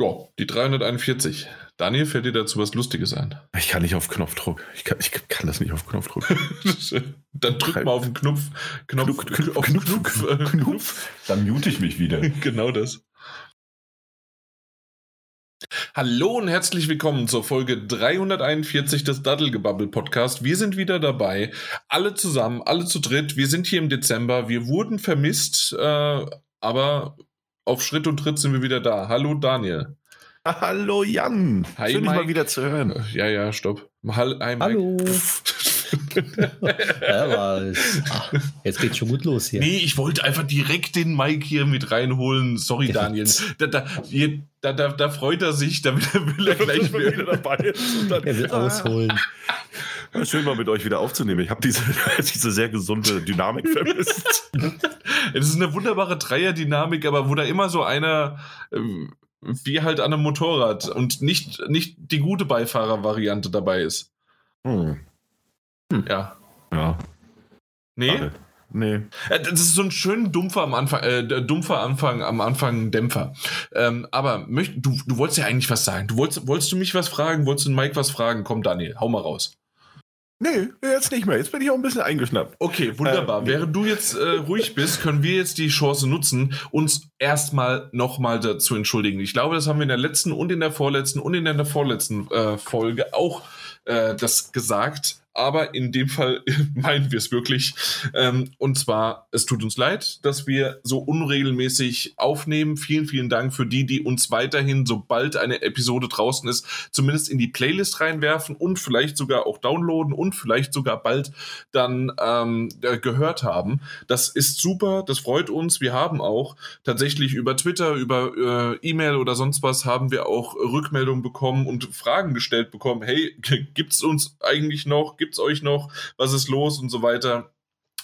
Ja, die 341. Daniel, fällt dir dazu was Lustiges ein? Ich kann nicht auf Knopfdruck. Ich kann, ich kann das nicht auf Knopfdruck. Dann drück mal auf den Knopf. Knopf, Knopf, auf Knopf, Knopf, äh, Knopf. Dann mute ich mich wieder. genau das. Hallo und herzlich willkommen zur Folge 341 des Daddelgebabbel Podcast. Wir sind wieder dabei, alle zusammen, alle zu dritt. Wir sind hier im Dezember. Wir wurden vermisst, äh, aber auf Schritt und Tritt sind wir wieder da. Hallo Daniel. Hallo Jan. Hi, Schön, dich Mike. mal wieder zu hören. Ja, ja, stopp. Hall- Hi, Mike. Hallo. ja, ach, jetzt geht's schon gut los hier. Nee, ich wollte einfach direkt den Mike hier mit reinholen. Sorry. Daniel. Da, da, hier, da, da, da freut er sich, da will, will er gleich wieder. dabei. ist und dann- Er will ausholen. Schön mal mit euch wieder aufzunehmen. Ich habe diese, diese sehr gesunde Dynamik vermisst. Es ist eine wunderbare Dreierdynamik, aber wo da immer so einer ähm, wie halt an einem Motorrad und nicht, nicht die gute Beifahrervariante dabei ist. Hm. Ja. Ja. Nee? schade. Nee. Äh, Das ist so ein schön dumpfer am Anfang, äh, dumpfer Anfang, am Anfang Dämpfer. Ähm, aber möcht, du, du wolltest ja eigentlich was sagen. Du wolltest, wolltest du mich was fragen? Wolltest du Mike was fragen? Komm, Daniel, hau mal raus. Nee, jetzt nicht mehr. Jetzt bin ich auch ein bisschen eingeschnappt. Okay, wunderbar. Ähm, Während du jetzt äh, ruhig bist, können wir jetzt die Chance nutzen, uns erstmal nochmal dazu entschuldigen. Ich glaube, das haben wir in der letzten und in der vorletzten und in der vorletzten äh, Folge auch äh, das gesagt. Aber in dem Fall meinen wir es wirklich. Ähm, und zwar, es tut uns leid, dass wir so unregelmäßig aufnehmen. Vielen, vielen Dank für die, die uns weiterhin, sobald eine Episode draußen ist, zumindest in die Playlist reinwerfen und vielleicht sogar auch downloaden und vielleicht sogar bald dann ähm, äh, gehört haben. Das ist super, das freut uns. Wir haben auch tatsächlich über Twitter, über äh, E-Mail oder sonst was haben wir auch Rückmeldungen bekommen und Fragen gestellt bekommen. Hey, gibt's uns eigentlich noch? Gibt's euch noch? Was ist los und so weiter?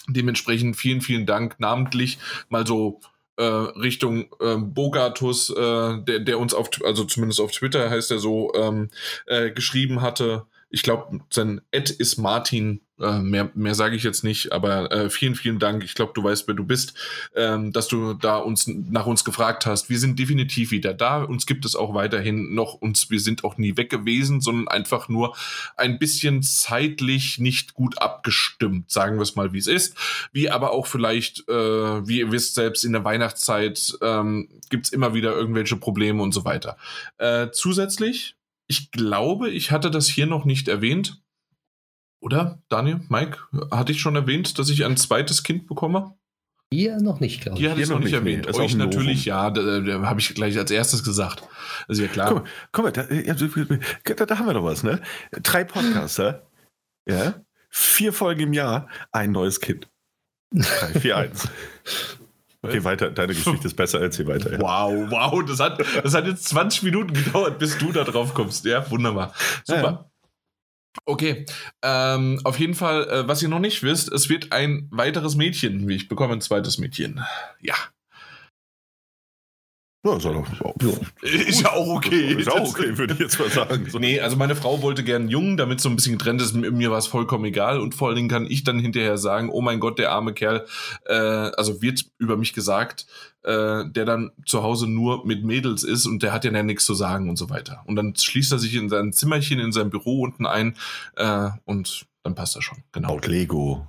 Dementsprechend vielen, vielen Dank. Namentlich mal so äh, Richtung ähm, Bogatus, äh, der, der uns auf, also zumindest auf Twitter heißt er so, ähm, äh, geschrieben hatte. Ich glaube, sein Ad ist Martin. Äh, mehr mehr sage ich jetzt nicht, aber äh, vielen, vielen Dank. Ich glaube, du weißt, wer du bist, ähm, dass du da uns nach uns gefragt hast. Wir sind definitiv wieder da. Uns gibt es auch weiterhin noch. Uns, wir sind auch nie weg gewesen, sondern einfach nur ein bisschen zeitlich nicht gut abgestimmt, sagen wir es mal, wie es ist. Wie aber auch vielleicht, äh, wie ihr wisst, selbst in der Weihnachtszeit ähm, gibt es immer wieder irgendwelche Probleme und so weiter. Äh, zusätzlich, ich glaube, ich hatte das hier noch nicht erwähnt. Oder, Daniel, Mike, hatte ich schon erwähnt, dass ich ein zweites Kind bekomme? Hier noch nicht, glaube ich. Hier hatte ich es Hier noch noch nicht nee. erwähnt. Auch Euch natürlich, ja, da, da habe ich gleich als erstes gesagt. Also ja klar. Guck mal, guck mal da, da, da haben wir doch was, ne? Drei Podcaster, ja? Vier Folgen im Jahr, ein neues Kind. Drei, vier, eins. Okay, weiter. Deine Geschichte ist besser. Erzähl weiter. Ja. Wow, wow, das hat, das hat jetzt 20 Minuten gedauert, bis du da drauf kommst. Ja, wunderbar. Super. Okay, ähm, auf jeden Fall, äh, was ihr noch nicht wisst, es wird ein weiteres Mädchen. Ich bekomme ein zweites Mädchen. Ja. Ja, ist, auch, Ist ja auch okay. Ist auch okay, würde ich jetzt mal sagen. So. Nee, also meine Frau wollte gern einen Jungen, damit so ein bisschen getrennt ist. Mir mir war es vollkommen egal. Und vor allen Dingen kann ich dann hinterher sagen, oh mein Gott, der arme Kerl, äh, also wird über mich gesagt, äh, der dann zu Hause nur mit Mädels ist und der hat ja nichts zu sagen und so weiter. Und dann schließt er sich in sein Zimmerchen, in sein Büro unten ein äh, und dann passt er schon. Genau. Baut Lego.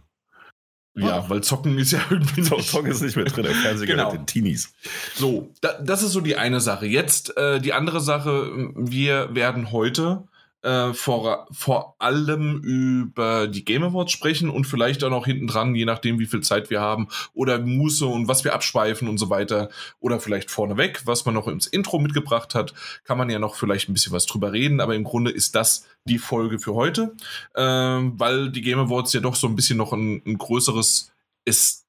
Ja, weil Zocken ist ja irgendwie So, nicht- Song ist nicht mehr drin. Der Fernseher Genau. gehört den Teenies. So, da, das ist so die eine Sache. Jetzt äh, die andere Sache, wir werden heute äh, vor, vor allem über die Game Awards sprechen und vielleicht auch noch hinten dran, je nachdem, wie viel Zeit wir haben, oder Muße und was wir abschweifen und so weiter. Oder vielleicht vorneweg, was man noch ins Intro mitgebracht hat, kann man ja noch vielleicht ein bisschen was drüber reden, aber im Grunde ist das die Folge für heute, ähm, weil die Game Awards ja doch so ein bisschen noch ein, ein größeres ist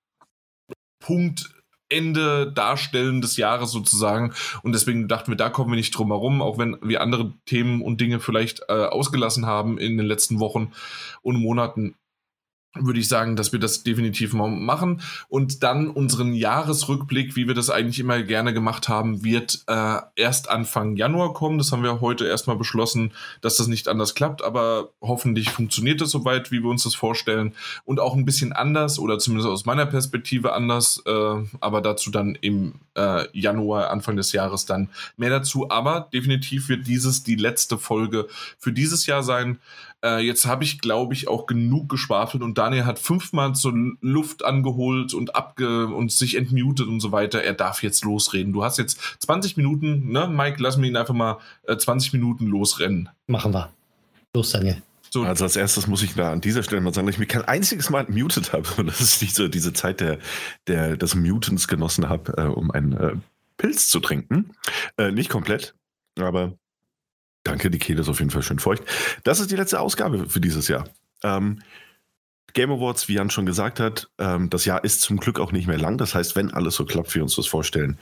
Punkt Ende darstellen des Jahres sozusagen. Und deswegen dachten wir, da kommen wir nicht drum herum, auch wenn wir andere Themen und Dinge vielleicht äh, ausgelassen haben in den letzten Wochen und Monaten. Würde ich sagen, dass wir das definitiv mal machen. Und dann unseren Jahresrückblick, wie wir das eigentlich immer gerne gemacht haben, wird äh, erst Anfang Januar kommen. Das haben wir heute erstmal beschlossen, dass das nicht anders klappt, aber hoffentlich funktioniert das soweit, wie wir uns das vorstellen. Und auch ein bisschen anders oder zumindest aus meiner Perspektive anders, äh, aber dazu dann im äh, Januar, Anfang des Jahres dann mehr dazu. Aber definitiv wird dieses die letzte Folge für dieses Jahr sein. Äh, jetzt habe ich, glaube ich, auch genug geschwafelt und Daniel hat fünfmal so Luft angeholt und abge und sich entmutet und so weiter. Er darf jetzt losreden. Du hast jetzt 20 Minuten, ne, Mike? Lass mir ihn einfach mal äh, 20 Minuten losrennen. Machen wir. Los, Daniel. So. Also als erstes muss ich da an dieser Stelle mal sagen, dass ich mich kein einziges Mal muted habe. Und dass ich diese, diese Zeit der, der, des Mutens genossen habe, äh, um einen äh, Pilz zu trinken. Äh, nicht komplett, aber Danke, die Kehle ist auf jeden Fall schön feucht. Das ist die letzte Ausgabe für dieses Jahr. Ähm, Game Awards, wie Jan schon gesagt hat, ähm, das Jahr ist zum Glück auch nicht mehr lang. Das heißt, wenn alles so klappt, wie wir uns das vorstellen,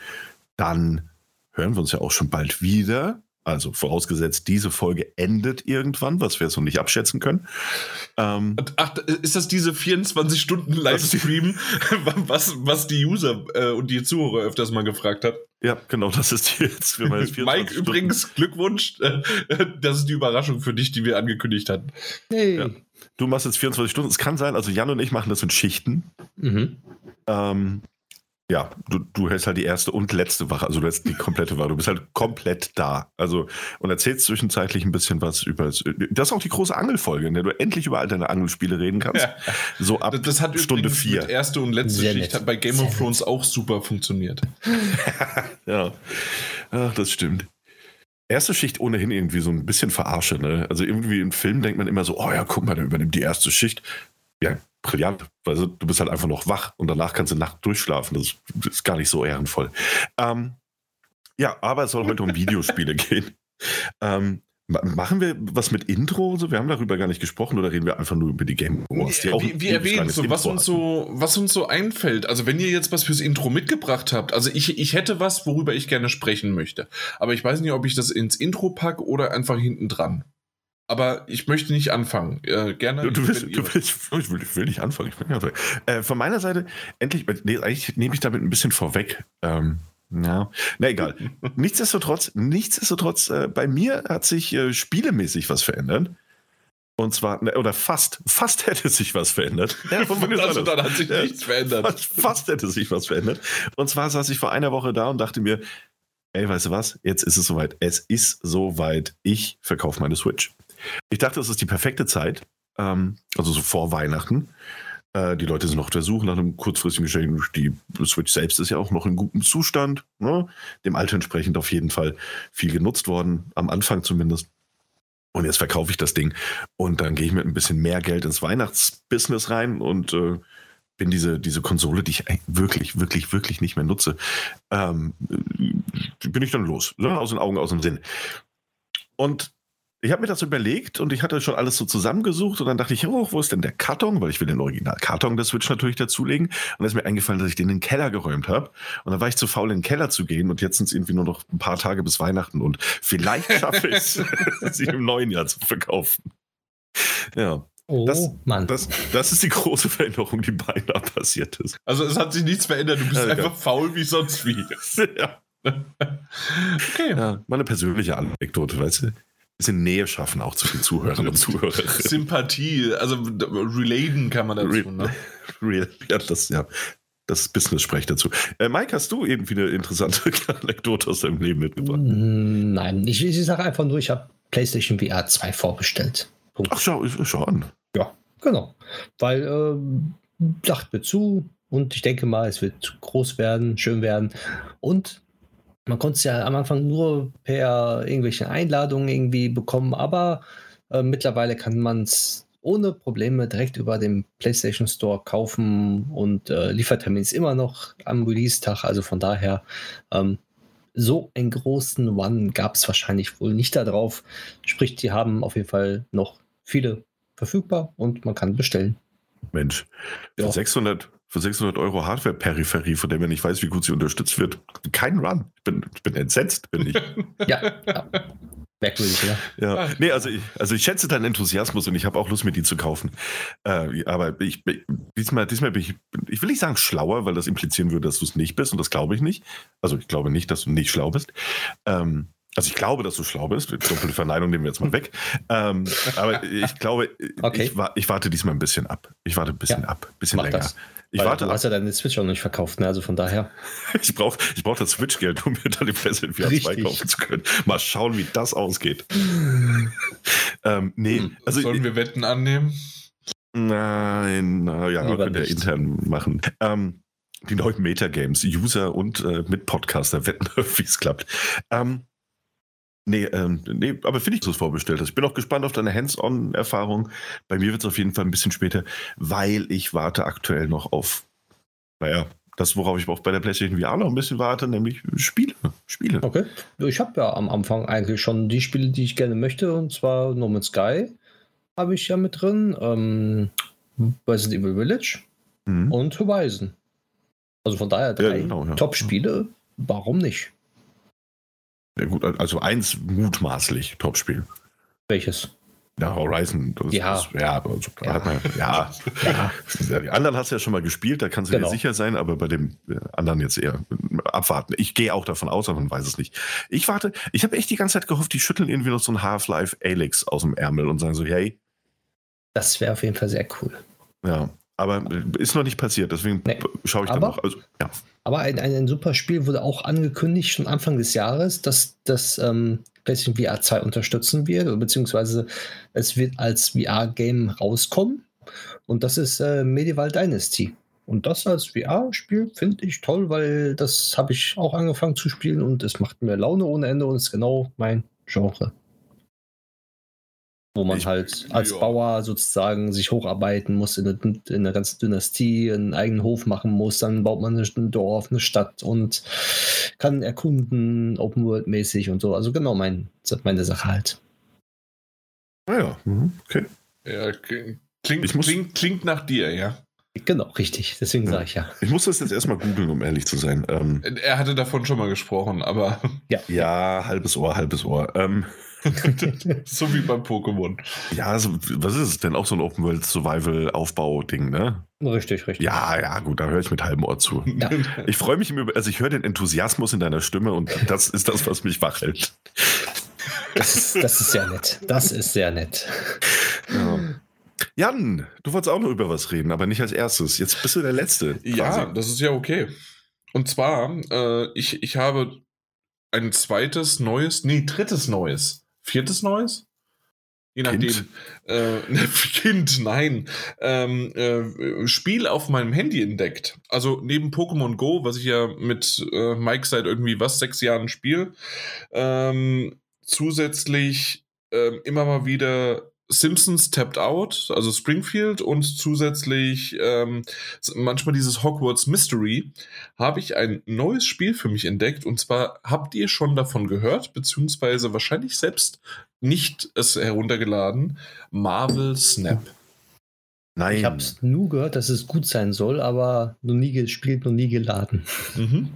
dann hören wir uns ja auch schon bald wieder. Also vorausgesetzt, diese Folge endet irgendwann, was wir so nicht abschätzen können. Ähm, Ach, ist das diese 24 Stunden Livestream, was, was die User äh, und die Zuhörer öfters mal gefragt hat? Ja, genau, das ist jetzt. Wenn man jetzt Mike, Stunden übrigens, Glückwunsch. Das ist die Überraschung für dich, die wir angekündigt hatten. Hey. Ja. Du machst jetzt 24 Stunden. Es kann sein, also Jan und ich machen das in Schichten. Mhm. Ähm, ja, du, du hältst halt die erste und letzte Wache, also du hältst die komplette Wache, du bist halt komplett da. Also und erzählst zwischenzeitlich ein bisschen was über das ist auch die große Angelfolge, in der du endlich über all deine Angelspiele reden kannst. Ja. So ab das hat Stunde vier. Mit erste und letzte Sehr Schicht nett. hat bei Game Sehr of Thrones nett. auch super funktioniert. ja, Ach, das stimmt. Erste Schicht ohnehin irgendwie so ein bisschen verarsche, ne? Also irgendwie im Film denkt man immer so, oh ja, guck mal, der übernimmt die erste Schicht. Ja, brillant. Also du bist halt einfach noch wach und danach kannst du Nacht durchschlafen. Das ist gar nicht so ehrenvoll. Ähm, ja, aber es soll heute um Videospiele gehen. Ähm, machen wir was mit Intro? So, wir haben darüber gar nicht gesprochen oder reden wir einfach nur über die Game Awards? Die wie, wie erwähnt, so, was, uns so, was uns so einfällt. Also wenn ihr jetzt was fürs Intro mitgebracht habt, also ich, ich hätte was, worüber ich gerne sprechen möchte. Aber ich weiß nicht, ob ich das ins Intro packe oder einfach hinten dran. Aber ich möchte nicht anfangen. Äh, gerne. Du, du, willst, du willst, ich, will, ich will nicht anfangen. Ich will nicht anfangen. Äh, von meiner Seite, endlich, nee, eigentlich nehme ich damit ein bisschen vorweg. Ähm, ja, na egal. nichtsdestotrotz, nichtsdestotrotz, äh, bei mir hat sich äh, spielemäßig was verändert. Und zwar, ne, oder fast, fast hätte sich was verändert. Ja, also dann hat sich nichts verändert. Fast, fast hätte sich was verändert. Und zwar saß ich vor einer Woche da und dachte mir, ey, weißt du was? Jetzt ist es soweit. Es ist soweit. Ich verkaufe meine Switch. Ich dachte, das ist die perfekte Zeit, ähm, also so vor Weihnachten. Äh, die Leute sind noch auf der Suche nach einem kurzfristigen Geschenk. Die Switch selbst ist ja auch noch in gutem Zustand. Ne? Dem Alter entsprechend auf jeden Fall viel genutzt worden, am Anfang zumindest. Und jetzt verkaufe ich das Ding und dann gehe ich mit ein bisschen mehr Geld ins Weihnachtsbusiness rein und äh, bin diese, diese Konsole, die ich wirklich, wirklich, wirklich nicht mehr nutze, ähm, bin ich dann los. Aus den Augen, aus dem Sinn. Und ich habe mir das überlegt und ich hatte schon alles so zusammengesucht und dann dachte ich, oh, wo ist denn der Karton? Weil ich will den Original-Karton der Switch natürlich dazulegen. Und dann ist mir eingefallen, dass ich den in den Keller geräumt habe. Und dann war ich zu faul, in den Keller zu gehen und jetzt sind es irgendwie nur noch ein paar Tage bis Weihnachten und vielleicht schaffe ich es, sie im neuen Jahr zu verkaufen. Ja. Oh, das, Mann. Das, das ist die große Veränderung, die beinahe passiert ist. Also es hat sich nichts verändert, du bist ja, einfach faul wie sonst wie. ja. okay. Ja, meine persönliche Anekdote, weißt du? Bisschen Nähe schaffen auch zu den Zuhörern und Zuhörerinnen. Sympathie, also relaten kann man dazu. Real, ne? real, ja, das, ja, das Business-Sprech dazu. Äh, Mike, hast du irgendwie eine interessante Anekdote aus deinem Leben mitgebracht? Mm, nein, ich, ich sage einfach nur, ich habe PlayStation VR 2 vorbestellt. Punkt. Ach, schau, schau an. Ja, genau. Weil, äh, sagt mir zu und ich denke mal, es wird groß werden, schön werden. Und man konnte es ja am Anfang nur per irgendwelchen Einladungen irgendwie bekommen, aber äh, mittlerweile kann man es ohne Probleme direkt über den PlayStation Store kaufen und äh, Liefertermin ist immer noch am Release-Tag. Also von daher, ähm, so einen großen One gab es wahrscheinlich wohl nicht da drauf. Sprich, die haben auf jeden Fall noch viele verfügbar und man kann bestellen. Mensch, ja. 600, für 600 Euro Hardware-Peripherie, von der man nicht weiß, wie gut sie unterstützt wird. Kein Run. Ich bin, bin entsetzt, bin ich. ja, ja. Merkwürdig, oder? Ja, nee, also ich, also ich schätze deinen Enthusiasmus und ich habe auch Lust, mir die zu kaufen. Äh, aber ich, diesmal, diesmal bin ich, ich will nicht sagen schlauer, weil das implizieren würde, dass du es nicht bist und das glaube ich nicht. Also ich glaube nicht, dass du nicht schlau bist. Ähm, also ich glaube, dass du schlau bist. Doppelte Verneinung nehmen wir jetzt mal weg. Ähm, aber ich glaube, Okay. ich, ich warte diesmal ein bisschen ab. Ich warte ein bisschen Ja, ab, ein bisschen länger. das. Ich Weil warte Du hast ja deine Switch auch noch nicht verkauft, ne? Also von daher. Ich brauche ich brauch das Switch-Geld, um mir dann die PlayStation VR 2 Richtig. kaufen zu können. Mal schauen, wie das ausgeht. ähm, nee, Hm, also Sollen wir Wetten annehmen? Nein, na ja, Lieber könnt ihr nicht. intern machen. Ähm, die neuen Metagames, User und äh, mit Podcaster wetten, wie es klappt. Ähm, nee, ähm, nee, aber finde ich, dass du es vorbestellt hast. Ich bin auch gespannt auf deine Hands-on-Erfahrung. Bei mir wird es auf jeden Fall ein bisschen später, weil ich warte aktuell noch auf, naja, das, worauf ich auch bei der PlayStation VR noch ein bisschen warte, nämlich Spiele. Spiele. Okay. Ich habe ja am Anfang eigentlich schon die Spiele, die ich gerne möchte, und zwar No Man's Sky habe ich ja mit drin, ähm, Resident Evil Village Mhm. und Horizon. Also von daher drei genau, ja. Top-Spiele. Warum nicht? Ja, gut, also eins mutmaßlich Topspiel. Welches? Ja, Horizon. Das Ja. Ist, ja, aber so, Ja. Hat man, ja. Ja, Die anderen hast du ja schon mal gespielt, da kannst du Genau. dir sicher sein, aber bei dem äh, anderen jetzt eher abwarten. Ich gehe auch davon aus, aber man weiß es nicht. Ich warte, ich habe echt die ganze Zeit gehofft, die schütteln irgendwie noch so ein Half-Life Alyx aus dem Ärmel und sagen so, hey, das wäre auf jeden Fall sehr cool. ja, aber äh, ist noch nicht passiert, deswegen Nee. schaue ich dann Aber- noch. Also, ja. Aber ein, ein, ein super Spiel wurde auch angekündigt, schon Anfang des Jahres, dass das ähm, PlayStation VR 2 unterstützen wird, beziehungsweise es wird als VR-Game rauskommen. Und das ist äh, Medieval Dynasty. Und das als VR-Spiel finde ich toll, weil das habe ich auch angefangen zu spielen und es macht mir Laune ohne Ende und ist genau mein Genre. Wo man Ich- halt als ja. Bauer sozusagen sich hocharbeiten muss in, eine- in einer ganzen Dynastie, einen eigenen Hof machen muss, dann baut man ein Dorf, eine Stadt und kann erkunden, Open World mäßig und so. Also genau mein, meine Sache halt. Naja, mhm, okay. Ja, klingt, Ich muss- klingt, klingt nach dir, ja. Genau, richtig. Deswegen Ja. sage ich ja. Ich muss das jetzt erstmal googeln, um ehrlich zu sein. Ähm, Er hatte davon schon mal gesprochen, aber ja, halbes Ohr, halbes Ohr. Ähm, so wie beim Pokémon. ja, also, was ist es denn? Auch so ein Open-World-Survival-Aufbau-Ding, ne? richtig, richtig. Ja, ja, gut, da höre ich mit halbem Ohr zu. Ja. Ich freue mich immer, also ich höre den Enthusiasmus in deiner Stimme und das ist das, was mich wach hält. Das ist, das ist sehr nett. Das ist sehr nett. Ja. Jan, du wolltest auch noch über was reden, aber nicht als erstes. Jetzt bist du der Letzte. Ja, quasi. das ist ja okay. Und zwar, äh, ich, ich habe ein zweites neues, nee, drittes neues, viertes neues? Je nachdem. Kind? Äh, kind, nein. Ähm, äh, Spiel auf meinem Handy entdeckt. Also neben Pokémon Go, was ich ja mit äh, Mike seit irgendwie was, sechs Jahren spiele, ähm, zusätzlich ähm, immer mal wieder Simpsons Tapped Out, also Springfield und zusätzlich ähm, manchmal dieses Hogwarts Mystery, habe ich ein neues Spiel für mich entdeckt. Und zwar habt ihr schon davon gehört, beziehungsweise wahrscheinlich selbst nicht es heruntergeladen. Marvel Snap. Nein. Ich habe es nur gehört, dass es gut sein soll, aber noch nie gespielt, noch nie geladen. Mhm.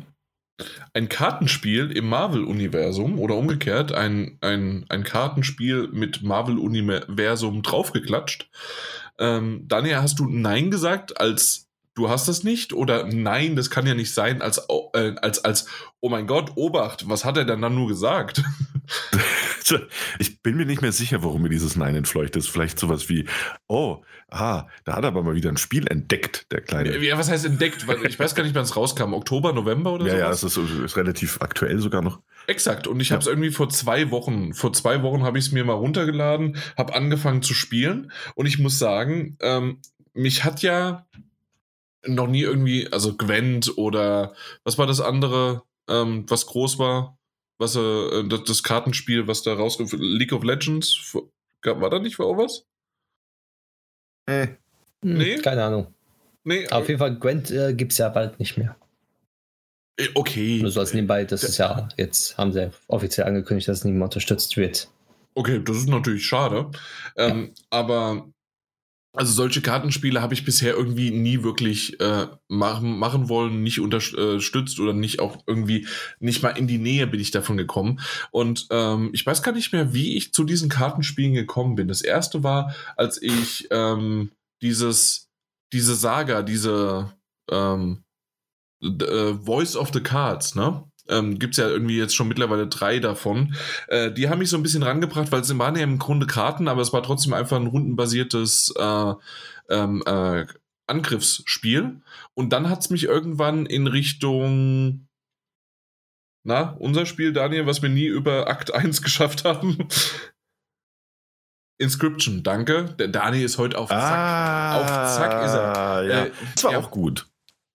Ein Kartenspiel im Marvel-Universum oder umgekehrt ein, ein, ein Kartenspiel mit Marvel-Universum draufgeklatscht. Ähm, Daniel, hast du Nein gesagt, als du hast das nicht? Oder Nein, das kann ja nicht sein, als, äh, als, als oh mein Gott, Obacht, was hat er denn dann nur gesagt? Ich bin mir nicht mehr sicher, warum mir dieses Nein entfleucht ist. Vielleicht sowas wie, oh, ah, da hat er aber mal wieder ein Spiel entdeckt, der kleine. Ja, was heißt entdeckt? Ich weiß gar nicht, wann es rauskam. Oktober, November oder Ja, ja, sowas? es ist, ist relativ aktuell sogar noch. Exakt. Und ich Ja. habe es irgendwie vor zwei Wochen, vor zwei Wochen habe ich es mir mal runtergeladen, habe angefangen zu spielen und ich muss sagen, ähm, mich hat ja noch nie irgendwie, also Gwent oder was war das andere, ähm, was groß war, was äh, das, das Kartenspiel, was da rausgekommen League of Legends, gab- war da nicht auch was? Äh, Hm, Nee. Keine Ahnung. Nee, Auf jeden Fall, Gwent äh, gibt es ja bald nicht mehr. äh, okay. Nur so als nebenbei, das ist ja, jetzt haben sie ja offiziell angekündigt, dass es nicht mehr unterstützt wird. Okay, das ist natürlich schade. Ähm, Aber also solche Kartenspiele habe ich bisher irgendwie nie wirklich äh, machen, machen wollen, nicht unterstützt oder nicht auch irgendwie, nicht mal in die Nähe bin ich davon gekommen. Und ähm, ich weiß gar nicht mehr, wie ich zu diesen Kartenspielen gekommen bin. Das erste war, als ich ähm, dieses, diese Saga, diese ähm, äh, Voice of the Cards, ne? Ähm, Gibt es ja irgendwie jetzt schon mittlerweile drei davon. Äh, die haben mich so ein bisschen rangebracht, weil es waren ja im Grunde Karten, aber es war trotzdem einfach ein rundenbasiertes äh, ähm, äh, Angriffsspiel. Und dann hat es mich irgendwann in Richtung na, unser Spiel, Daniel, was wir nie über Akt 1 geschafft haben. Inscription, danke. Der Daniel ist heute auf Zack. Ah, auf Zack ist er. Ja. Äh, das war ja. auch gut.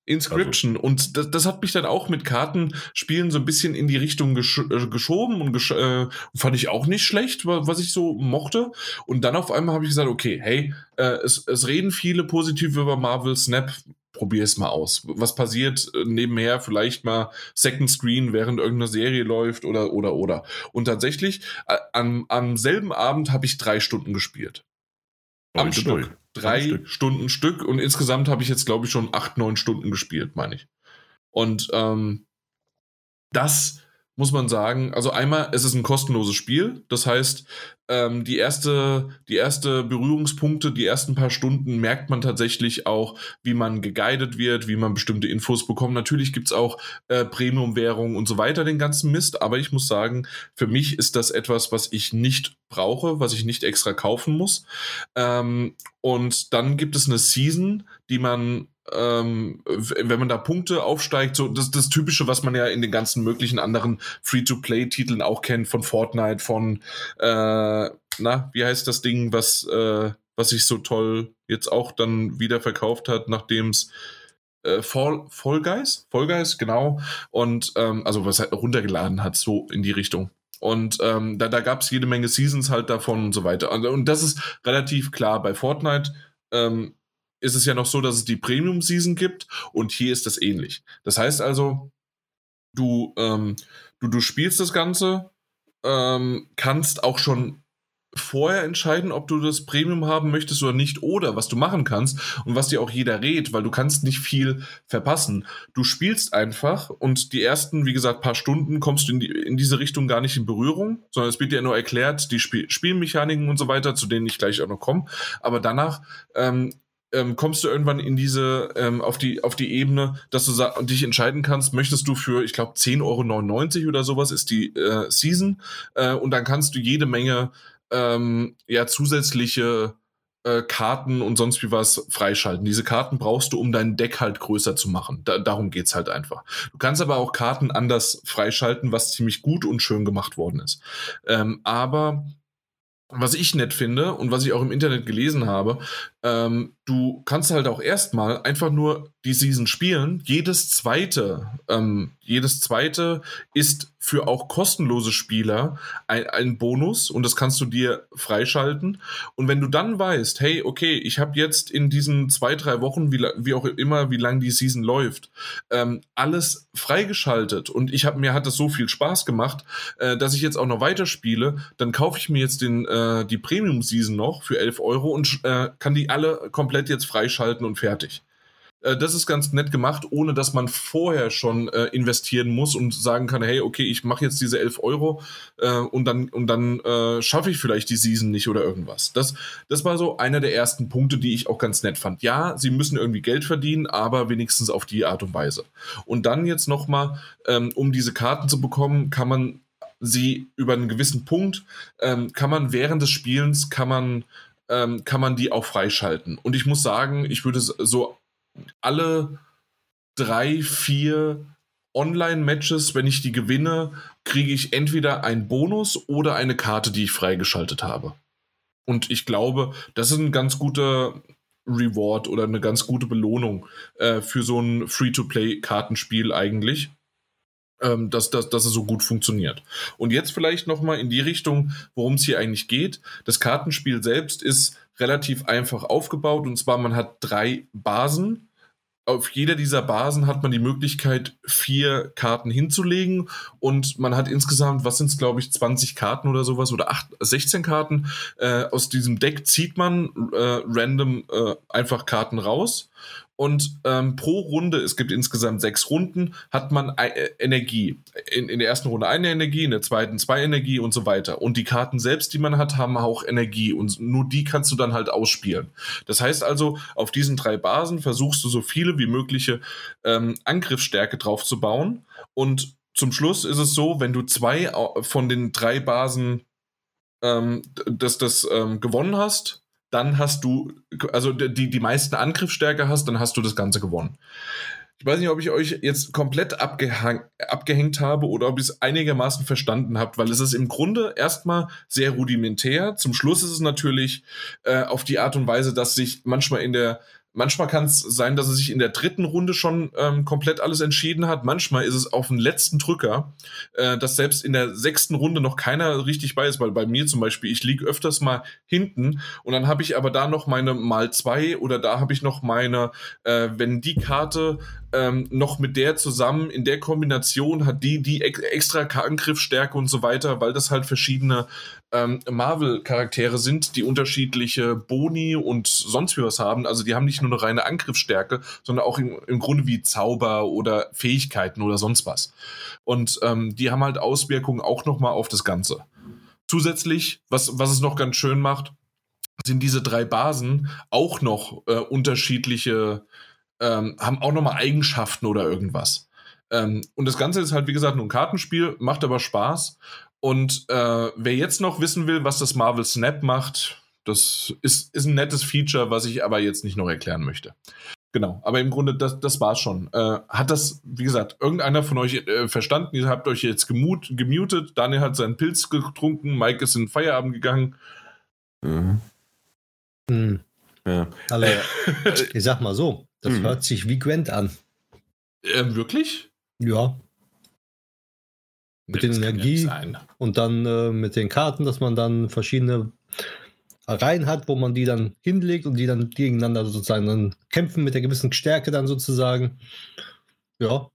Inscription. Und das, das hat mich dann auch mit Kartenspielen so ein bisschen in die Richtung gesch äh, geschoben und gesch äh, fand ich auch nicht schlecht, wa- was ich so mochte. Und dann auf einmal habe ich gesagt, okay, hey, äh, es, es reden viele positiv über Marvel Snap. Probier es mal aus. Was passiert äh, nebenher? Vielleicht mal Second Screen, während irgendeine Serie läuft oder, oder, oder. Und tatsächlich, äh, am, am selben Abend habe ich drei Stunden gespielt. Am Stück. Drei Stück. Stunden Stück und insgesamt habe ich jetzt, glaube ich, schon acht, neun Stunden gespielt, meine ich. Und ähm, das muss man sagen, also einmal, es ist ein kostenloses Spiel. Das heißt, ähm, die, erste, die erste Berührungspunkte, die ersten paar Stunden merkt man tatsächlich auch, wie man geguidet wird, wie man bestimmte Infos bekommt. Natürlich gibt es auch äh, Premium-Währung und so weiter, den ganzen Mist. Aber ich muss sagen, für mich ist das etwas, was ich nicht brauche, was ich nicht extra kaufen muss. Ähm, und dann gibt es eine Season, die man ähm, wenn man da Punkte aufsteigt, so das, das Typische, was man ja in den ganzen möglichen anderen Free-to-Play-Titeln auch kennt, von Fortnite, von äh, na, wie heißt das Ding, was, äh, was sich so toll jetzt auch dann wieder verkauft hat, nachdem es äh, Fall, Fall Guys? Fall Guys, genau. Und ähm, also was er runtergeladen hat, so in die Richtung. Und ähm, da, da gab es jede Menge Seasons halt davon und so weiter. Und, und das ist relativ klar. Bei Fortnite ähm, ist es ja noch so, dass es die Premium-Season gibt und hier ist das ähnlich. Das heißt also, du, ähm, du, du spielst das Ganze, ähm, kannst auch schon vorher entscheiden, ob du das Premium haben möchtest oder nicht oder was du machen kannst und was dir auch jeder rät, weil du kannst nicht viel verpassen. Du spielst einfach und die ersten, wie gesagt, paar Stunden kommst du in, die, in diese Richtung gar nicht in Berührung, sondern es wird dir nur erklärt, die Spiel Spielmechaniken und so weiter, zu denen ich gleich auch noch komme. Aber danach ähm, ähm, kommst du irgendwann in diese, ähm, auf, die, auf die Ebene, dass du dich entscheiden kannst, möchtest du für, ich glaube, 10,99 Euro oder sowas ist die äh, Season äh, und dann kannst du jede Menge ähm, ja, zusätzliche äh, Karten und sonst wie was freischalten. Diese Karten brauchst du, um dein Deck halt größer zu machen. Da, darum geht's halt einfach. Du kannst aber auch Karten anders freischalten, was ziemlich gut und schön gemacht worden ist. Ähm, aber was ich nett finde und was ich auch im Internet gelesen habe, ähm, du kannst halt auch erstmal einfach nur die Season spielen. Jedes zweite, ähm, jedes zweite ist für auch kostenlose Spieler ein, ein Bonus und das kannst du dir freischalten. Und wenn du dann weißt, hey, okay, ich habe jetzt in diesen zwei, drei Wochen, wie, wie auch immer, wie lang die Season läuft, ähm, alles freigeschaltet und ich habe mir hat das so viel Spaß gemacht, äh, dass ich jetzt auch noch weiterspiele, dann kaufe ich mir jetzt den, äh, die Premium-Season noch für 11 Euro und äh, kann die alle komplett jetzt freischalten und fertig. Äh, Das ist ganz nett gemacht, ohne dass man vorher schon äh, investieren muss und sagen kann, hey, okay, ich mache jetzt diese 11 Euro äh, und dann, und dann äh, schaffe ich vielleicht die Season nicht oder irgendwas. Das, das war so einer der ersten Punkte, die ich auch ganz nett fand. Ja, sie müssen irgendwie Geld verdienen, aber wenigstens auf die Art und Weise. Und dann jetzt nochmal, ähm, um diese Karten zu bekommen, kann man sie über einen gewissen Punkt, ähm, kann man während des Spielens, kann man, ähm, kann man die auch freischalten. Und ich muss sagen, ich würde so alle drei, vier Online-Matches, wenn ich die gewinne, kriege ich entweder einen Bonus oder eine Karte, die ich freigeschaltet habe. Und ich glaube, das ist ein ganz guter Reward oder eine ganz gute Belohnung äh, für so ein Free-to-Play-Kartenspiel eigentlich, ähm, dass, dass, dass es so gut funktioniert. Und jetzt vielleicht nochmal in die Richtung, worum es hier eigentlich geht. Das Kartenspiel selbst ist relativ einfach aufgebaut und zwar man hat drei Basen auf jeder dieser Basen hat man die Möglichkeit, vier Karten hinzulegen und man hat insgesamt, was sind es, glaube ich, 20 Karten oder sowas oder 8, 16 Karten. Äh, aus diesem Deck zieht man äh, random äh, einfach Karten raus und ähm, pro Runde, es gibt insgesamt sechs Runden, hat man äh, Energie. In, in der ersten Runde eine Energie, in der zweiten zwei Energie und so weiter. Und die Karten selbst, die man hat, haben auch Energie. Und nur die kannst du dann halt ausspielen. Das heißt also, auf diesen drei Basen versuchst du so viele wie mögliche ähm, Angriffsstärke drauf zu bauen. Und zum Schluss ist es so, wenn du zwei von den drei Basen ähm, das, das ähm, gewonnen hast, dann hast du, also die, die meisten Angriffsstärke hast, dann hast du das Ganze gewonnen. Ich weiß nicht, ob ich euch jetzt komplett abgehängt habe oder ob ihr es einigermaßen verstanden habt, weil es ist im Grunde erstmal sehr rudimentär. Zum Schluss ist es natürlich äh, auf die Art und Weise, dass sich manchmal in der Manchmal kann es sein, dass er sich in der dritten Runde schon ähm, komplett alles entschieden hat. Manchmal ist es auf den letzten Drücker, äh, dass selbst in der sechsten Runde noch keiner richtig bei ist, weil bei mir zum Beispiel, ich liege öfters mal hinten und dann habe ich aber da noch meine mal zwei oder da habe ich noch meine, äh, wenn die Karte ähm, noch mit der zusammen in der Kombination hat die die extra Angriffsstärke und so weiter, weil das halt verschiedene ähm, Marvel-Charaktere sind, die unterschiedliche Boni und sonst wie was haben. Also die haben nicht nur eine reine Angriffsstärke, sondern auch im, im Grunde wie Zauber oder Fähigkeiten oder sonst was. Und ähm, die haben halt Auswirkungen auch nochmal auf das Ganze. Zusätzlich, was, was es noch ganz schön macht, sind diese drei Basen auch noch äh, unterschiedliche, ähm, haben auch nochmal Eigenschaften oder irgendwas. Ähm, und das Ganze ist halt, wie gesagt, nur ein Kartenspiel, macht aber Spaß. Und äh, wer jetzt noch wissen will, was das Marvel Snap macht, das ist, ist ein nettes Feature, was ich aber jetzt nicht noch erklären möchte. Genau, aber im Grunde, das, das war's schon. Äh, hat das, wie gesagt, irgendeiner von euch äh, verstanden? Ihr habt euch jetzt gemut, gemutet, Daniel hat seinen Pilz getrunken, Mike ist in den Feierabend gegangen. Mhm. Hm. Ja. Aber ich sag mal so, das mhm. hört sich wie Gwent an. Äh, wirklich? Ja mit nee, den Energie und dann äh, mit den Karten, dass man dann verschiedene Reihen hat, wo man die dann hinlegt und die dann gegeneinander sozusagen dann kämpfen mit der gewissen Stärke dann sozusagen. Ja.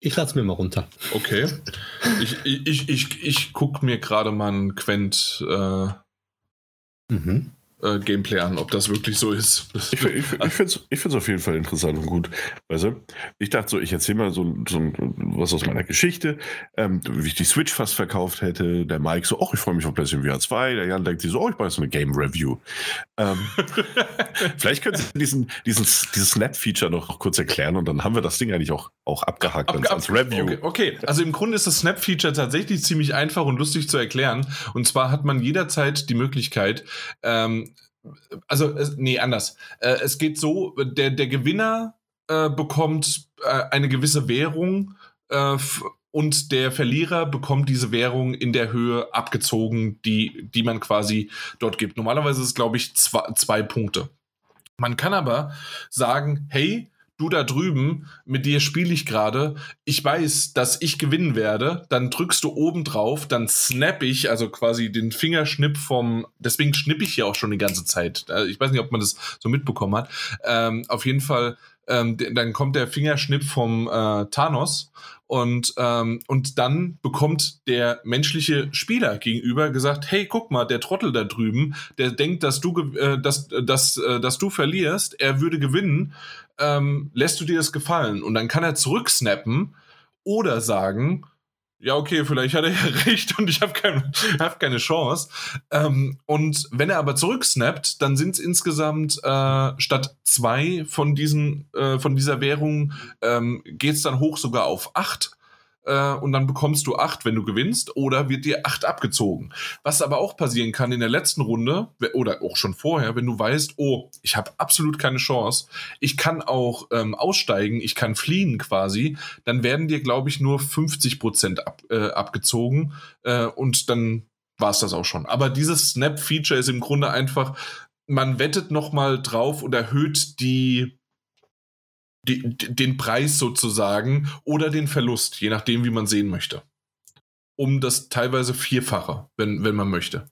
Ich lasse mir mal runter. Okay. ich ich, ich, ich gucke mir gerade mal einen Quent äh, mhm äh, Gameplay an, ob das wirklich so ist. ich ich, ich finde es auf jeden Fall interessant und gut. Weißt du? Ich dachte so, ich erzähle mal so, so was aus meiner Geschichte, ähm, wie ich die Switch fast verkauft hätte. Der Mike so, oh, ich freue mich auf PlayStation VR 2. Der Jan denkt sich so, oh, ich mache so eine Game Review. Ähm, vielleicht können Sie diesen, diesen, dieses Snap-Feature noch kurz erklären und dann haben wir das Ding eigentlich auch, auch abgehakt ab, ab, als Review. Okay, okay, also im Grunde ist das Snap-Feature tatsächlich ziemlich einfach und lustig zu erklären. Und zwar hat man jederzeit die Möglichkeit, ähm, also nee, anders. Äh, es geht so, der, der Gewinner äh, bekommt äh, eine gewisse Währung äh, und der Verlierer bekommt diese Währung in der Höhe abgezogen, die, die man quasi dort gibt. Normalerweise ist es, glaube ich, zwei, zwei Punkte. Man kann aber sagen, hey, du da drüben, mit dir spiele ich gerade, ich weiß, dass ich gewinnen werde, dann drückst du oben drauf, dann snap ich, also quasi den Fingerschnipp vom, deswegen schnipp ich hier auch schon die ganze Zeit. Äh, ich weiß nicht, ob man das so mitbekommen hat. Ähm, auf jeden Fall, ähm, dann kommt der Fingerschnipp vom äh, Thanos und, ähm, und dann bekommt der menschliche Spieler gegenüber gesagt, hey, guck mal, der Trottel da drüben, der denkt, dass du, äh, dass, dass, äh, dass du verlierst, er würde gewinnen, ähm, lässt du dir das gefallen? Und dann kann er zurücksnappen oder sagen, ja, okay, vielleicht hat er ja recht und ich habe kein, hab keine Chance. Ähm, und wenn er aber zurücksnappt, dann sind es insgesamt äh, statt zwei von diesen, äh, von dieser Währung, ähm, geht es dann hoch sogar auf acht äh, und dann bekommst du acht, wenn du gewinnst, oder wird dir acht abgezogen. Was aber auch passieren kann in der letzten Runde oder auch schon vorher, wenn du weißt, oh, ich habe absolut keine Chance, ich kann auch ähm, aussteigen, ich kann fliehen quasi, dann werden dir, glaube ich, nur 50 Prozent ab, äh, abgezogen äh, und dann war es das auch schon. Aber dieses Snap-Feature ist im Grunde einfach, man wettet nochmal drauf und erhöht die die, den Preis sozusagen oder den Verlust, je nachdem, wie man sehen möchte. Um das teilweise Vierfache, wenn, wenn man möchte.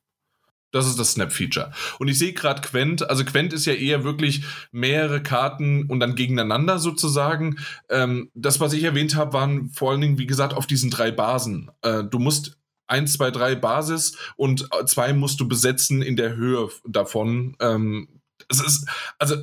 Das ist das Snap-Feature. Und ich sehe gerade Quent, also Quent ist ja eher wirklich mehrere Karten und dann gegeneinander sozusagen. Ähm, das, was ich erwähnt habe, waren vor allen Dingen, wie gesagt, auf diesen drei Basen. Äh, du musst eins, zwei, drei Basis und zwei musst du besetzen in der Höhe davon. Ähm, es ist, also,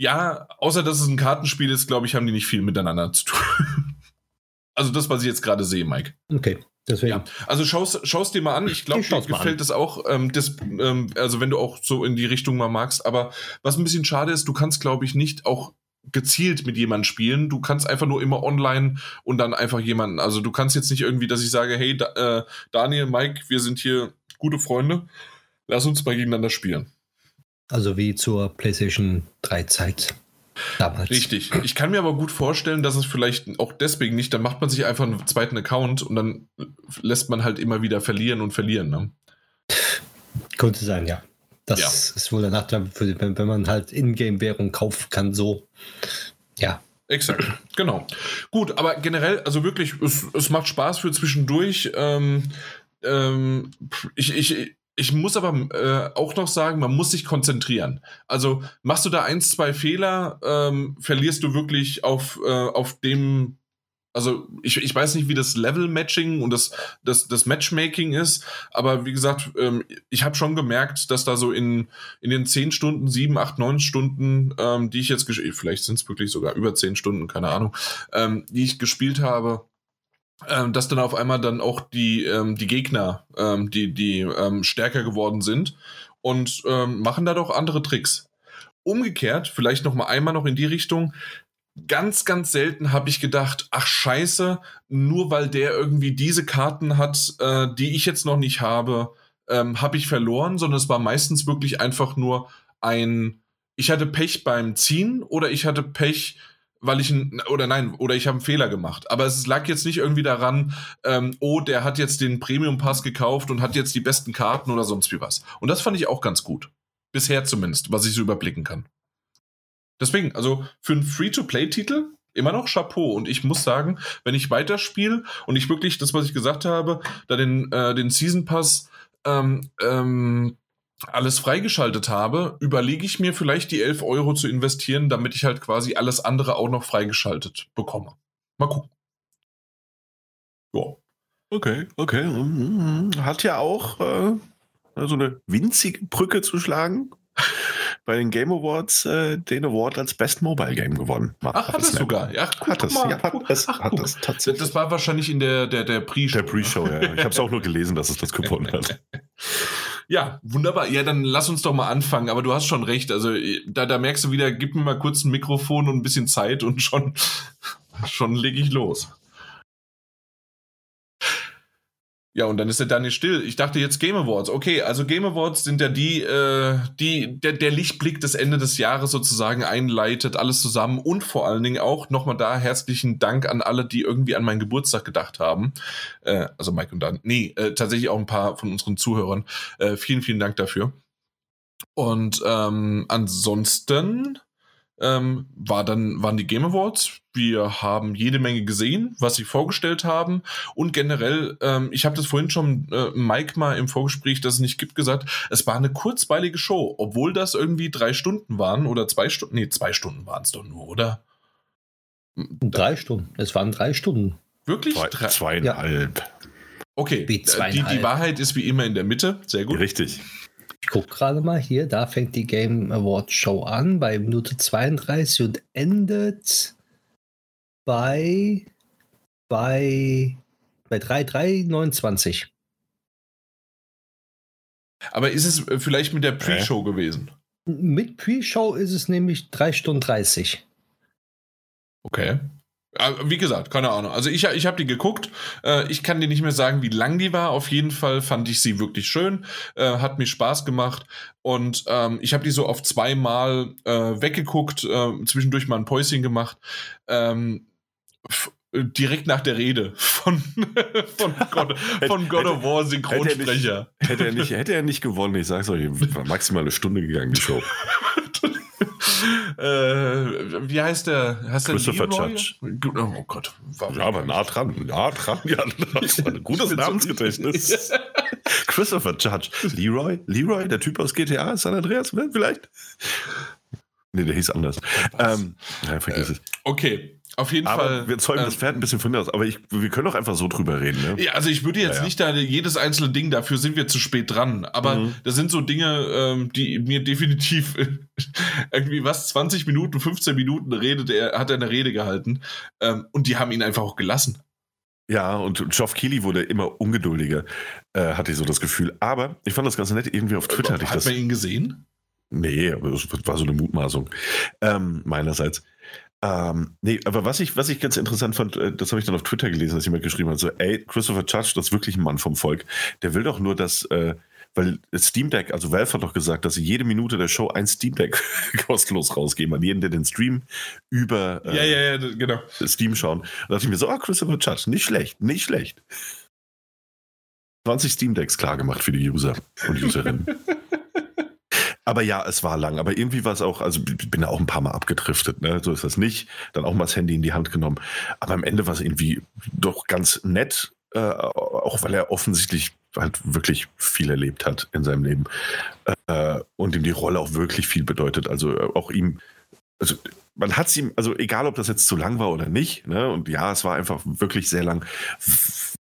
ja, außer dass es ein Kartenspiel ist, glaube ich, haben die nicht viel miteinander zu tun. also das, was ich jetzt gerade sehe, Mike. Okay. Deswegen. Ja, also schaust, schaust dir mal an. Ich glaube, dir gefällt das auch. Ähm, das, ähm, also wenn du auch so in die Richtung mal magst. Aber was ein bisschen schade ist, du kannst, glaube ich, nicht auch gezielt mit jemandem spielen. Du kannst einfach nur immer online und dann einfach jemanden. Also du kannst jetzt nicht irgendwie, dass ich sage, hey, da, äh, Daniel, Mike, wir sind hier gute Freunde. Lass uns mal gegeneinander spielen. Also wie zur PlayStation 3 Zeit. Damals. Richtig. Ich kann mir aber gut vorstellen, dass es vielleicht auch deswegen nicht, dann macht man sich einfach einen zweiten Account und dann lässt man halt immer wieder verlieren und verlieren. Ne? Könnte sein, ja. Das ja. ist wohl der Nachteil, wenn, man halt Ingame-Währung kaufen kann, so. Ja. Exakt, genau. Gut, aber generell, also wirklich, es, es macht Spaß für zwischendurch. Ähm, ähm, ich, ich, ich muss aber äh, auch noch sagen, man muss sich konzentrieren. Also machst du da eins, zwei Fehler, ähm, verlierst du wirklich auf, äh, auf dem, also ich, ich weiß nicht, wie das Level-Matching und das, das, das Matchmaking ist, aber wie gesagt, ähm, ich habe schon gemerkt, dass da so in, in den zehn Stunden, sieben, acht, neun Stunden, ähm, die ich jetzt vielleicht sind es wirklich sogar über zehn Stunden, keine Ahnung, ähm, die ich gespielt habe, ähm, dass dann auf einmal dann auch die, ähm, die Gegner, ähm, die, die ähm, stärker geworden sind und ähm, machen da doch andere Tricks. Umgekehrt, vielleicht noch mal einmal noch in die Richtung, ganz, ganz selten habe ich gedacht, ach scheiße, nur weil der irgendwie diese Karten hat, äh, die ich jetzt noch nicht habe, ähm, habe ich verloren, sondern es war meistens wirklich einfach nur ein, ich hatte Pech beim Ziehen oder ich hatte Pech weil ich ein, oder nein, oder ich habe einen Fehler gemacht. Aber es lag jetzt nicht irgendwie daran, ähm, oh, der hat jetzt den Premium-Pass gekauft und hat jetzt die besten Karten oder sonst wie was. Und das fand ich auch ganz gut. Bisher zumindest, was ich so überblicken kann. Deswegen, also für einen Free-to-Play-Titel immer noch Chapeau. Und ich muss sagen, wenn ich weiterspiele und ich wirklich das, was ich gesagt habe, da den, äh, den Season Pass ähm, ähm, alles freigeschaltet habe, überlege ich mir vielleicht die 11 Euro zu investieren, damit ich halt quasi alles andere auch noch freigeschaltet bekomme. Mal gucken. Ja. Okay, okay. Mhm. Hat ja auch äh, so eine winzige Brücke zu schlagen. Bei den Game Awards äh, den Award als Best Mobile Game gewonnen. Ach, hat es sogar. Ja, guck, hat es. Ja, hat es. Hat es tatsächlich. Das war wahrscheinlich in der, der, der Pre-Show. Der Pre-Show, ja. Ich habe es auch nur gelesen, dass es das gewonnen hat. Ja, wunderbar. Ja, dann lass uns doch mal anfangen. Aber du hast schon recht. Also da, da merkst du wieder, gib mir mal kurz ein Mikrofon und ein bisschen Zeit und schon, schon lege ich los. Ja, und dann ist der Daniel still. Ich dachte jetzt Game Awards. Okay, also Game Awards sind ja die, äh, die der, der Lichtblick des Ende des Jahres sozusagen einleitet, alles zusammen und vor allen Dingen auch nochmal da herzlichen Dank an alle, die irgendwie an meinen Geburtstag gedacht haben. Äh, also Mike und Dan. Nee, äh, tatsächlich auch ein paar von unseren Zuhörern. Äh, vielen, vielen Dank dafür. Und ähm, ansonsten ähm, war dann, waren die Game Awards. Wir haben jede Menge gesehen, was sie vorgestellt haben. Und generell, ähm, ich habe das vorhin schon äh, Mike mal im Vorgespräch, das es nicht gibt, gesagt, es war eine kurzweilige Show, obwohl das irgendwie drei Stunden waren oder zwei Stunden. Nee, zwei Stunden waren es doch nur, oder? Drei Stunden. Es waren drei Stunden. Wirklich? Zwei, zweieinhalb. Ja. Okay, die, die Wahrheit ist wie immer in der Mitte. Sehr gut. Richtig. Ich gucke gerade mal hier, da fängt die Game Award Show an bei Minute 32 und endet bei bei bei 3.329. Aber ist es äh, vielleicht mit der Pre-Show äh? gewesen? Mit Pre-Show ist es nämlich 3 Stunden 30. Okay. Wie gesagt, keine Ahnung. Also ich, ich habe die geguckt. Äh, ich kann dir nicht mehr sagen, wie lang die war. Auf jeden Fall fand ich sie wirklich schön. Äh, hat mir Spaß gemacht. Und ähm, ich habe die so auf zweimal äh, weggeguckt, äh, zwischendurch mal ein Päuschen gemacht. Ähm, direkt nach der Rede von, von, God, von God of War Synchronsprecher. Hätte er, nicht, hätte er nicht gewonnen, ich sag's euch, war maximal eine Stunde gegangen, die Show. äh, wie heißt der? Heißt Christopher Judge. Oh Gott. Ja, aber nah dran. Nah dran. Ja, das war ein gutes Namensgedächtnis. Christopher Judge. Leroy? Leroy, der Typ aus GTA, San Andreas, ne, vielleicht? Nee, der hieß anders. Ähm, ja, vergiss äh, es. Okay, auf jeden aber Fall. Wir zeugen ähm, das Pferd ein bisschen von mir aus, aber ich, wir können doch einfach so drüber reden. Ne? Ja, also ich würde jetzt Ja, ja. nicht da jedes einzelne Ding, dafür sind wir zu spät dran. Aber Mhm. das sind so Dinge, ähm, die mir definitiv irgendwie was, 20 Minuten, 15 Minuten redet er, hat er eine Rede gehalten. Ähm, und die haben ihn einfach auch gelassen. Ja, und Geoff Keighley wurde immer ungeduldiger, äh, hatte ich so das Gefühl. Aber ich fand das ganz nett, irgendwie auf Twitter hatte ich hat das. man ihn gesehen? Nee, aber das war so eine Mutmaßung ähm, meinerseits. Ähm, nee, aber was ich, was ich ganz interessant fand, äh, das habe ich dann auf Twitter gelesen, dass jemand geschrieben hat, so, ey, Christopher Judge, das ist wirklich ein Mann vom Volk. Der will doch nur, dass, äh, weil Steam Deck, also Valve hat doch gesagt, dass sie jede Minute der Show ein Steam Deck kostenlos rausgeben an jeden, der den Stream über äh, Ja, ja, ja, genau. Steam schauen. Da dachte ich mir so, ah, Christopher Judge, nicht schlecht, nicht schlecht. 20 Steam Decks klar gemacht für die User und Userinnen. Aber ja, es war lang. Aber irgendwie war es auch, also ich bin da auch ein paar Mal abgedriftet, ne? So ist das nicht. Dann auch mal das Handy in die Hand genommen. Aber am Ende war es irgendwie doch ganz nett, äh, auch weil er offensichtlich halt wirklich viel erlebt hat in seinem Leben. Äh, und ihm die Rolle auch wirklich viel bedeutet. Also äh, auch ihm, also man hat es ihm, also egal ob das jetzt zu lang war oder nicht, ne? Und ja, es war einfach wirklich sehr lang.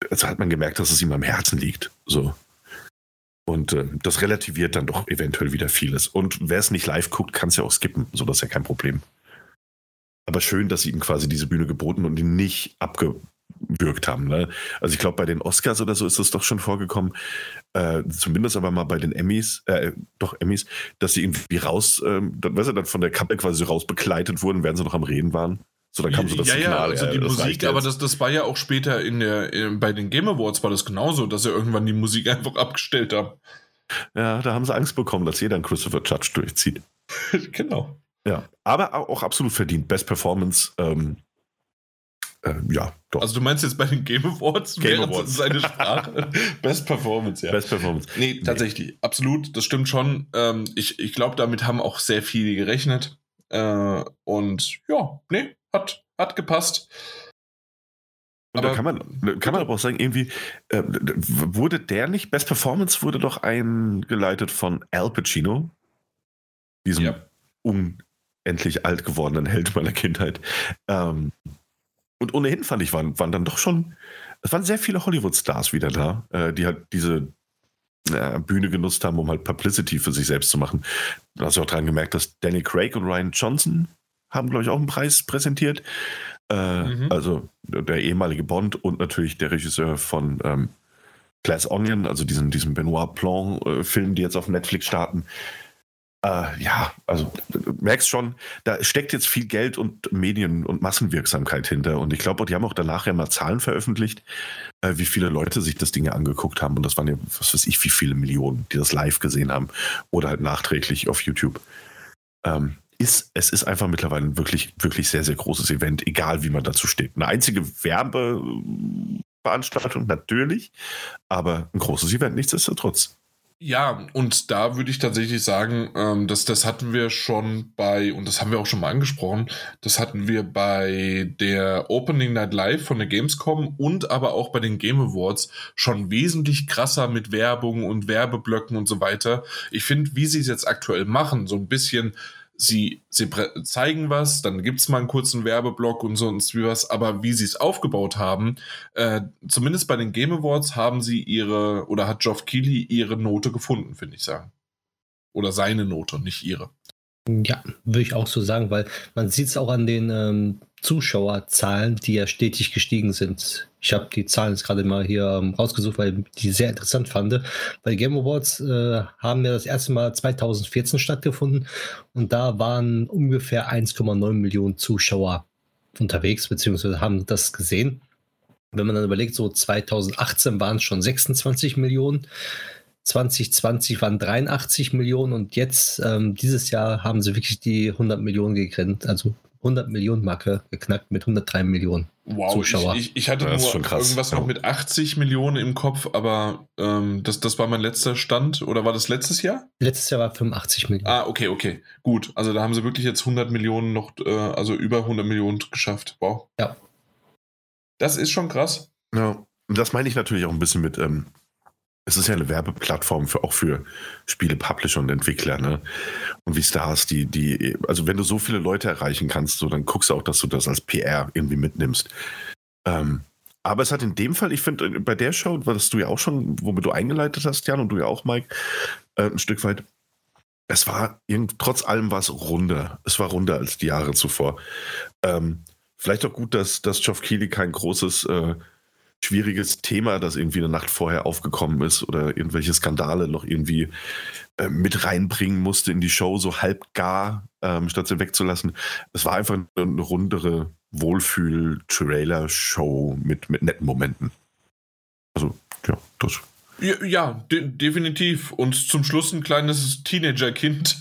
Also hat man gemerkt, dass es ihm am Herzen liegt. So. Und äh, das relativiert dann doch eventuell wieder vieles. Und wer es nicht live guckt, kann es ja auch skippen, so das ist ja kein Problem. Aber schön, dass sie ihm quasi diese Bühne geboten und ihn nicht abgewürgt haben. Ne? Also ich glaube, bei den Oscars oder so ist das doch schon vorgekommen, äh, zumindest aber mal bei den Emmys, äh, doch Emmys, dass sie irgendwie raus, ähm, dann, weißt du, dann von der Kappe quasi raus begleitet wurden, während sie noch am Reden waren. So, dann kam so das ja, Signal. ja, also die reicht Musik, aber das, das war ja auch später in der, in, bei den Game Awards war das genauso, dass sie irgendwann die Musik einfach abgestellt haben. Ja, da haben sie Angst bekommen, dass jeder einen Christopher Judge durchzieht. genau. Ja, aber auch absolut verdient. Best Performance, ähm, äh, ja, doch. Also du meinst jetzt bei den Game Awards Game Awards. seine Sprache? Best Performance, ja. Best Performance. Nee, tatsächlich, absolut, das stimmt schon. Ähm, ich ich glaube, damit haben auch sehr viele gerechnet. Äh, und ja, nee, hat, hat gepasst. Und da Aber- kann man, kann man aber auch sagen, irgendwie äh, wurde der nicht, Best Performance wurde doch eingeleitet von Al Pacino, diesem Ja. unendlich alt gewordenen Held meiner Kindheit. Ähm, und ohnehin fand ich, waren, waren dann doch schon, es waren sehr viele Hollywood-Stars wieder da, äh, die halt diese äh, Bühne genutzt haben, um halt Publicity für sich selbst zu machen. Da hast du auch dran gemerkt, dass Danny Craig und Ryan Johnson haben, glaube ich, auch einen Preis präsentiert. Äh, Mhm. Also der ehemalige Bond und natürlich der Regisseur von ähm, Glass Onion, also diesen, diesen Benoit Blanc-Film, die jetzt auf Netflix starten. Äh, ja, also du merkst schon, da steckt jetzt viel Geld und Medien- und Massenwirksamkeit hinter. Und ich glaube, die haben auch danach ja mal Zahlen veröffentlicht, äh, wie viele Leute sich das Ding angeguckt haben. Und das waren ja, was weiß ich, wie viele Millionen, die das live gesehen haben oder halt nachträglich auf YouTube. Ähm, ist, es ist einfach mittlerweile ein wirklich, wirklich sehr, sehr großes Event, egal wie man dazu steht. Eine einzige Werbeveranstaltung natürlich, aber ein großes Event nichtsdestotrotz. Ja, und da würde ich tatsächlich sagen, ähm, dass das hatten wir schon bei, und das haben wir auch schon mal angesprochen, das hatten wir bei der Opening Night Live von der Gamescom und aber auch bei den Game Awards schon wesentlich krasser mit Werbung und Werbeblöcken und so weiter. Ich finde, wie sie es jetzt aktuell machen, so ein bisschen, sie, sie zeigen was, dann gibt's mal einen kurzen Werbeblock und sonst wie was, aber wie sie es aufgebaut haben, äh, zumindest bei den Game Awards haben sie ihre, oder hat Geoff Keighley ihre Note gefunden, finde ich sagen. Oder seine Note, nicht ihre. Ja, würde ich auch so sagen, weil man sieht es auch an den ähm, Zuschauerzahlen, die ja stetig gestiegen sind. Ich habe die Zahlen jetzt gerade mal hier ähm, rausgesucht, weil ich die sehr interessant fand. Weil Game Awards äh, haben ja das erste Mal 2014 stattgefunden und da waren ungefähr 1,9 Millionen Zuschauer unterwegs, beziehungsweise haben das gesehen. Wenn man dann überlegt, so 2018 waren es schon 26 Millionen. 2020 waren 83 Millionen und jetzt, ähm, dieses Jahr, haben sie wirklich die 100 Millionen gegrenzt, also 100 Millionen Marke geknackt mit 103 Millionen. Wow, Zuschauer. Ich, ich, ich hatte ist nur krass, irgendwas ja. noch mit 80 Millionen im Kopf, aber ähm, das, das war mein letzter Stand. Oder war das letztes Jahr? Letztes Jahr war 85 Millionen. Ah, okay, okay. Gut. Also da haben sie wirklich jetzt 100 Millionen noch, äh, also über 100 Millionen geschafft. Wow. Ja. Das ist schon krass. Ja, und das meine ich natürlich auch ein bisschen mit, ähm, es ist ja eine Werbeplattform für auch für Spiele, Publisher und Entwickler, ne? Und wie Stars, die, die, also wenn du so viele Leute erreichen kannst, so, dann guckst du auch, dass du das als PR irgendwie mitnimmst. Ähm, aber es hat in dem Fall, ich finde, bei der Show, was du ja auch schon, womit du eingeleitet hast, Jan, und du ja auch, Mike, äh, ein Stück weit, es war trotz allem war es runder. Es war runder als die Jahre zuvor. Ähm, vielleicht auch gut, dass, dass Geoff Keighley kein großes äh, schwieriges Thema, das irgendwie eine Nacht vorher aufgekommen ist oder irgendwelche Skandale noch irgendwie äh, mit reinbringen musste in die Show, so halb gar, ähm, statt sie wegzulassen. Es war einfach eine, rundere Wohlfühl-Trailer-Show mit, mit netten Momenten. Also, ja, das ja, ja de definitiv. Und zum Schluss ein kleines Teenager-Kind.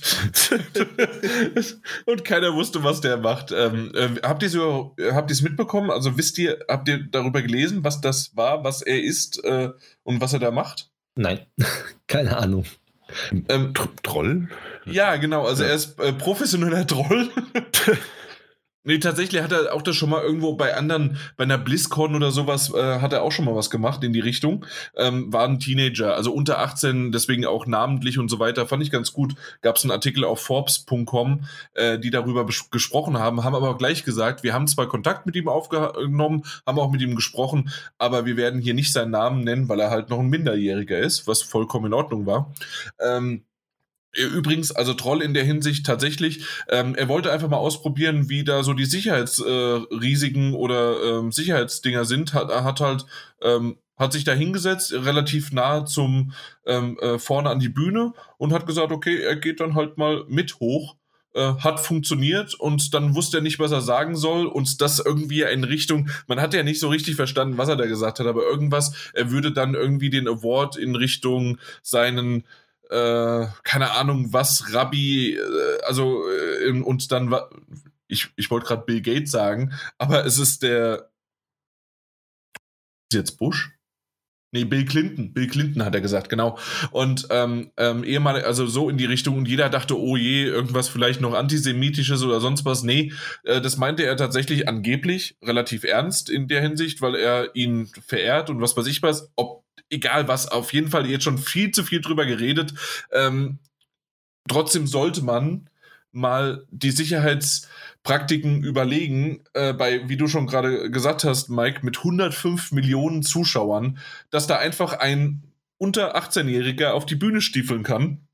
und keiner wusste, was der macht. Ähm, äh, habt ihr es mitbekommen? Also wisst ihr, habt ihr darüber gelesen, was das war, was er ist äh, und was er da macht? Nein, keine Ahnung. Ähm, Troll? Ja, genau. Also ja. er ist äh, professioneller Troll. Nee, tatsächlich hat er auch das schon mal irgendwo bei anderen, bei einer BlizzCon oder sowas, äh, hat er auch schon mal was gemacht in die Richtung. Ähm, war ein Teenager, also unter 18, deswegen auch namentlich und so weiter. Fand ich ganz gut. Gab es einen Artikel auf Forbes.com, äh, die darüber gesprochen haben, haben aber gleich gesagt, wir haben zwar Kontakt mit ihm aufgenommen, haben auch mit ihm gesprochen, aber wir werden hier nicht seinen Namen nennen, weil er halt noch ein Minderjähriger ist, was vollkommen in Ordnung war. Ähm, Übrigens, also Troll in der Hinsicht tatsächlich, ähm, er wollte einfach mal ausprobieren, wie da so die Sicherheitsrisiken äh, oder ähm, Sicherheitsdinger sind, hat, hat halt, ähm, hat sich da hingesetzt, relativ nah zum ähm, äh, vorne an die Bühne und hat gesagt, okay, er geht dann halt mal mit hoch. Äh, hat funktioniert und dann wusste er nicht, was er sagen soll und das irgendwie in Richtung, man hat ja nicht so richtig verstanden, was er da gesagt hat, aber irgendwas, er würde dann irgendwie den Award in Richtung seinen äh, keine Ahnung, was Rabbi, äh, also äh, und dann ich, ich wollte gerade Bill Gates sagen, aber es ist der ist jetzt Bush? Nee, Bill Clinton. Bill Clinton hat er gesagt, genau. Und ähm, ähm, ehemalig, also so in die Richtung, und jeder dachte, oh je, irgendwas vielleicht noch Antisemitisches oder sonst was. Nee, äh, das meinte er tatsächlich angeblich relativ ernst in der Hinsicht, weil er ihn verehrt und was weiß ich was. Ob egal was, auf jeden Fall jetzt schon viel zu viel drüber geredet. Ähm, trotzdem sollte man mal die Sicherheitspraktiken überlegen, äh, bei, wie du schon gerade gesagt hast, Mike, mit 105 Millionen Zuschauern, dass da einfach ein unter 18-Jähriger auf die Bühne stiefeln kann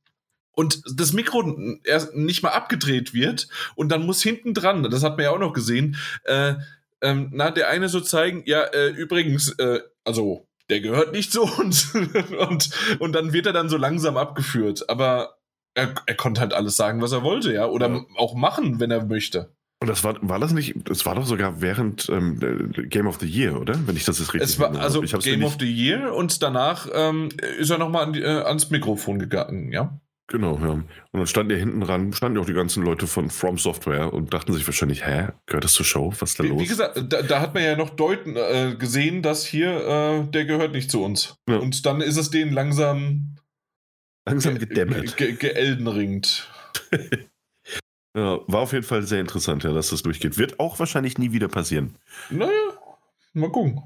und das Mikro erst nicht mal abgedreht wird und dann muss hinten dran, das hat man ja auch noch gesehen, äh, ähm, na, der eine so zeigen, ja, äh, übrigens, äh, also der gehört nicht zu uns. und, und dann wird er dann so langsam abgeführt. Aber er, er konnte halt alles sagen, was er wollte, ja. Oder ja. auch machen, wenn er möchte. Und das war, war das nicht, das war doch sogar während ähm, Game of the Year, oder? Wenn ich das jetzt richtig Es war also Game of the Year und danach ähm, ist er nochmal an äh, ans Mikrofon gegangen, ja. Genau, ja. Und dann standen ja hinten dran, standen ja auch die ganzen Leute von From Software und dachten sich wahrscheinlich, hä, gehört das zur Show? Was ist da wie, los? Wie gesagt, da, da, hat man ja noch deuten, äh, gesehen, dass hier, äh, der gehört nicht zu uns. Ja. Und dann ist es denen langsam langsam gedämmert. Ge geeldenringt. ja, war auf jeden Fall sehr interessant, ja, dass das durchgeht. Wird auch wahrscheinlich nie wieder passieren. Naja, mal gucken.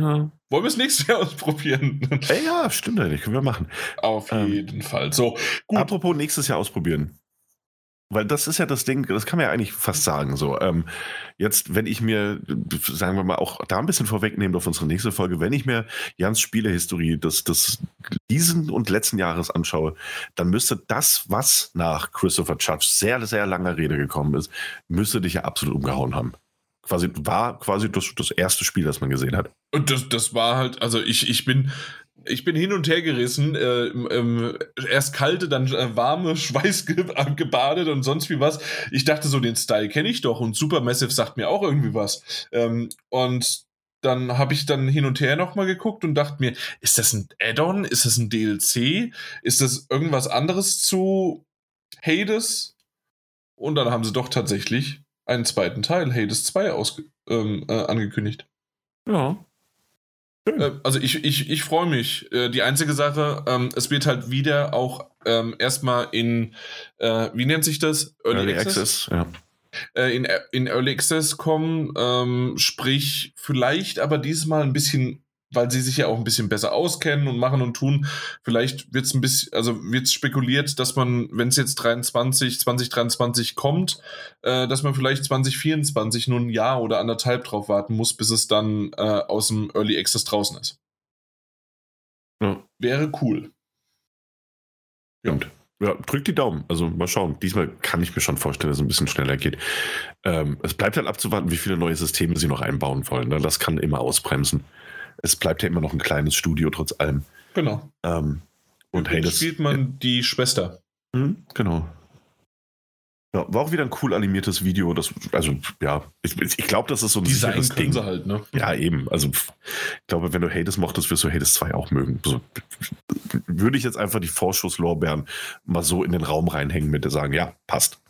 Ja. Wollen wir es nächstes Jahr ausprobieren? Ey, ja, stimmt eigentlich. Können wir machen. Auf ähm, jeden Fall. So, gut. Apropos nächstes Jahr ausprobieren. Weil das ist ja das Ding, das kann man ja eigentlich fast sagen. So, ähm, jetzt, wenn ich mir, sagen wir mal, auch da ein bisschen vorwegnehmen auf unsere nächste Folge, wenn ich mir Jans Spielehistorie des, des diesen und letzten Jahres anschaue, dann müsste das, was nach Christopher Judge sehr, sehr langer Rede gekommen ist, müsste dich ja absolut umgehauen haben quasi war quasi das, das erste Spiel, das man gesehen hat. Und das, das war halt, also ich, ich bin, ich bin hin und her gerissen. Äh, ähm, erst kalte, dann äh, warme, Schweiß gebadet und sonst wie was. Ich dachte so, den Style kenne ich doch und Supermassive sagt mir auch irgendwie was. Ähm, und dann habe ich dann hin und her nochmal geguckt und dachte mir, ist das ein Add-on? Ist das ein DLC? Ist das irgendwas anderes zu Hades? Und dann haben sie doch tatsächlich einen zweiten Teil, Hades 2, aus, ähm, äh, angekündigt. Ja. Äh, also ich, ich, ich freue mich. Äh, die einzige Sache, ähm, es wird halt wieder auch ähm, erstmal in, äh, wie nennt sich das? Early, Early Access? Access ja. Äh, in, in Early Access kommen, ähm, sprich vielleicht aber diesmal ein bisschen weil sie sich ja auch ein bisschen besser auskennen und machen und tun. Vielleicht wird es ein bisschen, also wird spekuliert, dass man, wenn es jetzt 23, 2023 kommt, äh, dass man vielleicht 2024 nur ein Jahr oder anderthalb drauf warten muss, bis es dann äh, aus dem Early Access draußen ist. Ja. Wäre cool. Ja. Ja, drück die Daumen. Also mal schauen. Diesmal kann ich mir schon vorstellen, dass es ein bisschen schneller geht. Ähm, es bleibt halt abzuwarten, wie viele neue Systeme sie noch einbauen wollen. Ne? Das kann immer ausbremsen es bleibt ja immer noch ein kleines Studio trotz allem. Genau. Ähm, und hey, das spielt man äh, die Schwester. Mh, genau. Ja, war auch wieder ein cool animiertes Video. Das, also, ja, ich, ich glaube, das ist so ein Design sicheres Ding. Sie halt, ne? Ja, eben. Also, ich glaube, wenn du Hades mochtest, wirst du Hades 2 auch mögen. So, würde ich jetzt einfach die Vorschusslorbeeren mal so in den Raum reinhängen mit der sagen, ja, passt.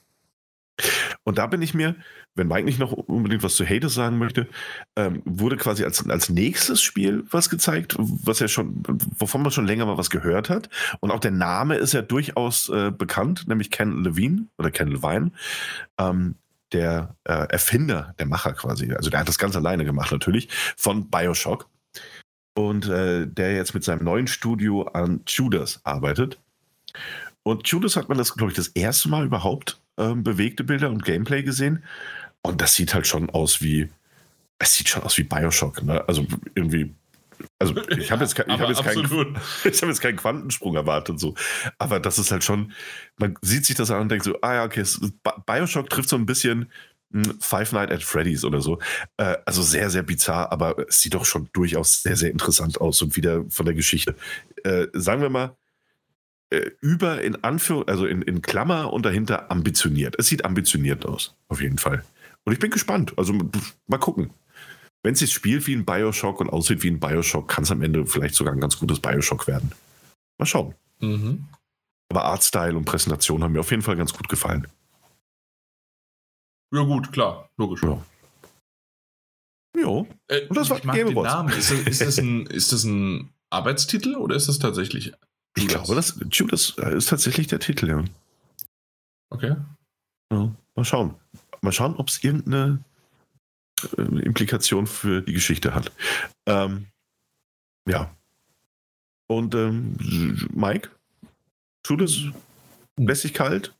Und da bin ich mir, wenn Mike nicht noch unbedingt was zu Hades sagen möchte, ähm, wurde quasi als, als nächstes Spiel was gezeigt, was ja schon, wovon man schon länger mal was gehört hat. Und auch der Name ist ja durchaus äh, bekannt, nämlich Ken Levine oder Ken Levine. Ähm, der äh, Erfinder, der Macher quasi. Also der hat das ganz alleine gemacht natürlich, von Bioshock. Und äh, der jetzt mit seinem neuen Studio an Judas arbeitet. Und Judas hat man das, glaube ich, das erste Mal überhaupt ähm, bewegte Bilder und Gameplay gesehen. Und das sieht halt schon aus wie, es sieht schon aus wie Bioshock, ne? Also irgendwie, also ich habe jetzt, ich hab jetzt, keinen, hab jetzt keinen Quantensprung erwartet, so. Aber das ist halt schon, man sieht sich das an und denkt so, ah ja, okay, Bioshock trifft so ein bisschen hm, Five Nights at Freddy's oder so. Äh, also sehr, sehr bizarr, aber es sieht doch schon durchaus sehr, sehr interessant aus und wieder von der Geschichte. Äh, sagen wir mal, äh, über in Anführung, also in, in Klammer und dahinter ambitioniert. Es sieht ambitioniert aus, auf jeden Fall. Und ich bin gespannt. Also mal gucken. Wenn es sich spielt wie ein Bioshock und aussieht wie ein Bioshock, kann es am Ende vielleicht sogar ein ganz gutes Bioshock werden. Mal schauen. Mhm. Aber Artstyle und Präsentation haben mir auf jeden Fall ganz gut gefallen. Ja, gut, klar, logisch. Ja. Jo. Äh, und das war Game Awards. Ist, das, ist, das ein, ist das ein Arbeitstitel oder ist das tatsächlich ich glaube, das Judas äh, ist tatsächlich der Titel, ja. Okay. Ja, mal schauen. Mal schauen, ob es irgendeine äh, Implikation für die Geschichte hat. Ähm, ja. Und ähm, Mike? Judas lässt sich kalt?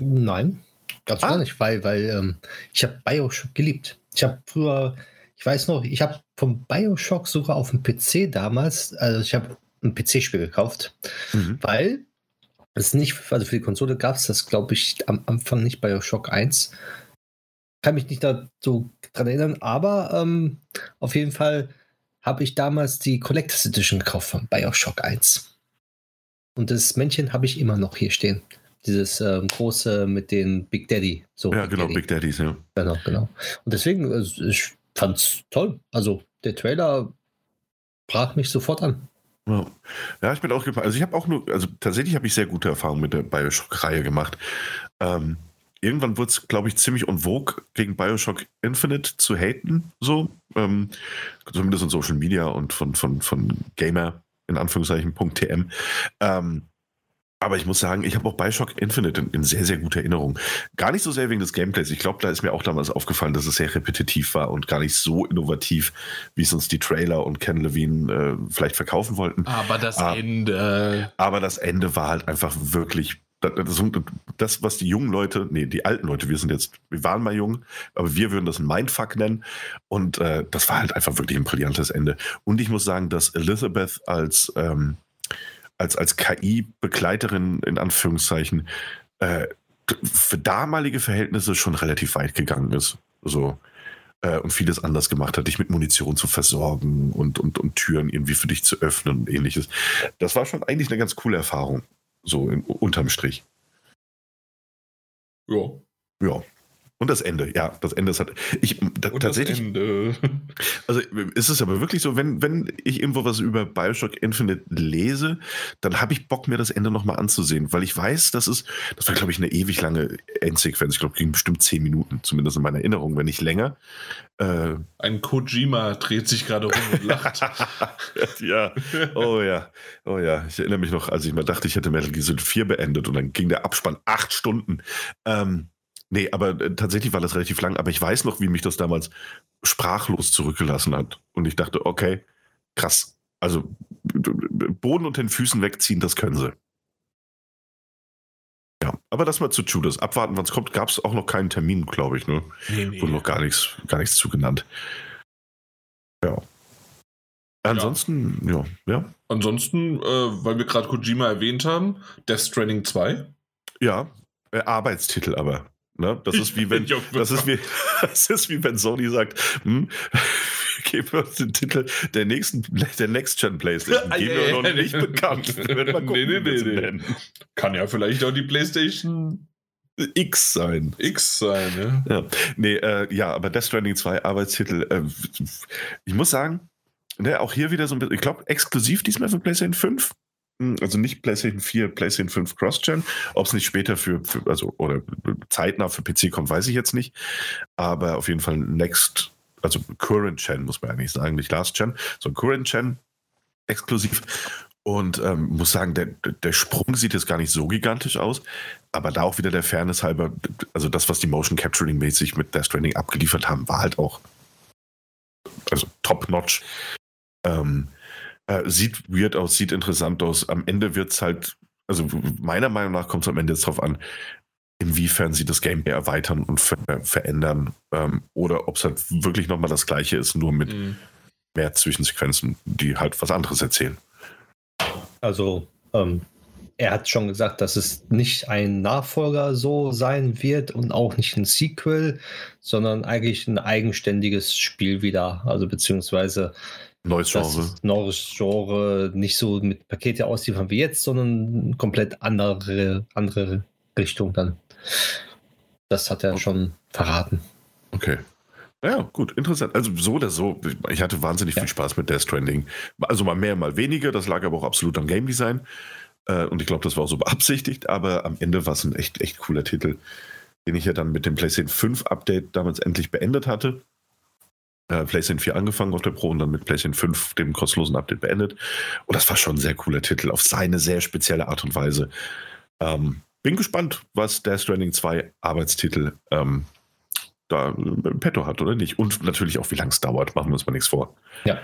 Nein, ganz ah. gar nicht, weil, weil ähm, ich habe Bioshock geliebt. Ich habe früher, ich weiß noch, ich habe vom Bioshock sogar auf dem PC damals, also ich habe ein PC-Spiel gekauft, mhm. weil es nicht, also für die Konsole gab es das, glaube ich, am Anfang nicht bei Shock 1. Kann mich nicht da so dran erinnern, aber ähm, auf jeden Fall habe ich damals die Collectors Edition gekauft von Bioshock 1. Und das Männchen habe ich immer noch hier stehen. Dieses ähm, große mit den Big Daddy. So ja, Big genau, Daddy. Big Daddies, ja. Genau, genau. Und deswegen, also, ich fand es toll. Also der Trailer brach mich sofort an. Ja. ja, ich bin auch gespannt. Also ich habe auch nur, also tatsächlich habe ich sehr gute Erfahrungen mit der Bioshock-Reihe gemacht. Ähm, irgendwann wurde es, glaube ich, ziemlich en vogue, gegen Bioshock Infinite zu haten, so. Ähm, zumindest in Social Media und von, von, von Gamer, in Anführungszeichen, .tm. Ähm, aber ich muss sagen, ich habe auch Bioshock Infinite in, in, sehr, sehr guter Erinnerung. Gar nicht so sehr wegen des Gameplays. Ich glaube, da ist mir auch damals aufgefallen, dass es sehr repetitiv war und gar nicht so innovativ, wie es uns die Trailer und Ken Levine äh, vielleicht verkaufen wollten. Aber das aber, Ende. Aber das Ende war halt einfach wirklich das, das, was die jungen Leute, nee, die alten Leute, wir sind jetzt, wir waren mal jung, aber wir würden das ein Mindfuck nennen. Und äh, das war halt einfach wirklich ein brillantes Ende. Und ich muss sagen, dass Elizabeth als ähm, als, als KI-Begleiterin in Anführungszeichen äh, für damalige Verhältnisse schon relativ weit gegangen ist. So. Äh, und vieles anders gemacht hat, dich mit Munition zu versorgen und, und, und Türen irgendwie für dich zu öffnen und ähnliches. Das war schon eigentlich eine ganz coole Erfahrung. So in, unterm Strich. Ja. Ja. Und das Ende, ja, das Ende ist halt. Ich, da, tatsächlich. Also ist es aber wirklich so, wenn, wenn ich irgendwo was über Bioshock Infinite lese, dann habe ich Bock, mir das Ende nochmal anzusehen, weil ich weiß, das ist, das war, glaube ich, eine ewig lange Endsequenz. Ich glaube, ging bestimmt zehn Minuten, zumindest in meiner Erinnerung, wenn nicht länger. Äh, Ein Kojima dreht sich gerade rum und lacht. ja, oh ja, oh ja. Ich erinnere mich noch, als ich mal dachte, ich hätte Metal Gear Solid 4 beendet und dann ging der Abspann acht Stunden. Ähm, Nee, aber äh, tatsächlich war das relativ lang. Aber ich weiß noch, wie mich das damals sprachlos zurückgelassen hat. Und ich dachte, okay, krass. Also Boden unter den Füßen wegziehen, das können sie. Ja, aber das mal zu Judas. Abwarten, wann es kommt, gab es auch noch keinen Termin, glaube ich. Ne? Nee, nee. Wurde noch gar nichts, gar nichts zugenannt. Ja. Ansonsten, ja, ja. Ansonsten, äh, weil wir gerade Kojima erwähnt haben, Death Stranding 2. Ja, äh, Arbeitstitel aber. Ne? Das ist wie wenn, das ist wie, das ist wie wenn Sony sagt, hm, geben wir uns den Titel der nächsten, der Next Gen PlayStation. Geben ja, wir ja, noch ja. nicht bekannt. Gucken, Nee, nee, nee, nee. Kann ja vielleicht auch die PlayStation X sein. X sein, ne? Ja, nee, äh, ja, aber Death Stranding 2 Arbeitstitel, äh, ich muss sagen, ne, auch hier wieder so ein bisschen, ich glaube, exklusiv diesmal für PlayStation 5. Hm, Also nicht PlayStation 4, PlayStation 5 Cross-Gen. Ob es nicht später für, für, also, oder zeitnah für PC kommt, weiß ich jetzt nicht. Aber auf jeden Fall Next, also Current Gen, muss man eigentlich sagen, nicht Last Gen, sondern Current Gen exklusiv. Und ähm, muss sagen, der, der Sprung sieht jetzt gar nicht so gigantisch aus, aber da auch wieder der Fairness halber, also das, was die Motion Capturing mäßig mit Death Stranding abgeliefert haben, war halt auch also top-notch. Ähm, äh, sieht weird aus, sieht interessant aus. Am Ende wird es halt, also meiner Meinung nach kommt es am Ende jetzt drauf an, inwiefern sie das Gameplay erweitern und ver verändern ähm, oder ob es halt wirklich nochmal das gleiche ist, nur mit Mhm. mehr Zwischensequenzen, die halt was anderes erzählen. Also, ähm, er hat schon gesagt, dass es nicht ein Nachfolger so sein wird und auch nicht ein Sequel, sondern eigentlich ein eigenständiges Spiel wieder. Also beziehungsweise Neues das Genre. neues Genre nicht so mit Pakete ausliefern wie jetzt, sondern komplett andere, andere Richtung dann. Das hat er Okay. schon verraten. Okay. Ja, gut, interessant. Also so oder so, ich hatte wahnsinnig Ja. viel Spaß mit Death Stranding. Also mal mehr, mal weniger. Das lag aber auch absolut am Game Design. Äh, Und ich glaube, das war auch so beabsichtigt, aber am Ende war es ein echt, echt cooler Titel, den ich ja dann mit dem PlayStation 5 Update damals endlich beendet hatte. Äh, PlayStation 4 angefangen auf der Pro und dann mit PlayStation 5 dem kostenlosen Update beendet. Und das war schon ein sehr cooler Titel, auf seine sehr spezielle Art und Weise. Ähm, bin gespannt, was Death Stranding 2 Arbeitstitel ähm, da im Petto hat oder nicht. Und natürlich auch, wie lange es dauert, machen wir uns mal nichts vor. Ja.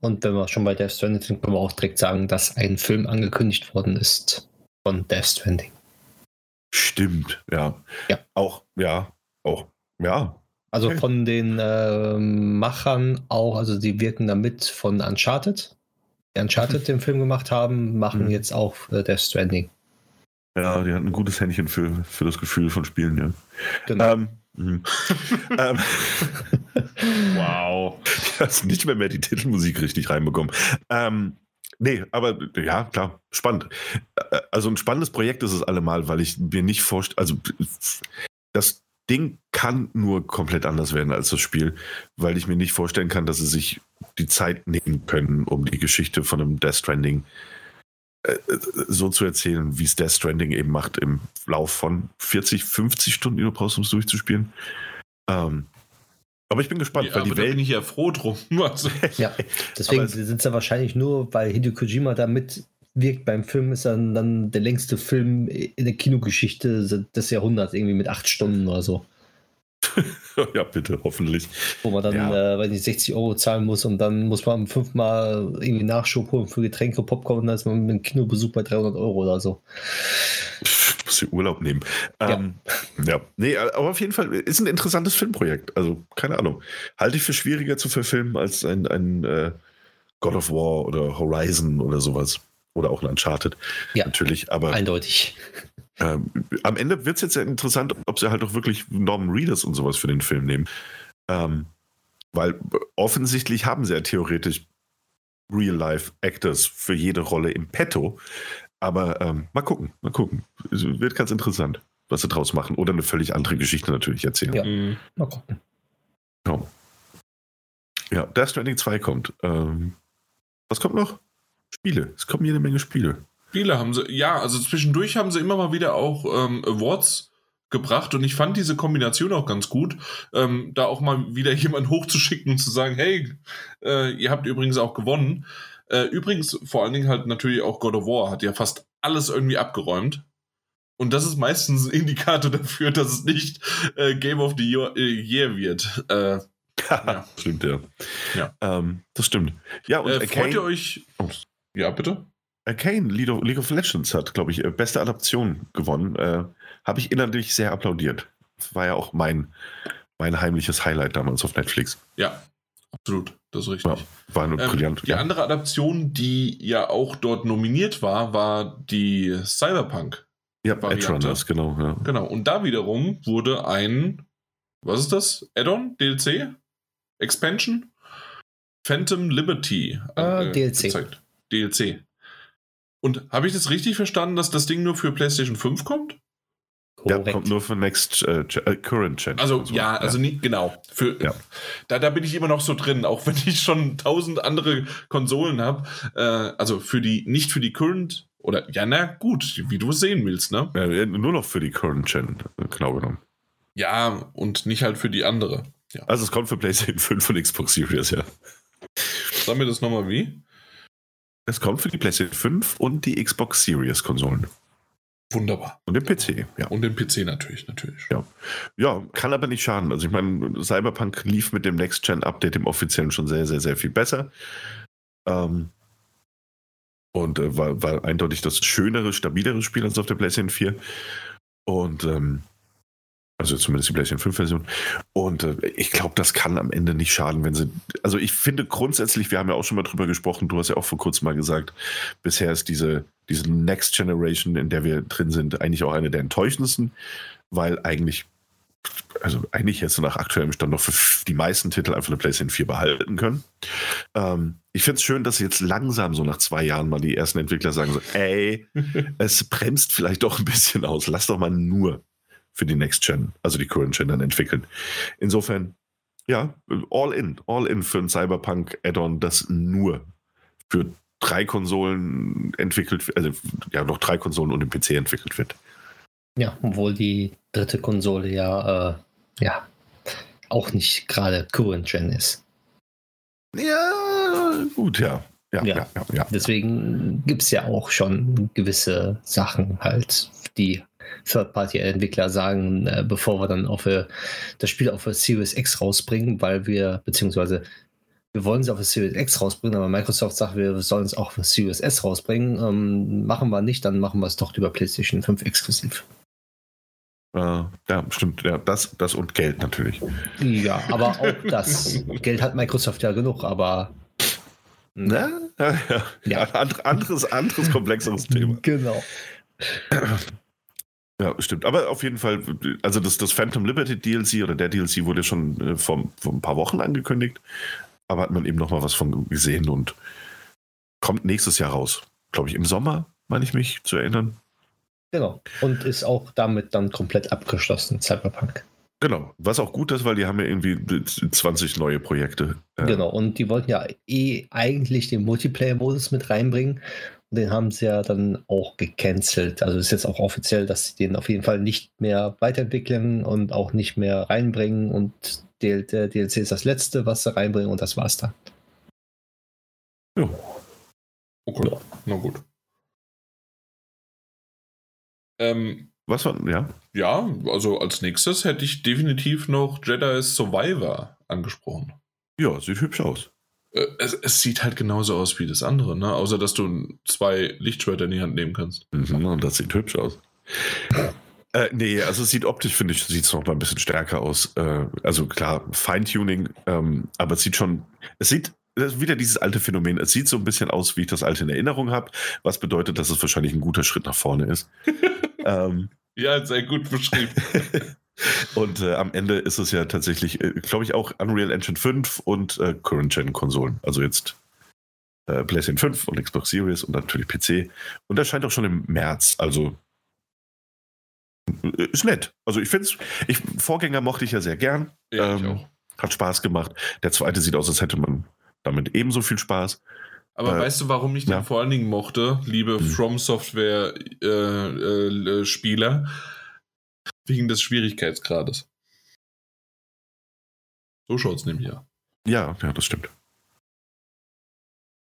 Und wenn wir schon bei Death Stranding sind, können wir auch direkt sagen, dass ein Film angekündigt worden ist von Death Stranding. Stimmt, ja. Ja. Auch, ja, auch, ja. Also Okay. von den ähm, Machern auch, also die wirken damit von Uncharted. Die Uncharted den Film gemacht haben, machen Mhm. jetzt auch äh, Death Stranding. Ja, die hatten ein gutes Händchen für, für das Gefühl von Spielen, ja. Genau. Ähm, mhm. ähm, Wow. hast nicht mehr mehr die Titelmusik richtig reinbekommen. Ähm, nee, aber ja, klar, spannend. Äh, Also ein spannendes Projekt ist es allemal, weil ich mir nicht vorstelle, also das Ding kann nur komplett anders werden als das Spiel, weil ich mir nicht vorstellen kann, dass sie sich die Zeit nehmen können, um die Geschichte von einem Death Stranding äh, so zu erzählen, wie es Death Stranding eben macht im Lauf von 40, 50 Stunden, die du brauchst, um es durchzuspielen. Ähm, aber ich bin gespannt, Ja, weil aber die da Welt bin ich ja froh drum. Also, ja, deswegen sind es ja wahrscheinlich nur, weil Hideo Kojima da mitwirkt beim Film, ist dann, dann der längste Film in der Kinogeschichte des Jahrhunderts, irgendwie mit acht Stunden oder so. ja, bitte, hoffentlich. Wo man dann, Ja. äh, wenn ich 60 Euro zahlen muss und dann muss man fünfmal irgendwie Nachschub holen für Getränke, Popcorn und dann ist man mit einem Kinobesuch bei 300 Euro oder so. Muss ich Urlaub nehmen. Ja. Ähm, ja. Nee, aber auf jeden Fall ist ein interessantes Filmprojekt. Also, keine Ahnung. Halte ich für schwieriger zu verfilmen als ein, ein äh, God of War oder Horizon oder sowas. Oder auch ein Uncharted. Ja. Natürlich. Aber Eindeutig. ähm, am Ende wird es jetzt ja interessant, ob sie halt auch wirklich Norman Reedus und sowas für den Film nehmen. Ähm, weil offensichtlich haben sie ja theoretisch Real-Life-Actors für jede Rolle im Petto. Aber ähm, mal gucken, mal gucken. Es wird ganz interessant, was sie draus machen. Oder eine völlig andere Geschichte natürlich erzählen. Ja. mh. Mal gucken. Ja, ja Death Stranding 2 kommt. Ähm, was kommt noch? Spiele. Es kommen jede Menge Spiele. Spiele haben sie, ja, also zwischendurch haben sie immer mal wieder auch ähm, Awards gebracht und ich fand diese Kombination auch ganz gut, ähm, da auch mal wieder jemanden hochzuschicken und zu sagen, hey, äh, ihr habt übrigens auch gewonnen. Äh, übrigens, vor allen Dingen halt natürlich auch God of War hat ja fast alles irgendwie abgeräumt. Und das ist meistens ein Indikator dafür, dass es nicht äh, Game of the Year, äh, Year wird. Äh, Ja. stimmt, ja. Ja. Ähm, das stimmt. Ja, und Äh, freut ihr euch. Oh, ja, bitte? Arcane League of, League of Legends hat, glaube ich, äh, beste Adaption gewonnen. Äh, Habe ich innerlich sehr applaudiert. Das war ja auch mein, mein heimliches Highlight damals auf Netflix. Ja, absolut. Das ist richtig. Ja, war eine Ähm, brillant. die andere Adaption, die ja auch dort nominiert war, war die Cyberpunk. ja, Variante. Edge Runners, genau. Ja. Genau. Und da wiederum wurde ein, was ist das? Add-on? DLC? Expansion? Phantom Liberty. Äh, DLC. gezeigt. DLC. Und habe ich das richtig verstanden, dass das Ding nur für PlayStation 5 kommt? Ja, kommt nur für Next äh, äh, Current Gen. Also ja, also nicht genau. Für, Ja. da, da bin ich immer noch so drin, auch wenn ich schon tausend andere Konsolen habe. Äh, also für die, nicht für die Current oder ja, na gut, wie du es sehen willst, ne? Ja, nur noch für die Current Gen, genau genommen. Ja, und nicht halt für die andere. Ja. Also es kommt für PlayStation 5 und Xbox Series, ja. Sag mir das nochmal wie? Es kommt für die PlayStation 5 und die Xbox Series Konsolen. Wunderbar. Und den PC, ja. Und den PC natürlich, natürlich. Ja, kann aber nicht schaden. Also ich meine, Cyberpunk lief mit dem Next-Gen-Update, dem offiziellen, schon sehr, sehr, sehr viel besser. Ähm, und äh, war, war eindeutig das schönere, stabilere Spiel als auf der PlayStation 4. Und ähm, also zumindest die PlayStation 5-Version. Und äh, ich glaube, das kann am Ende nicht schaden, wenn sie. Also ich finde grundsätzlich, wir haben ja auch schon mal drüber gesprochen, du hast ja auch vor kurzem mal gesagt, bisher ist diese, diese Next Generation, in der wir drin sind, eigentlich auch eine der enttäuschendsten, weil eigentlich, also eigentlich hättest du nach aktuellem Stand noch für die meisten Titel einfach eine PlayStation 4 behalten können. Ähm, ich finde es schön, dass jetzt langsam so nach zwei Jahren mal die ersten Entwickler sagen so, ey, es bremst vielleicht doch ein bisschen aus, lass doch mal nur für die Next Gen, also die Current Gen dann entwickeln. Insofern, ja, all in, all in für ein Cyberpunk Add-on, das nur für drei Konsolen entwickelt, also ja, noch drei Konsolen und den PC entwickelt wird. Ja, obwohl die dritte Konsole ja, äh, ja auch nicht gerade Current Gen ist. Ja, gut, ja. Ja, ja, Ja. ja. ja, Deswegen gibt es ja auch schon gewisse Sachen halt, die Third-Party-Entwickler sagen, äh, bevor wir dann auf äh, das Spiel auf Series X rausbringen, weil wir, beziehungsweise wir wollen sie auf Series X rausbringen, aber Microsoft sagt, wir sollen es auch auf der Series S rausbringen. Ähm, machen wir nicht, dann machen wir es doch über PlayStation 5 exklusiv. Äh, ja, stimmt. Ja, das, das und Geld natürlich. Ja, aber auch das. Geld hat Microsoft ja genug, aber. Na? Ja, ja. Ja. ja. and- anderes, anderes, komplexeres Thema. Genau. Ja, stimmt. Aber auf jeden Fall, also das, das Phantom Liberty DLC oder der DLC wurde schon äh, vor, vor ein paar Wochen angekündigt. Aber hat man eben noch mal was von gesehen und kommt nächstes Jahr raus. Glaube ich, im Sommer, meine ich mich zu erinnern. Genau. Und ist auch damit dann komplett abgeschlossen, Cyberpunk. Genau. Was auch gut ist, weil die haben ja irgendwie 20 neue Projekte. Äh, Genau. Und die wollten ja eh eigentlich den Multiplayer-Modus mit reinbringen. Und den haben sie ja dann auch gecancelt. Also ist jetzt auch offiziell, dass sie den auf jeden Fall nicht mehr weiterentwickeln und auch nicht mehr reinbringen. Und der der DLC ist das letzte, was sie reinbringen und das war's dann. Ja. Okay, na gut. Ähm, Was war, ja? ja, also als nächstes hätte ich definitiv noch Jedi Survivor angesprochen. Ja, sieht hübsch aus. Äh, Es, es sieht halt genauso aus wie das andere, ne? Außer dass du zwei Lichtschwerter in die Hand nehmen kannst. Mhm, und das sieht hübsch aus. Äh, nee, also es sieht optisch, finde ich, sieht es noch mal ein bisschen stärker aus. Äh, also klar, Feintuning, ähm, aber es sieht schon, es sieht, wieder dieses alte Phänomen, es sieht so ein bisschen aus, wie ich das alte in Erinnerung habe, was bedeutet, dass es wahrscheinlich ein guter Schritt nach vorne ist. ähm, Ja, sehr gut beschrieben. und äh, am Ende ist es ja tatsächlich, äh, glaube ich, auch Unreal Engine 5 und äh, Current-Gen-Konsolen. Also jetzt äh, PlayStation 5 und Xbox Series und natürlich PC. Und das scheint auch schon im März. Also äh, ist nett. Also ich finde es, Vorgänger mochte ich ja sehr gern. Ja, Ähm. Hat Spaß gemacht. Der zweite sieht aus, als hätte man damit ebenso viel Spaß. Aber äh, weißt du, warum ich den ja. vor allen Dingen mochte, liebe Hm. From Software äh, äh, Spieler? Wegen des Schwierigkeitsgrades. So schaut's nämlich ja. Ja, ja, das stimmt.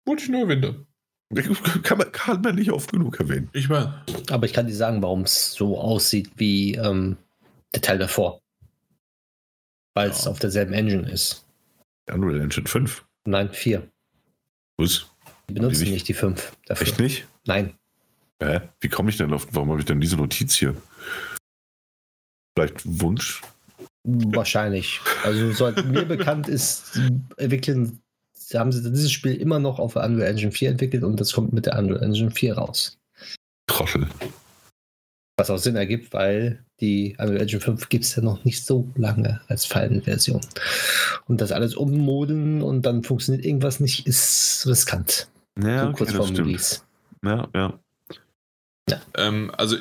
Wollte ich nur erwähnen. Kann man, kann man nicht oft genug erwähnen. Ich weiß. Aber ich kann dir sagen, warum es so aussieht wie ähm, der Teil davor. Weil es Ja. auf derselben Engine ist. Unreal Engine 5. Nein, 4. Was? Die benutzen nicht? nicht die 5 dafür. Echt nicht? Nein. Hä? Wie komme ich denn auf, warum habe ich denn diese Notiz hier? Vielleicht Wunsch? Wahrscheinlich. Also, soweit mir bekannt ist, entwickeln, haben sie dieses Spiel immer noch auf der Unreal Engine 4 entwickelt und das kommt mit der Unreal Engine 4 raus. Trottel. Was auch Sinn ergibt, weil die Unreal Engine 5 gibt es ja noch nicht so lange als Fallen-Version. Und das alles ummodeln und dann funktioniert irgendwas nicht, ist riskant. Ja, so okay, kurz das vor stimmt. Release. Ja, ja. Ähm, also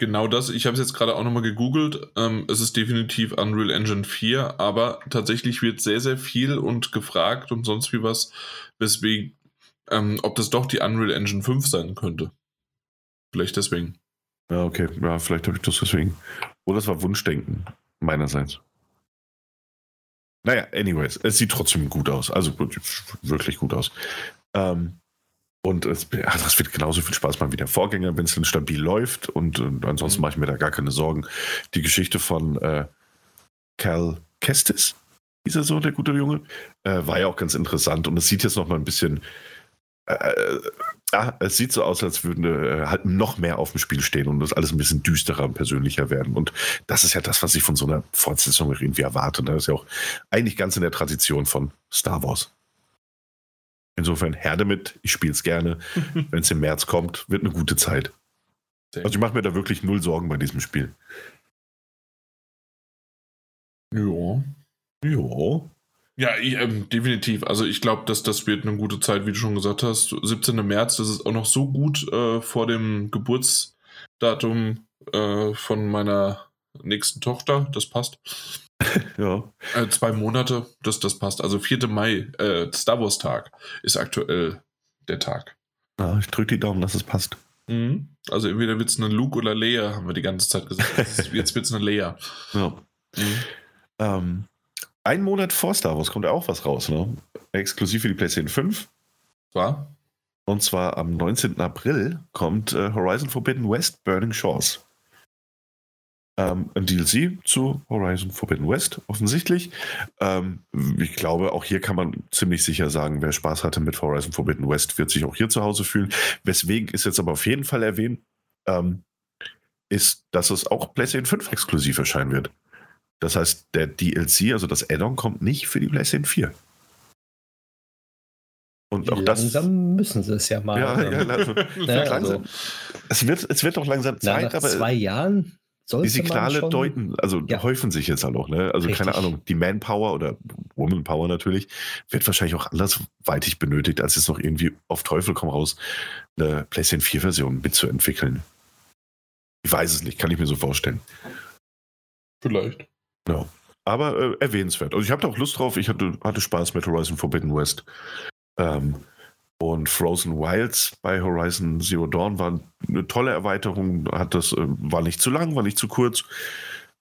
genau das, ich habe es jetzt gerade auch nochmal gegoogelt. Ähm, es ist definitiv Unreal Engine 4, aber tatsächlich wird sehr, sehr viel und gefragt und sonst wie was, weswegen, ähm, ob das doch die Unreal Engine 5 sein könnte. Vielleicht deswegen. Ja, okay. Ja, vielleicht habe ich das deswegen. Oder es war Wunschdenken meinerseits. Naja, anyways, es sieht trotzdem gut aus. Also wirklich gut aus. Ähm, und es, ja, das wird genauso viel Spaß machen wie der Vorgänger, wenn es dann stabil läuft. Und, und ansonsten Mhm. mache ich mir da gar keine Sorgen. Die Geschichte von äh, Cal Kestis, dieser so, der gute Junge, äh, war ja auch ganz interessant. Und es sieht jetzt noch mal ein bisschen. Äh, ja, es sieht so aus, als würden äh, halt noch mehr auf dem Spiel stehen und das alles ein bisschen düsterer und persönlicher werden. Und das ist ja das, was ich von so einer Fortsetzung irgendwie erwarte. ne? Das ist ja auch eigentlich ganz in der Tradition von Star Wars. Insofern her damit, ich spiele es gerne. Wenn es im März kommt, wird eine gute Zeit. Also ich mache mir da wirklich null Sorgen bei diesem Spiel. Ja. Jo. Ja, ich, ähm, definitiv. Also ich glaube, dass das wird eine gute Zeit, wie du schon gesagt hast. 17. März, das ist auch noch so gut äh, vor dem Geburtsdatum äh, von meiner nächsten Tochter. Das passt. Ja. Äh, zwei Monate, das, das passt. Also 4. Mai, äh, Star Wars Tag ist aktuell der Tag. ja ich drücke die Daumen, dass es passt. Mhm. Also entweder wird es eine Luke oder Leia, haben wir die ganze Zeit gesagt. Jetzt ist- Jetzt wird es eine Leia. Ja. Mhm. Ähm, ein Monat vor Star Wars kommt ja auch was raus, ne? Exklusiv für die PlayStation 5. War? Und zwar am 19. April kommt äh, Horizon Forbidden West Burning Shores. Ähm, ein DLC zu Horizon Forbidden West, offensichtlich. Ähm, ich glaube, auch hier kann man ziemlich sicher sagen, wer Spaß hatte mit Horizon Forbidden West, wird sich auch hier zu Hause fühlen. Weswegen ist jetzt aber auf jeden Fall erwähnt, ähm, ist, dass es auch PlayStation 5 exklusiv erscheinen wird. Das heißt, der DLC, also das Add-on, kommt nicht für die PlayStation 4. Und auch das. Langsam müssen sie es ja mal. Ja, ja, also, Ja, langsam. also, es, wird, es wird doch langsam Zeit, nach aber zwei Jahren soll die Signale schon- deuten, also Ja. häufen sich jetzt halt auch. Ne? Also keine Richtig. Ahnung, die Manpower oder Womanpower natürlich wird wahrscheinlich auch andersweitig benötigt, als jetzt noch irgendwie auf Teufel komm raus eine PlayStation 4-Version mitzuentwickeln. Ich weiß es nicht, kann ich mir so vorstellen. Vielleicht. Ja. Aber äh, erwähnenswert. Also ich habe da auch Lust drauf. Ich hatte, hatte Spaß mit Horizon Forbidden West. Ähm, und Frozen Wilds bei Horizon Zero Dawn war eine tolle Erweiterung. Hat das, äh, war nicht zu lang, war nicht zu kurz.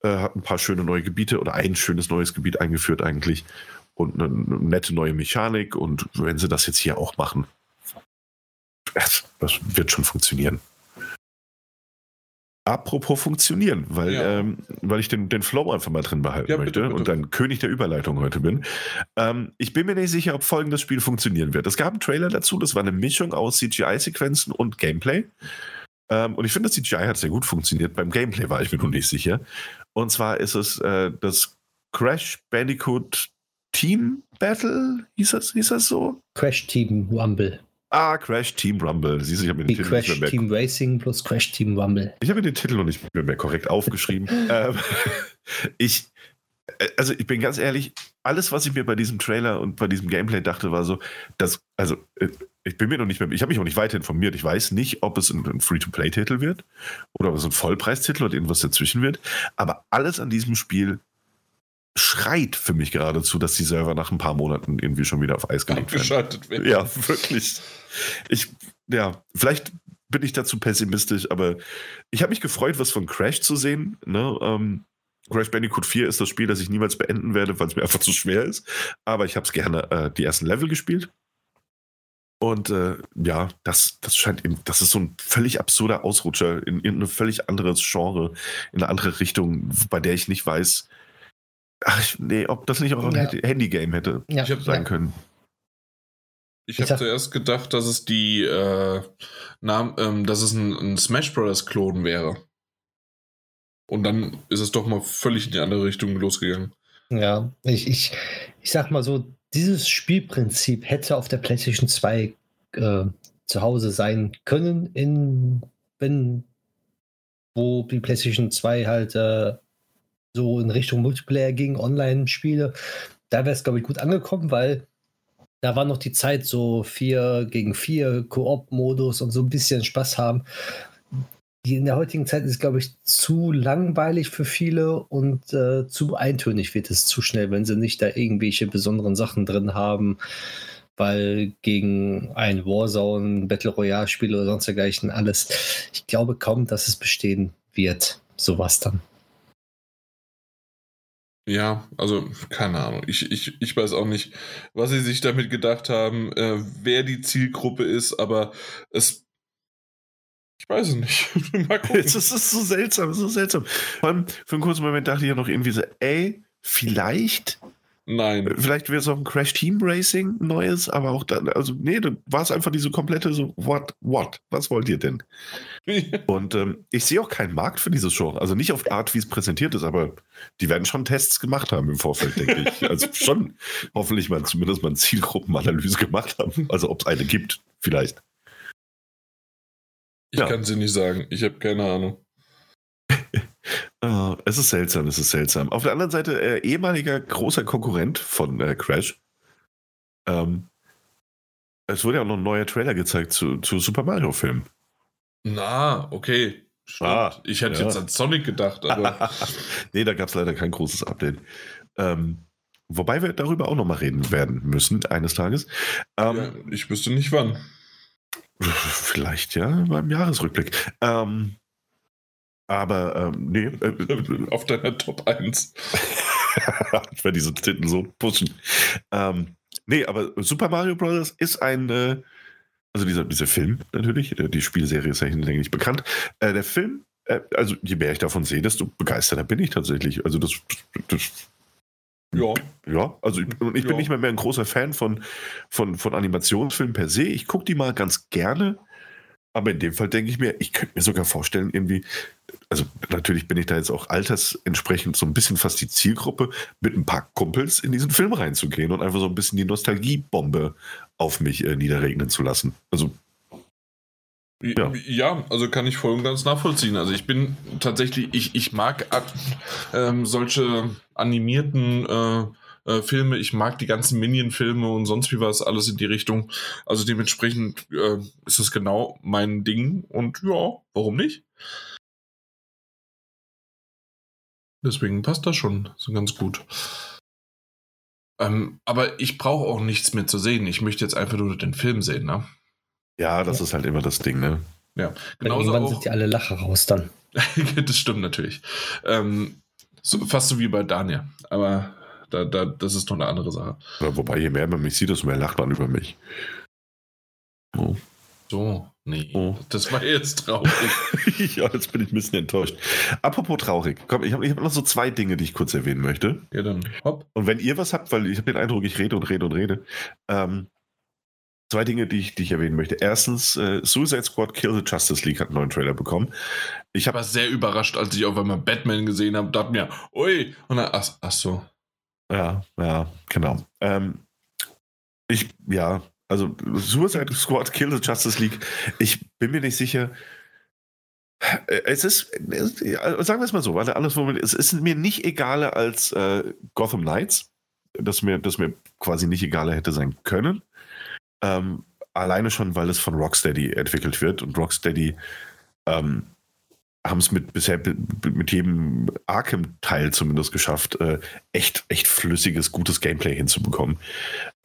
Äh, hat ein paar schöne neue Gebiete oder ein schönes neues Gebiet eingeführt eigentlich. Und eine, eine nette neue Mechanik. Und wenn sie das jetzt hier auch machen, das, das wird schon funktionieren. Apropos funktionieren, weil, Ja. ähm, weil ich den, den Flow einfach mal drin behalten Ja, möchte bitte, bitte. und dann König der Überleitung heute bin. Ähm, ich bin mir nicht sicher, ob folgendes Spiel funktionieren wird. Es gab einen Trailer dazu, das war eine Mischung aus CGI-Sequenzen und Gameplay. Ähm, und ich finde, das CGI hat sehr gut funktioniert. Beim Gameplay war ich mir noch nicht sicher. Und zwar ist es äh, das Crash Bandicoot Team Battle, hieß das, hieß das so? Crash Team Rumble. Ah, Crash Team Rumble. Siehst du, ich habe mir Wie den Titel nicht Crash mehr, mehr Team Racing plus Crash Team Rumble. Ich habe mir den Titel noch nicht mehr, mehr korrekt aufgeschrieben. ähm, ich, äh, also ich bin ganz ehrlich, alles, was ich mir bei diesem Trailer und bei diesem Gameplay dachte, war so, dass, also äh, ich bin mir noch nicht mehr, ich habe mich auch nicht weiter informiert. Ich weiß nicht, ob es ein, ein Free-to-Play-Titel wird oder ob es ein Vollpreistitel oder irgendwas dazwischen wird. Aber alles an diesem Spiel schreit für mich geradezu, dass die Server nach ein paar Monaten irgendwie schon wieder auf Eis gelegt werden. Abgeschaltet werden. Ja, wirklich. Ich, ja, vielleicht bin ich dazu pessimistisch, aber ich habe mich gefreut, was von Crash zu sehen. Ne? Ähm, Crash Bandicoot 4 ist das Spiel, das ich niemals beenden werde, weil es mir einfach zu schwer ist. Aber ich habe es gerne äh, die ersten Level gespielt. Und äh, ja, das, das scheint eben, das ist so ein völlig absurder Ausrutscher in, in ein völlig anderes Genre, in eine andere Richtung, bei der ich nicht weiß, Ach, nee, ob das nicht auch ein Ja. Handy-Game hätte Ja, sein ja. können. Ich Ich habe zuerst gedacht, dass es die äh, Nam ähm, dass es ein, ein Smash Brothers Klon wäre. Und dann ist es doch mal völlig in die andere Richtung losgegangen. Ja, ich, ich, ich sag mal so, dieses Spielprinzip hätte auf der PlayStation 2 äh, zu Hause sein können, in, wenn, wo die PlayStation 2 halt äh, so in Richtung Multiplayer ging, Online-Spiele. Da wäre es, glaube ich, gut angekommen, weil da war noch die Zeit, so 4 gegen 4 Koop-Modus und so ein bisschen Spaß haben. Die in der heutigen Zeit ist, glaube ich, zu langweilig für viele und äh, zu eintönig wird es zu schnell, wenn sie nicht da irgendwelche besonderen Sachen drin haben, weil gegen ein Warzone, Battle Royale-Spiel oder sonst dergleichen alles, ich glaube kaum, dass es bestehen wird, sowas dann. Ja, also keine Ahnung. Ich, ich, ich weiß auch nicht, was sie sich damit gedacht haben, äh, wer die Zielgruppe ist, aber es. Ich weiß es nicht. Mal gucken. Es ist, ist so seltsam, so seltsam. Vor allem für einen kurzen Moment dachte ich ja noch irgendwie so, ey, vielleicht, Nein. vielleicht wäre es auch ein Crash Team Racing neues, aber auch dann, also nee, dann war es einfach diese komplette so, what, what, was wollt ihr denn? Und ähm, ich sehe auch keinen Markt für dieses Genre. Also nicht auf die Art, wie es präsentiert ist, aber die werden schon Tests gemacht haben im Vorfeld, denke ich. Also schon hoffentlich mal zumindest mal eine Zielgruppenanalyse gemacht haben. Also ob es eine gibt, vielleicht. Ich Ja. kann sie nicht sagen. Ich habe keine Ahnung. Ah, es ist seltsam, es ist seltsam. Auf der anderen Seite, äh, ehemaliger großer Konkurrent von äh, Crash. Ähm, es wurde ja auch noch ein neuer Trailer gezeigt zu, zu Super Mario-Filmen. Na, okay. Stimmt. Ah, ich hätte ja. jetzt an Sonic gedacht, aber nee, da gab es leider kein großes Update. Ähm, wobei wir darüber auch noch mal reden werden müssen, eines Tages. Ähm, ja, ich wüsste nicht wann. Vielleicht ja beim Jahresrückblick. Ähm, aber ähm, nee, äh, Auf deiner Top 1. ich werde diese Titten so pushen. Ähm, nee, aber Super Mario Bros. ist ein, äh, also dieser, dieser Film natürlich, äh, die Spielserie ist ja hinlänglich bekannt. Äh, der Film, äh, also je mehr ich davon sehe, desto begeisterter bin ich tatsächlich. Also das, das Ja. ja, also ich, ich bin Ja. nicht mehr, mehr ein großer Fan von, von, von Animationsfilmen per se. Ich gucke die mal ganz gerne. Aber in dem Fall denke ich mir, ich könnte mir sogar vorstellen, irgendwie, also natürlich bin ich da jetzt auch altersentsprechend so ein bisschen fast die Zielgruppe, mit ein paar Kumpels in diesen Film reinzugehen und einfach so ein bisschen die Nostalgiebombe auf mich äh, niederregnen zu lassen. Also, Ja. Ja. also kann ich voll und ganz nachvollziehen. Also ich bin tatsächlich, ich, ich mag ähm, solche animierten äh, äh, Filme, ich mag die ganzen Minion-Filme und sonst wie was, alles in die Richtung. Also dementsprechend äh, ist das genau mein Ding und ja, warum nicht? Deswegen passt das schon so ganz gut. Ähm, aber ich brauche auch nichts mehr zu sehen. Ich möchte jetzt einfach nur den Film sehen, ne? ja, das ist halt immer das Ding, ne? Weil Genauso irgendwann auch, sind die alle Lacher raus dann. das stimmt natürlich. Ähm, so, fast so wie bei Daniel. Aber da, da, das ist noch eine andere Sache. Ja, Wobei, je mehr man mich sieht, desto mehr lacht man über mich. Oh. So, nee. Oh. Das war jetzt traurig. ja, jetzt bin ich ein bisschen enttäuscht. Apropos traurig. Komm, ich habe hab noch so zwei Dinge, die ich kurz erwähnen möchte. ja, dann hopp. Und wenn ihr was habt, weil ich habe den Eindruck, ich rede und rede und rede. Ähm, zwei Dinge, die ich, die ich erwähnen möchte. Erstens, äh, Suicide Squad Kill the Justice League hat einen neuen Trailer bekommen. Ich habe war sehr überrascht, als ich auf einmal Batman gesehen habe. Dachte mir, ui. Und dann, ach, ach so. Ja, ja, genau. Ähm, ich, ja, also Suicide Squad Kill the Justice League, ich bin mir nicht sicher. Es ist, sagen wir es mal so, weil alles, es ist mir nicht egaler als äh, Gotham Knights, das mir, das mir quasi nicht egaler hätte sein können. Ähm, alleine schon, weil es von Rocksteady entwickelt wird und Rocksteady ähm, haben es mit bisher mit jedem Arkham-Teil zumindest geschafft, äh, echt, echt flüssiges, gutes Gameplay hinzubekommen.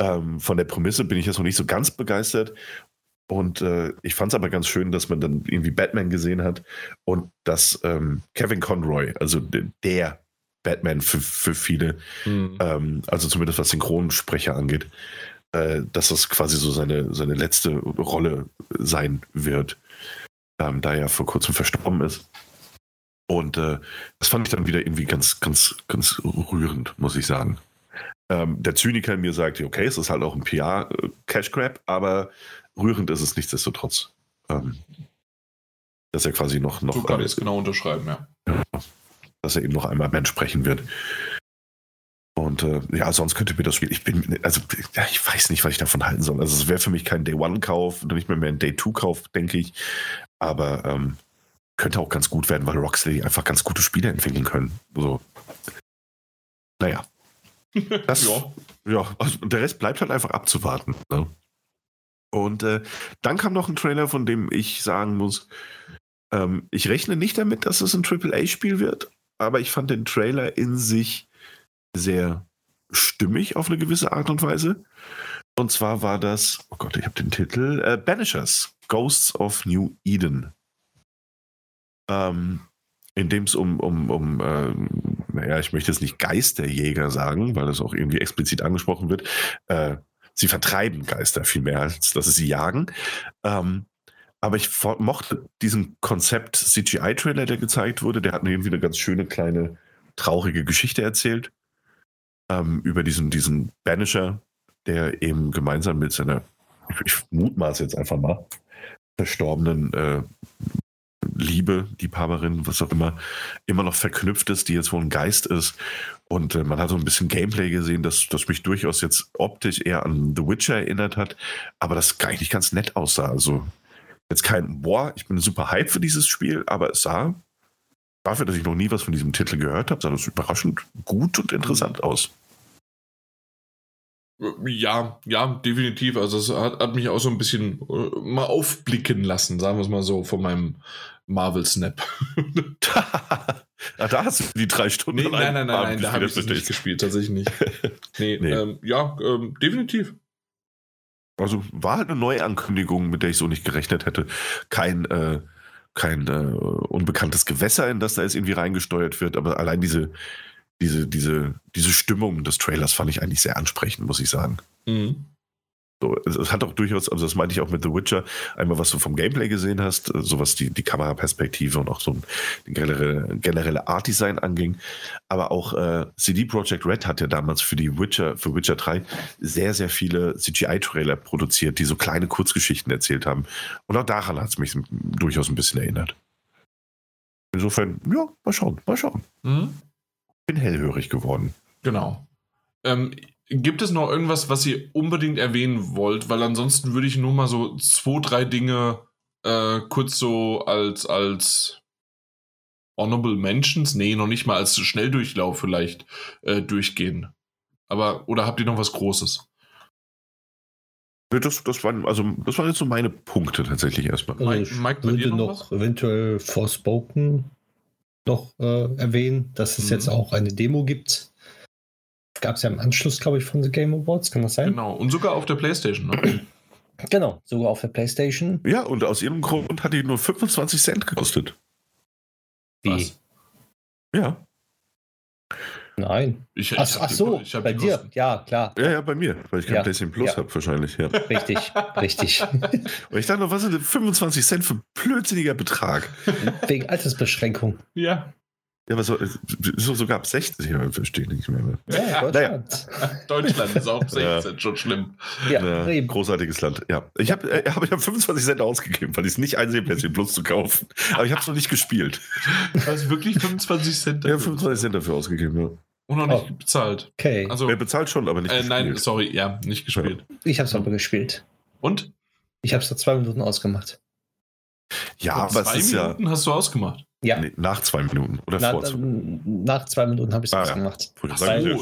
Ähm, von der Prämisse bin ich jetzt noch nicht so ganz begeistert. Und äh, ich fand es aber ganz schön, dass man dann irgendwie Batman gesehen hat und dass ähm, Kevin Conroy, also de- der Batman für, für viele, Hm. ähm, also zumindest was Synchronsprecher angeht, äh, dass das quasi so seine, seine letzte Rolle sein wird, ähm, da er vor kurzem verstorben ist. Und äh, das fand ich dann wieder irgendwie ganz, ganz, ganz rührend, muss ich sagen. Ähm, der Zyniker in mir sagt, okay, es ist halt auch ein PR-Cash Grab, aber rührend ist es nichtsdestotrotz. Ähm, dass er quasi noch. noch so kann ich es genau unterschreiben, ja. Dass er eben noch einmal Mensch sprechen wird. Und äh, ja, sonst könnte mir das Spiel, ich bin, also ja, ich weiß nicht, was ich davon halten soll. Also es wäre für mich kein Day One-Kauf, nicht mehr, mehr ein Day Two-Kauf, denke ich. Aber ähm, könnte auch ganz gut werden, weil Rocksteady einfach ganz gute Spiele entwickeln können. So. Naja. Das, ja. ja, also der Rest bleibt halt einfach abzuwarten. Ne? Und äh, dann kam noch ein Trailer, von dem ich sagen muss, ähm, ich rechne nicht damit, dass es ein AAA-Spiel wird, aber ich fand den Trailer in sich sehr stimmig auf eine gewisse Art und Weise. Und zwar war das, oh Gott, ich habe den Titel, äh, Banishers, Ghosts of New Eden. Ähm, in dem es um, um, um ähm, naja, ich möchte jetzt nicht Geisterjäger sagen, weil das auch irgendwie explizit angesprochen wird. Äh, sie vertreiben Geister viel mehr, als dass sie sie jagen. Ähm, aber ich mochte diesen Konzept CGI-Trailer, der gezeigt wurde. Der hat mir irgendwie eine ganz schöne, kleine, traurige Geschichte erzählt. Ähm, über diesen, diesen Banisher, der eben gemeinsam mit seiner, ich, ich mutmaße jetzt einfach mal, verstorbenen äh, Liebe, Liebhaberin, was auch immer, immer noch verknüpft ist, die jetzt wohl ein Geist ist. Und äh, man hat so ein bisschen Gameplay gesehen, das, das mich durchaus jetzt optisch eher an The Witcher erinnert hat, aber das eigentlich ganz nett aussah. Also jetzt kein, boah, ich bin super hype für dieses Spiel, aber es sah, dafür, dass ich noch nie was von diesem Titel gehört habe, sah das überraschend gut und interessant aus. Ja, ja, definitiv. Also es hat, hat mich auch so ein bisschen äh, mal aufblicken lassen, sagen wir es mal so, von meinem Marvel Snap. ah, da hast du die drei Stunden. Nee, nein, nein, nein, nein, da habe ich das nicht gespielt, tatsächlich nicht. Nee, nee. Ähm, ja, ähm, definitiv. Also war halt eine Neuankündigung, mit der ich so nicht gerechnet hätte. Kein, äh, kein äh, unbekanntes Gewässer, in das da jetzt irgendwie reingesteuert wird, aber allein diese, diese, diese, diese Stimmung des Trailers fand ich eigentlich sehr ansprechend, muss ich sagen. Mhm. So, es hat auch durchaus, also das meinte ich auch mit The Witcher, einmal was du vom Gameplay gesehen hast, so was die, die Kameraperspektive und auch so ein generelle, generelle Art-Design anging. Aber auch äh, CD Projekt Red hat ja damals für die Witcher, für Witcher 3 sehr, sehr viele CGI-Trailer produziert, die so kleine Kurzgeschichten erzählt haben. Und auch daran hat es mich durchaus ein bisschen erinnert. Insofern, ja, mal schauen, mal schauen. Mhm. Bin hellhörig geworden. Genau. Ähm, Gibt es noch irgendwas, was ihr unbedingt erwähnen wollt? Weil ansonsten würde ich nur mal so zwei, drei Dinge äh, kurz so als, als Honorable Mentions, nee, noch nicht mal als Schnelldurchlauf vielleicht äh, durchgehen. Aber, oder habt ihr noch was Großes? Das, das, waren, also, das waren jetzt so meine Punkte tatsächlich erstmal. Also ich Mike, würde noch, noch eventuell Forspoken noch äh, erwähnen, dass es mhm. jetzt auch eine Demo gibt gab es ja im Anschluss, glaube ich, von The Game Awards, kann das sein? Genau, und sogar auf der Playstation, ne? Genau, sogar auf der Playstation. Ja, und aus ihrem Grund hat die nur 25 Cent gekostet. Wie? Was? Ja. Nein. Ich, ach, ach so, bei dir, kosten. ja, klar. Ja, ja, bei mir, weil ich kein ja. PlayStation Plus ja. habe, wahrscheinlich. Ja. Richtig, richtig. Und ich dachte noch, was sind denn 25 Cent für ein blödsinniger Betrag? Wegen Altersbeschränkung. Ja. Ja, aber so, so, sogar ab 16, ich verstehe nicht mehr. Ja, Deutschland. Naja. Deutschland ist auch 16, ja. schon schlimm. Ja, ja großartiges Land, ja. Ich habe äh, hab, ich hab 25 Cent ausgegeben, weil ich es nicht einsehen, PlayStation Plus zu kaufen. Aber ich habe es noch nicht gespielt. Du hast wirklich 25 Cent dafür? Ja, 25 Cent dafür ausgegeben, ja. Und noch nicht oh. bezahlt. Okay. Also, Wer bezahlt schon, aber nicht äh, gespielt. Nein, sorry, ja, nicht gespielt. Ich habe es aber gespielt. Und? Ich habe es nach zwei Minuten ausgemacht. Ja, aber es ist Minuten ja. hast du ausgemacht? Ja. Nee, nach zwei Minuten oder Na, vor zwei Nach zwei Minuten habe ich es ah, ausgemacht. Ja. Weil,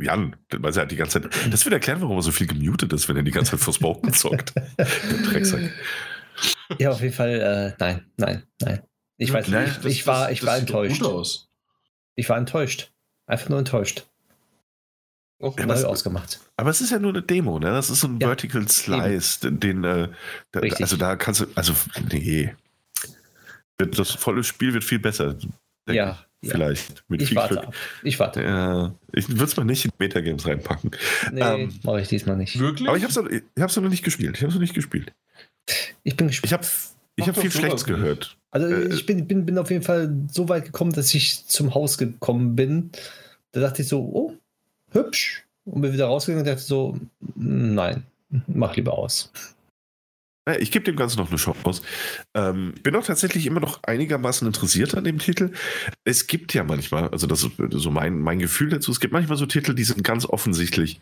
Jan, weil er die ganze Zeit. Das wird erklären, warum er so viel gemutet ist, wenn er die ganze Zeit vors Bauchen zockt. Der Drecksack. Ja, auf jeden Fall, äh, nein, nein, nein. Ich weiß nein, nicht, ich, das, war, ich das, war enttäuscht. Ich war enttäuscht. Einfach nur enttäuscht. Auch ja, neu ausgemacht. Aber es ist ja nur eine Demo, ne? Das ist so ein ja, Vertical Slice, eben. den, äh, da, also da kannst du, also nee. Das volle Spiel wird viel besser. Ja. Vielleicht. Mit ich warte Glück. ab. Ich warte. Ja, ich würde es mal nicht in Metagames reinpacken. Nee, ähm, mache ich diesmal nicht. Wirklich? Aber ich habe es noch, noch nicht gespielt. Ich habe es noch nicht gespielt. Ich bin gespannt. Ich habe Ich habe viel Schlechtes gehört. Also Äh, ich bin, bin, bin auf jeden Fall so weit gekommen, dass ich zum Haus gekommen bin. Da dachte ich so, oh, hübsch. Und bin wieder rausgegangen und dachte so, nein, mach lieber aus. Ja, Ich gebe dem Ganzen noch eine Chance. Ähm, bin auch tatsächlich immer noch einigermaßen interessiert an dem Titel. Es gibt ja manchmal, also das ist so mein, mein Gefühl dazu, es gibt manchmal so Titel, die sind ganz offensichtlich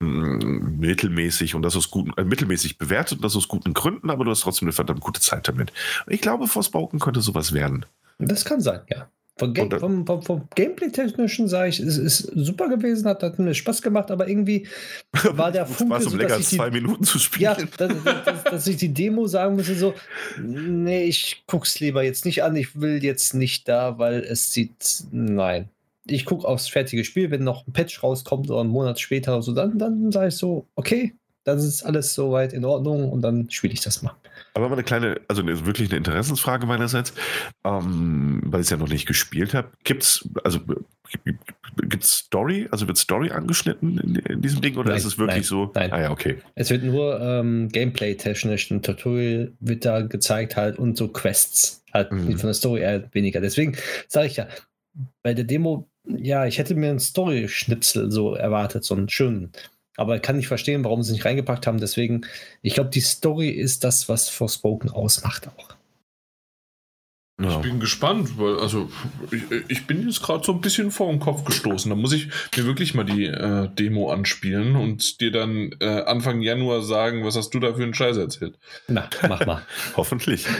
mittelmäßig und das aus guten, äh, mittelmäßig bewertet und das aus guten Gründen, aber du hast trotzdem eine verdammt gute Zeit damit. Ich glaube, Forspoken könnte sowas werden. Das kann sein, ja. Von Ga Und dann- vom, vom, vom Gameplay-Technischen sage ich, es ist super gewesen, hat, hat mir Spaß gemacht, aber irgendwie war der Funke Spaß, um so, länger dass als ich die, zwei Minuten zu spielen. Ja, dass, dass, dass ich die Demo sagen musste, so, nee, ich guck's lieber jetzt nicht an, ich will jetzt nicht da, weil es sieht, nein. Ich gucke aufs fertige Spiel, wenn noch ein Patch rauskommt oder einen Monat später oder so, dann, dann sage ich so, okay, dann ist alles soweit in Ordnung und dann spiele ich das mal. Aber mal eine kleine, also wirklich eine Interessensfrage meinerseits, ähm, weil ich es ja noch nicht gespielt habe. Gibt's, also gibt's Story, also wird Story angeschnitten in, in diesem Ding oder Nein, ist es wirklich nein, so? nein. Ah ja, okay. Es wird nur ähm, Gameplay-technisch, ein Tutorial wird da gezeigt halt und so Quests, halt Mhm. von der Story eher weniger. Deswegen sage ich ja, bei der Demo, ja, ich hätte mir einen Story-Schnipsel so erwartet, so einen schönen. Aber kann nicht verstehen, warum sie nicht reingepackt haben. Deswegen, ich glaube, die Story ist das, was Forspoken ausmacht auch. Ich Ja. bin gespannt, weil, also, ich, ich bin jetzt gerade so ein bisschen vor den Kopf gestoßen. Da muss ich mir wirklich mal die äh, Demo anspielen und dir dann äh, Anfang Januar sagen, was hast du da für einen Scheiß erzählt. Na, mach mal. Hoffentlich.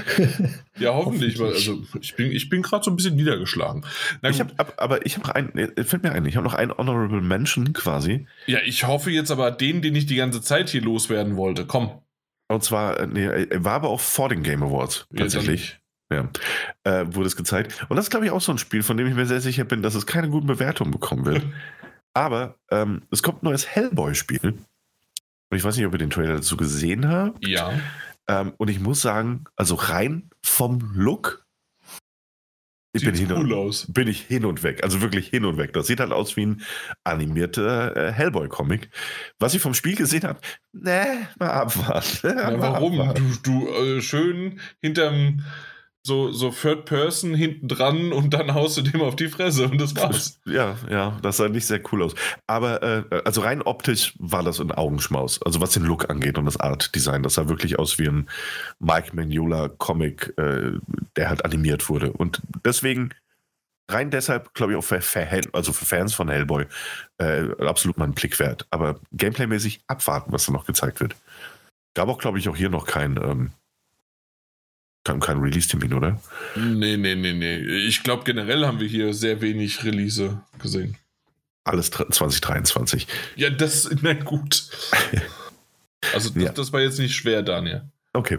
Ja, hoffentlich, weil, also, ich bin, ich bin gerade so ein bisschen niedergeschlagen. Na Ich hab, ab- aber ich habe noch einen, äh, fällt mir ein, ich habe noch einen Honorable Mention quasi. Ja, ich hoffe jetzt aber den, den ich die ganze Zeit hier loswerden wollte. Komm. Und zwar, äh, nee, er war aber auch vor den Game Awards tatsächlich. Ja, äh, wurde es gezeigt. Und das ist, glaube ich, auch so ein Spiel, von dem ich mir sehr sicher bin, dass es keine guten Bewertungen bekommen wird. Aber ähm, es kommt ein neues Hellboy-Spiel. Und ich weiß nicht, ob ihr den Trailer dazu gesehen habt. Ja. Ähm, und ich muss sagen, also rein vom Look ich bin, Sieht hin cool und, aus. bin ich hin und weg. Also wirklich hin und weg. Das sieht halt aus wie ein animierter äh, Hellboy-Comic. Was ich vom Spiel gesehen habe, ne, mal abwarten. Na, Mal warum? abwarten. Du, du äh, schön hinterm so, so Third Person hinten dran und dann haust du dem auf die Fresse und das war's. Ja, ja, das sah nicht sehr cool aus. Aber äh, also rein optisch war das ein Augenschmaus. Also was den Look angeht und das Art-Design, das sah wirklich aus wie ein Mike Mignola-Comic, äh, der halt animiert wurde. Und deswegen, rein deshalb, glaube ich, auch für, für, Hell, also für Fans von Hellboy, äh, absolut mal einen Blick wert. Aber gameplaymäßig abwarten, was da noch gezeigt wird. Gab auch, glaube ich, auch hier noch kein, ähm, kein, kein Release-Termin, oder? Nee, nee, nee, nee. Ich glaube, generell haben wir hier sehr wenig Release gesehen. Alles 2023. Ja, das, na gut. Also, das, Ja. das war jetzt nicht schwer, Daniel. Okay.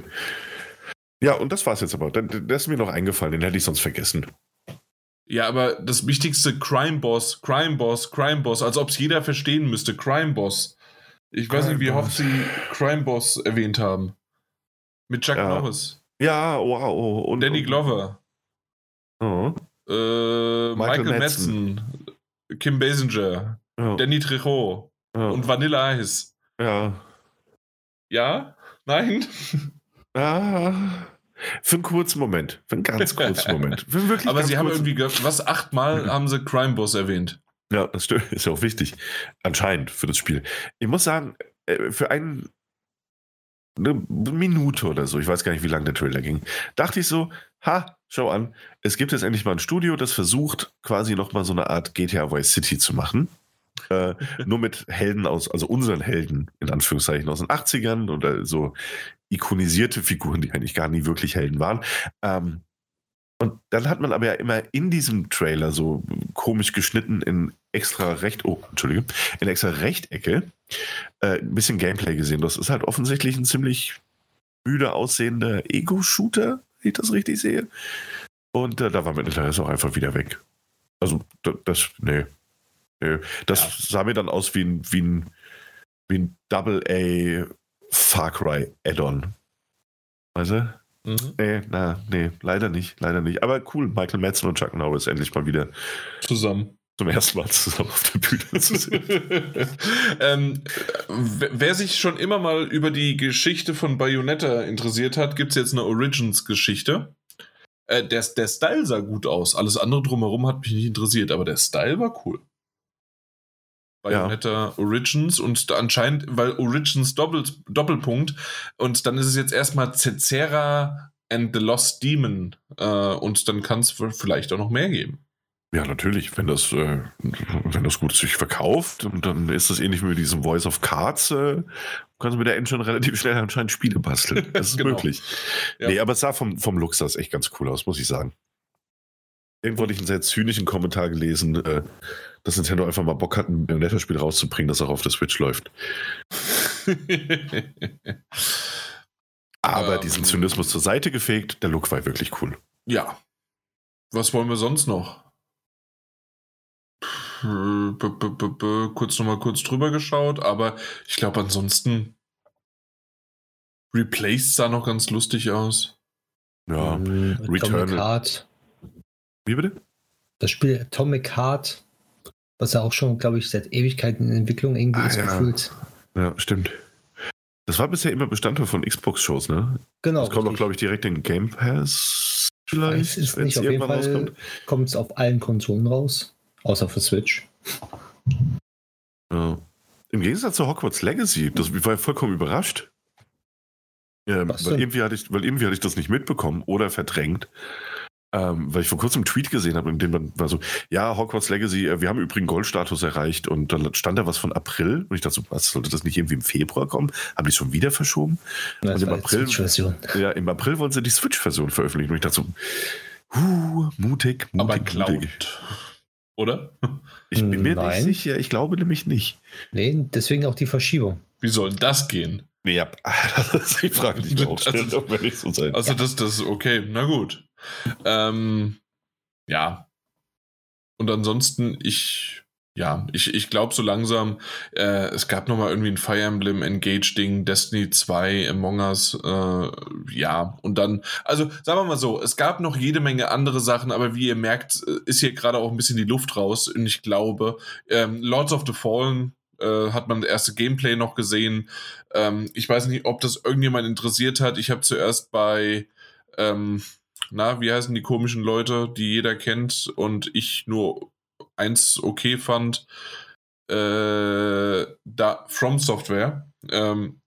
Ja, und das war's jetzt aber. Der ist mir noch eingefallen, den hätte ich sonst vergessen. Ja, aber das wichtigste Crime Boss, Crime Boss, Crime Boss, als ob es jeder verstehen müsste. Crime Boss. Ich weiß Crime nicht, wie oft sie Crime Boss erwähnt haben. Mit Chuck Ja. Norris, Ja, wow. Und, Danny Glover, Oh, äh, Michael Michael, Madsen, Kim Basinger, ja, Danny Trejo ja, und Vanilla Ice. ja. Ja? Nein? Ah, für einen kurzen Moment. Für einen ganz kurzen Moment. Aber sie haben kurzen- irgendwie, ge- was, achtmal haben sie Crime Boss erwähnt. Ja, das stimmt. Ist ja auch wichtig. Anscheinend für das Spiel. Ich muss sagen, äh, für einen, eine Minute oder so, ich weiß gar nicht, wie lange der Trailer ging, dachte ich so, ha, schau an, es gibt jetzt endlich mal ein Studio, das versucht, quasi nochmal so eine Art GTA Vice City zu machen. Äh, nur mit Helden aus, also unseren Helden, in Anführungszeichen, aus den 80ern oder so ikonisierte Figuren, die eigentlich gar nie wirklich Helden waren. Ähm, und dann hat man aber ja immer in diesem Trailer so komisch geschnitten in extra recht, oh, Entschuldige, in extra Rechtecke äh, ein bisschen Gameplay gesehen. Das ist halt offensichtlich ein ziemlich müde aussehender Ego-Shooter, wenn ich das richtig sehe. Und äh, da war mein Interesse auch einfach wieder weg. Also, da- das, nee. nee. Das Ja. sah mir dann aus wie ein, wie ein, wie ein Double-A Far Cry Add-on. Weißt du? Mhm. Nee, na, nee, leider nicht, leider nicht. Aber cool, Michael Madsen und Chuck Norris endlich mal wieder Zusammen. Zum ersten Mal zusammen auf der Bühne zu sehen. ähm, wer sich schon immer mal über die Geschichte von Bayonetta interessiert hat, gibt es jetzt eine Origins-Geschichte. Äh, der, der Style sah gut aus. Alles andere drumherum hat mich nicht interessiert, aber der Style war cool. Bayonetta ja. Origins und anscheinend, weil Origins Doppelt, Doppelpunkt und dann ist es jetzt erstmal Cecera and the Lost Demon äh, und dann kann es vielleicht auch noch mehr geben. Ja, natürlich, wenn das, äh, wenn das gut sich verkauft, dann ist das ähnlich wie mit diesem Voice of Cards, äh, kannst du mit der Engine relativ schnell anscheinend Spiele basteln. Das ist genau. möglich. Ja. Nee, aber es sah vom, vom Look das echt ganz cool aus, muss ich sagen. Irgendwo hatte ich einen sehr zynischen Kommentar gelesen, äh, dass Nintendo einfach mal Bock hat, ein Bayonetta-Spiel rauszubringen, das auch auf der Switch läuft. aber ähm, diesen Zynismus zur Seite gefegt, der Look war wirklich cool. Ja. Was wollen wir sonst noch? Kurz nochmal kurz drüber geschaut, aber ich glaube ansonsten Replaced sah noch ganz lustig aus. Ja, ähm, Atomic Heart. Wie bitte? Das Spiel Atomic Heart, was ja auch schon, glaube ich, seit Ewigkeiten in Entwicklung irgendwie ah, ist ja. gefühlt. Ja, stimmt. Das war bisher immer Bestandteil von Xbox-Shows, ne? Genau. Das kommt auch, glaube ich, direkt in Game Pass. Vielleicht, ist nicht auf jeden Fall kommt es auf allen Konsolen raus. Außer für Switch. Ja. Im Gegensatz zu Hogwarts Legacy, das war ja vollkommen überrascht. Ähm, weil, irgendwie hatte ich, weil irgendwie hatte ich das nicht mitbekommen oder verdrängt. Ähm, weil ich vor kurzem einen Tweet gesehen habe, in dem dann war so, ja, Hogwarts Legacy, äh, wir haben übrigens Goldstatus erreicht und dann stand da was von April und ich dachte so, was, sollte das nicht irgendwie im Februar kommen? Haben die schon wieder verschoben? Das und im April, ja, im April wollen sie die Switch-Version veröffentlichen und ich dachte so, huh, mutig, mutig, Aber Cloud. Oder? Ich bin mir Nein. nicht sicher, ich glaube nämlich nicht. Nee, deswegen auch die Verschiebung. Wie soll das gehen? Ja, das ist die Frage, die ich auch stelle, also, wenn ich so sein. Also das, das ist okay, na gut. Ähm, ja. Und ansonsten, ich ja, ich, ich glaube so langsam, äh, es gab nochmal irgendwie ein Fire Emblem Engage-Ding, Destiny 2, Among Us, äh, ja, und dann, also sagen wir mal so, es gab noch jede Menge andere Sachen, aber wie ihr merkt, äh, ist hier gerade auch ein bisschen die Luft raus und ich glaube, ähm, Lords of the Fallen äh, hat man das erste Gameplay noch gesehen. Ähm, ich weiß nicht, ob das irgendjemand interessiert hat. Ich habe zuerst bei, ähm, na, wie heißen die komischen Leute, die jeder kennt und ich nur eins okay fand, äh, da From Software, ähm,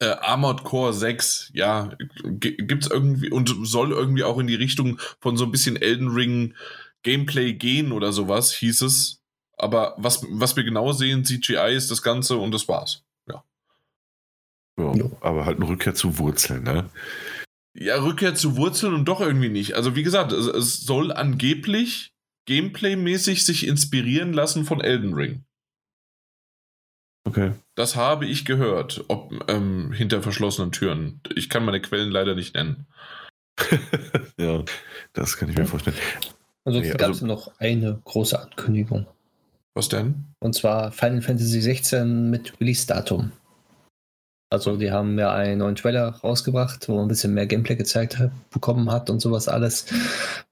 äh, Armored Core 6, ja, gibt es irgendwie und soll irgendwie auch in die Richtung von so ein bisschen Elden Ring Gameplay gehen oder sowas, hieß es. Aber was, was wir genau sehen, CGI ist das Ganze und das war's. Ja. ja aber halt eine Rückkehr zu Wurzeln, ne? Ja, Rückkehr zu Wurzeln und doch irgendwie nicht. Also wie gesagt, es, es soll angeblich Gameplay-mäßig sich inspirieren lassen von Elden Ring. Okay. Das habe ich gehört, ob ähm, hinter verschlossenen Türen. Ich kann meine Quellen leider nicht nennen. ja, das kann ich mir vorstellen. Ansonsten nee, gab es also, noch eine große Ankündigung. Was denn? Und zwar Final Fantasy 16 mit Release-Datum. Also die haben ja einen neuen Trailer rausgebracht, wo man ein bisschen mehr Gameplay gezeigt hat, bekommen hat und sowas alles.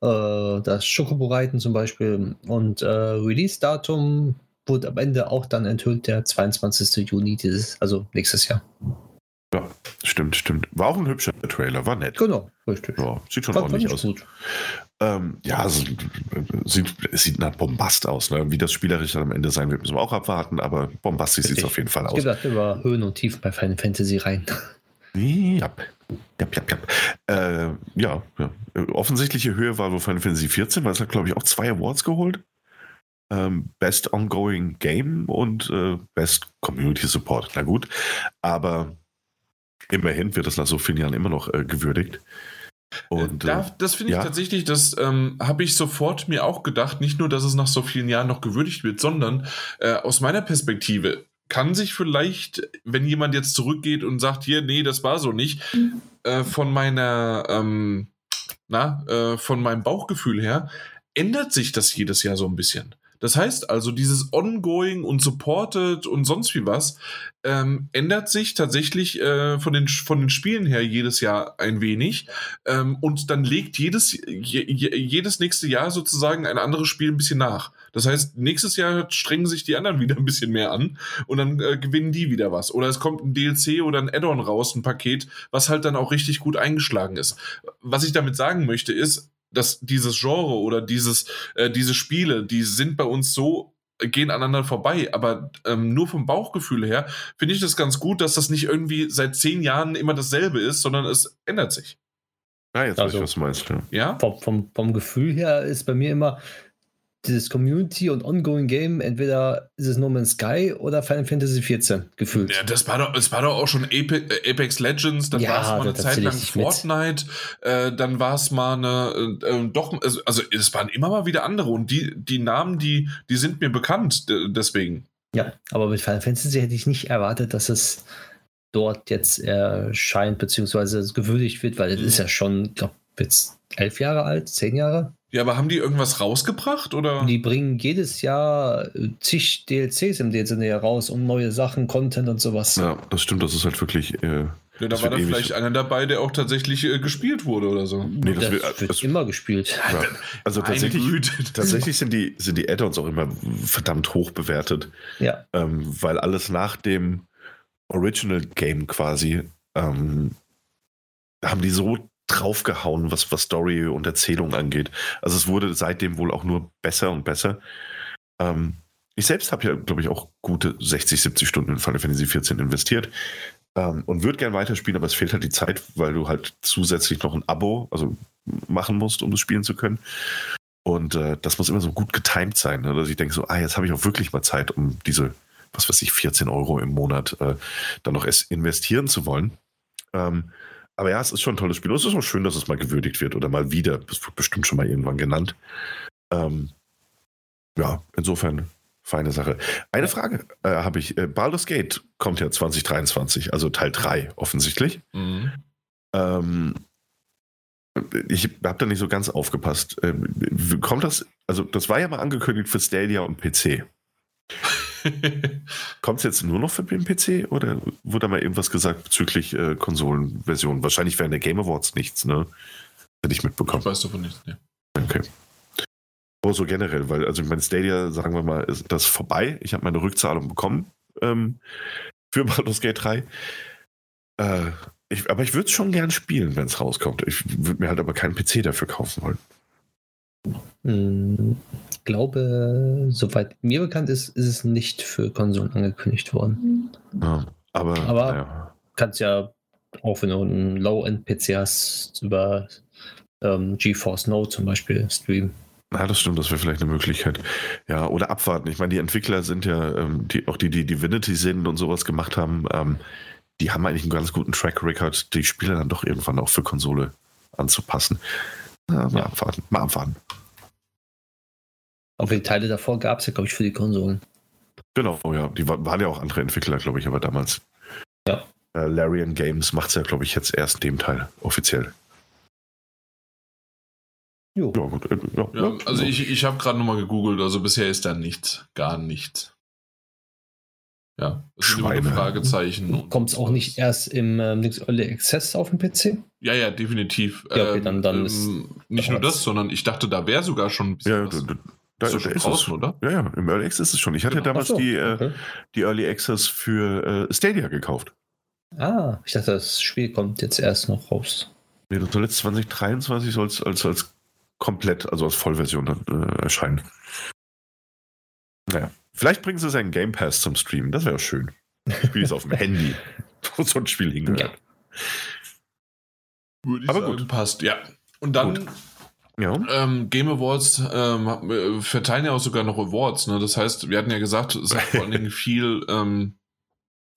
Äh, das Schokobo-Reiten zum Beispiel. Und äh, Release-Datum wurde am Ende auch dann enthüllt, der 22. Juni dieses, also nächstes Jahr. Ja, stimmt, stimmt. War auch ein hübscher Trailer, war nett. Genau, richtig. Ja, sieht schon war, ordentlich aus. Gut. Ähm, ja, also, sieht, sieht nach Bombast aus. Ne? Wie das spielerisch dann am Ende sein wird, müssen wir auch abwarten, aber bombastisch sieht es auf jeden Fall aus. Ich gesagt, über Höhen und Tiefen bei Final Fantasy rein. Ja, ja, ja, ja. Äh, ja, ja. Offensichtliche Höhe war wohl Final Fantasy 14, weil es hat, glaube ich, auch zwei Awards geholt. Ähm, Best Ongoing Game und äh, Best Community Support. Na gut, aber immerhin wird das nach so vielen Jahren immer noch äh, gewürdigt. Und, da, äh, das finde ich ja. tatsächlich, das ähm, habe ich sofort mir auch gedacht, nicht nur, dass es nach so vielen Jahren noch gewürdigt wird, sondern äh, aus meiner Perspektive kann sich vielleicht, wenn jemand jetzt zurückgeht und sagt, hier, nee, das war so nicht, mhm. äh, von meiner, ähm, na, äh, von meinem Bauchgefühl her, ändert sich das jedes Jahr so ein bisschen. Das heißt also, dieses Ongoing und Supported und sonst wie was ähm, ändert sich tatsächlich äh, von, den, von den Spielen her jedes Jahr ein wenig. Ähm, und dann legt jedes, je, jedes nächste Jahr sozusagen ein anderes Spiel ein bisschen nach. Das heißt, nächstes Jahr strengen sich die anderen wieder ein bisschen mehr an und dann äh, gewinnen die wieder was. Oder es kommt ein DLC oder ein Add-on raus, ein Paket, was halt dann auch richtig gut eingeschlagen ist. Was ich damit sagen möchte, ist, dass dieses Genre oder dieses, äh, diese Spiele, die sind bei uns so gehen aneinander vorbei. Aber ähm, nur vom Bauchgefühl her finde ich das ganz gut, dass das nicht irgendwie seit zehn Jahren immer dasselbe ist, sondern es ändert sich. Ja, jetzt also, weiß ich, was du meinst. Ja. ja? Vom, vom, vom Gefühl her ist bei mir immer, dieses Community und Ongoing Game, entweder ist es No Man's Sky oder Final Fantasy XIV gefühlt. Ja, das war doch, das war doch auch schon Apex, äh, Apex Legends, dann ja, war es mal eine Zeit lang Fortnite, äh, dann war es mal eine, äh, äh, doch, also, also es waren immer mal wieder andere und die, die Namen, die, die sind mir bekannt, deswegen. Ja, aber mit Final Fantasy hätte ich nicht erwartet, dass es dort jetzt erscheint, beziehungsweise gewürdigt wird, weil es mhm. ist ja schon, ich glaube, jetzt elf Jahre alt, zehn Jahre. Ja, aber haben die irgendwas rausgebracht oder? Die bringen jedes Jahr äh, zig DLCs im Sinne raus und neue Sachen, Content und sowas. Ja, das stimmt, das ist halt wirklich. Äh, ja, da war da vielleicht einer dabei, der auch tatsächlich äh, gespielt wurde oder so. Nee, das, das wird, wird das, immer gespielt. Ja, also tatsächlich, tatsächlich sind die, sind die Add-ons auch immer verdammt hoch bewertet. Ja. Ähm, weil alles nach dem Original Game quasi ähm, haben die so draufgehauen, was, was Story und Erzählung angeht. Also es wurde seitdem wohl auch nur besser und besser. Ähm, ich selbst habe ja, glaube ich, auch gute 60, 70 Stunden in Final Fantasy 14 investiert ähm, und würde gern weiterspielen, aber es fehlt halt die Zeit, weil du halt zusätzlich noch ein Abo also machen musst, um das spielen zu können. Und äh, das muss immer so gut getimt sein, ne? dass ich denke so, ah, jetzt habe ich auch wirklich mal Zeit, um diese, was weiß ich, 14 Euro im Monat äh, dann noch investieren zu wollen. Ähm, aber ja, es ist schon ein tolles Spiel. Und es ist auch schön, dass es mal gewürdigt wird oder mal wieder. Das wird bestimmt schon mal irgendwann genannt. Ähm, ja, insofern feine Sache. Eine Frage äh, habe ich. Äh, Baldur's Gate kommt ja 2023, also Teil 3 offensichtlich. Mhm. Ähm, ich habe da nicht so ganz aufgepasst. Ähm, kommt das, also das war ja mal angekündigt für Stadia und PC. Kommt es jetzt nur noch für den PC oder wurde da mal irgendwas gesagt bezüglich äh, Konsolenversion? Wahrscheinlich während der Game Awards nichts, ne? Hätte ich mitbekommen. Ich weiß davon nichts, ne. Okay. Aber so generell, weil, also ich meine, Stadia, sagen wir mal, ist das vorbei. Ich habe meine Rückzahlung bekommen ähm, für Baldur's Gate 3. Äh, ich, aber ich würde es schon gern spielen, wenn es rauskommt. Ich würde mir halt aber keinen PC dafür kaufen wollen. Hm, ich glaube, soweit mir bekannt ist, ist es nicht für Konsolen angekündigt worden. Ja, aber aber ja. kannst ja auch, wenn du einen Low-End-PC hast, über ähm, GeForce Now zum Beispiel streamen. Ja, das stimmt, das wäre vielleicht eine Möglichkeit. Ja, oder abwarten. Ich meine, die Entwickler sind ja, ähm, die, auch die, die Divinity sind und sowas gemacht haben, ähm, die haben eigentlich einen ganz guten Track Record, die Spiele dann doch irgendwann auch für Konsole anzupassen. Ja, mal ja. abwarten, mal abwarten. Auch die Teile davor gab es ja, glaube ich, für die Konsolen. Genau, ja. Die waren ja auch andere Entwickler, glaube ich, aber damals. Ja. Äh, Larian Games macht es ja, glaube ich, jetzt erst dem Teil offiziell. Jo. Ja, gut. Äh, ja, ja, also ich, ich habe gerade nochmal gegoogelt, also bisher ist da nichts, gar nichts. Ja, das ist immer ein Fragezeichen. Kommt es auch nicht erst im ähm, Early Access auf dem PC? Ja, ja, definitiv. Ja, okay, dann, dann ähm, ist nicht nur das, sondern ich dachte, da wäre sogar schon ein bisschen ja, was. Da, ist, da ist draußen, es, oder? Ja, ja, im Early Access ist es schon. Ich hatte genau. damals so, die, äh, okay. die Early Access für äh, Stadia gekauft. Ah, ich dachte, das Spiel kommt jetzt erst noch raus. Nee, das soll jetzt 2023 soll es als, als komplett, also als Vollversion dann, äh, erscheinen. Naja, vielleicht bringen sie es einen Game Pass zum Streamen, das wäre schön. Ich spiele es auf dem Handy, wo so ein Spiel hingehört. Ja. Würde ich Aber sagen, gut. passt, ja. Und dann gut. Ja. Ähm, Game Awards ähm, verteilen ja auch sogar noch Awards. Ne? Das heißt, wir hatten ja gesagt, es hat vor allen Dingen viel, ähm,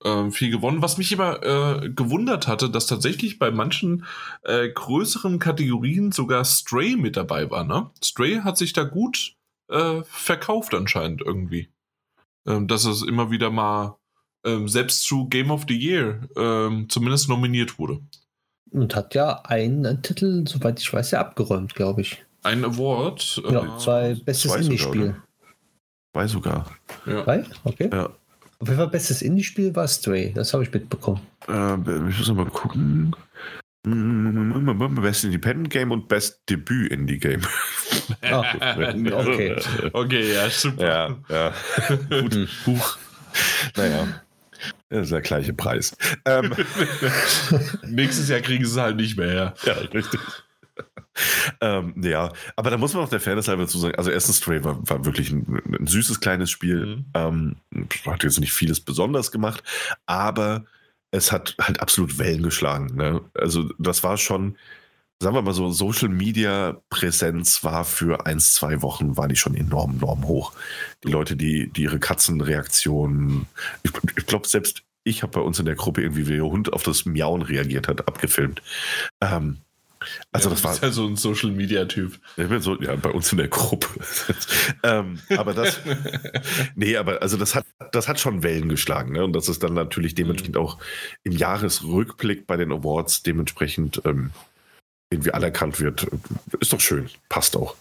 äh, viel gewonnen. Was mich immer äh, gewundert hatte, dass tatsächlich bei manchen äh, größeren Kategorien sogar Stray mit dabei war. Ne? Stray hat sich da gut äh, verkauft anscheinend irgendwie. Ähm, dass es immer wieder mal ähm, selbst zu Game of the Year ähm, zumindest nominiert wurde. Und hat ja einen Titel, soweit ich weiß, ja abgeräumt, glaube ich. Ein Award? Ja, äh, zwei bestes Indie-Spiel. Zwei sogar. Ja. Zwei? Okay. Ja. Auf jeden Fall bestes Indie-Spiel war Stray. Das habe ich mitbekommen. Äh, ich muss mal gucken. Best Independent Game und Best Debüt Indie Game. Ah, okay. Okay, ja, super. Ja, ja. Gut. Huch. Naja. Das ist der gleiche Preis. Ähm. Nächstes Jahr kriegen sie es halt nicht mehr. Ja, richtig. ähm, ja, aber da muss man auch der Fairness halber zu sagen, also erstens Stray war, war wirklich ein, ein, süßes kleines Spiel, mhm. ähm, hat jetzt nicht vieles besonders gemacht, aber es hat halt absolut Wellen geschlagen. Ne? Also das war schon, sagen wir mal so, Social Media Präsenz war für ein, zwei Wochen, war die schon enorm, enorm hoch. Die Leute, die, die ihre Katzenreaktionen, ich, ich glaube selbst ich habe bei uns in der Gruppe irgendwie, wie der Hund auf das Miauen reagiert hat, abgefilmt. Ähm, also ja, das war ja so ein Social Media Typ. Ich bin so, ja, bei uns in der Gruppe. ähm, aber das, nee, aber also das hat, das hat schon Wellen geschlagen, ne? Und das ist dann natürlich dementsprechend mhm. auch im Jahresrückblick bei den Awards dementsprechend ähm, irgendwie anerkannt wird. Ist doch schön, passt auch.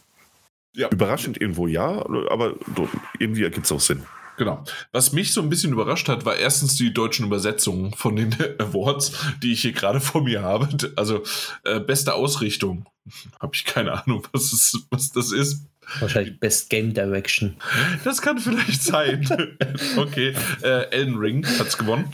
Ja. Überraschend irgendwo ja, aber irgendwie ergibt es auch Sinn. Genau. Was mich so ein bisschen überrascht hat, war erstens die deutschen Übersetzungen von den Awards, die ich hier gerade vor mir habe. Also äh, beste Ausrichtung. Habe ich keine Ahnung, was, ist, was das ist. Wahrscheinlich Best Game Direction. Das kann vielleicht sein. okay. Äh, Elden Ring hat es gewonnen.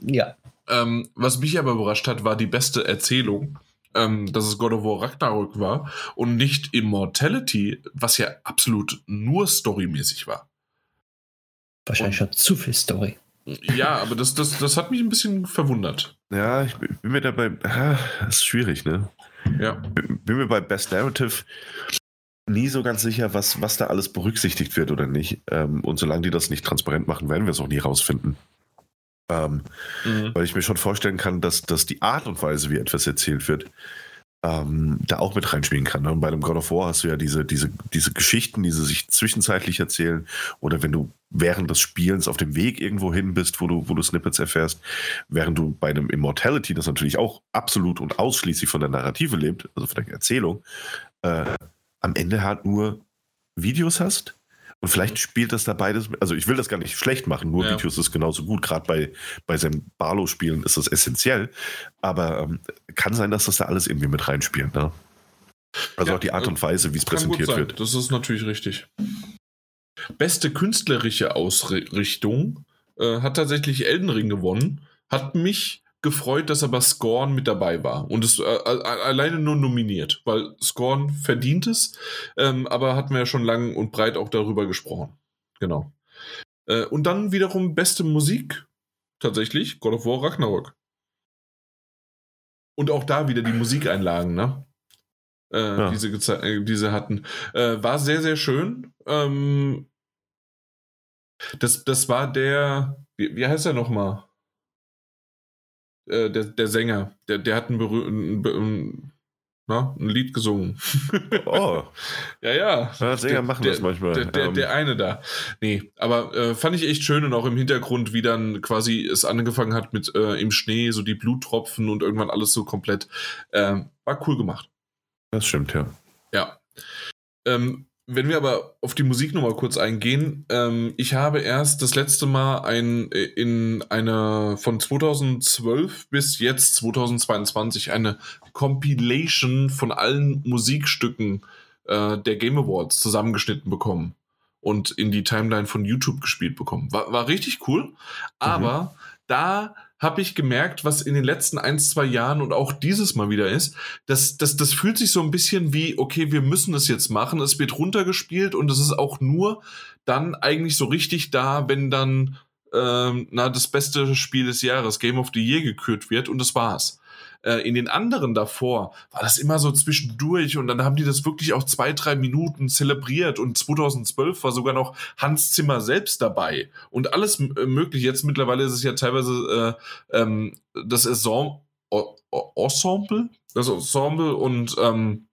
Ja. Ähm, was mich aber überrascht hat, war die beste Erzählung. Ähm, dass es God of War Ragnarok war und nicht Immortality, was ja absolut nur storymäßig war. Wahrscheinlich schon zu viel Story. Ja, aber das, das, das hat mich ein bisschen verwundert. Ja, ich bin mir dabei. Das ist schwierig, ne? Ja. Bin mir bei Best Narrative nie so ganz sicher, was, was da alles berücksichtigt wird oder nicht. Ähm, und solange die das nicht transparent machen, werden wir es auch nie rausfinden. Ähm, mhm. Weil ich mir schon vorstellen kann, dass, dass die Art und Weise, wie etwas erzählt wird, ähm, da auch mit reinspielen kann. Und bei einem God of War hast du ja diese, diese, diese Geschichten, die sie sich zwischenzeitlich erzählen, oder wenn du während des Spielens auf dem Weg irgendwo hin bist, wo du, wo du Snippets erfährst, während du bei einem Immortality, das natürlich auch absolut und ausschließlich von der Narrative lebt, also von der Erzählung, äh, am Ende halt nur Videos hast, und vielleicht spielt das da beides, also ich will das gar nicht schlecht machen, nur ja. Videos ist genauso gut. Gerade bei, bei seinen Barlow-Spielen ist das essentiell. Aber ähm, kann sein, dass das da alles irgendwie mit reinspielt. Ne? Also ja, auch die Art und Weise, wie es präsentiert wird. Das ist natürlich richtig. Beste künstlerische Ausrichtung äh, hat tatsächlich Elden Ring gewonnen. Hat mich gefreut, dass aber Scorn mit dabei war und es äh, alleine nur nominiert, weil Scorn verdient es, ähm, aber hatten wir ja schon lang und breit auch darüber gesprochen. Genau. Äh, und dann wiederum beste Musik, tatsächlich, God of War Ragnarok. Und auch da wieder die Musikeinlagen, ne? Äh, ja. diese, äh, diese hatten. Äh, war sehr, sehr schön. Ähm, das, das war der, wie, wie heißt er nochmal? Äh, der, der Sänger, der, der hat ein, ein, ein, na, ein Lied gesungen. Oh. ja, ja. ja Sänger der, machen das manchmal. Der, der, der, eine da. Nee, aber äh, fand ich echt schön und auch im Hintergrund, wie dann quasi es angefangen hat mit äh, im Schnee, so die Bluttropfen und irgendwann alles so komplett. Äh, war cool gemacht. Das stimmt, ja. Ja. Ähm, wenn wir aber auf die Musik nochmal kurz eingehen, ähm, ich habe erst das letzte Mal ein, äh, in einer von 2012 bis jetzt 2022 eine Compilation von allen Musikstücken äh, der Game Awards zusammengeschnitten bekommen und in die Timeline von YouTube gespielt bekommen. War, war richtig cool, aber mhm. da habe ich gemerkt, was in den letzten ein, zwei Jahren und auch dieses Mal wieder ist, dass das, das fühlt sich so ein bisschen wie, okay, wir müssen es jetzt machen, es wird runtergespielt und es ist auch nur dann eigentlich so richtig da, wenn dann ähm, na, das beste Spiel des Jahres, Game of the Year, gekürt wird und das war's. Äh, in den anderen davor war das immer so zwischendurch und dann haben die das wirklich auch zwei, drei Minuten zelebriert und 2012 war sogar noch Hans Zimmer selbst dabei und alles äh, möglich. Jetzt mittlerweile ist es ja teilweise äh, ähm, das Ensemble, das Ensemble und ähm,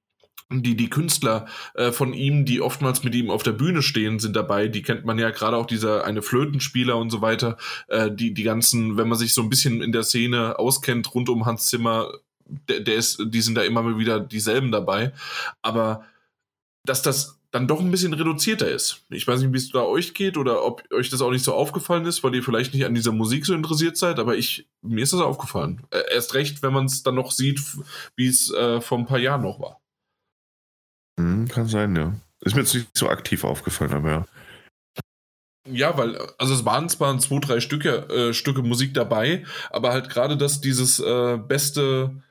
die, die Künstler äh, von ihm, die oftmals mit ihm auf der Bühne stehen, sind dabei. Die kennt man ja gerade auch dieser eine Flötenspieler und so weiter. Äh, die, die ganzen, wenn man sich so ein bisschen in der Szene auskennt, rund um Hans Zimmer, der, der ist, die sind da immer wieder dieselben dabei. Aber dass das dann doch ein bisschen reduzierter ist. Ich weiß nicht, wie es da euch geht oder ob euch das auch nicht so aufgefallen ist, weil ihr vielleicht nicht an dieser Musik so interessiert seid, aber ich, mir ist das aufgefallen. Äh, erst recht, wenn man es dann noch sieht, wie es äh, vor ein paar Jahren noch war. Hm, kann sein, ja. Ist mir jetzt nicht so aktiv aufgefallen, aber ja. Ja, weil, also es waren zwar zwei, drei Stücke, äh, Stücke Musik dabei, aber halt gerade das, dieses äh, beste,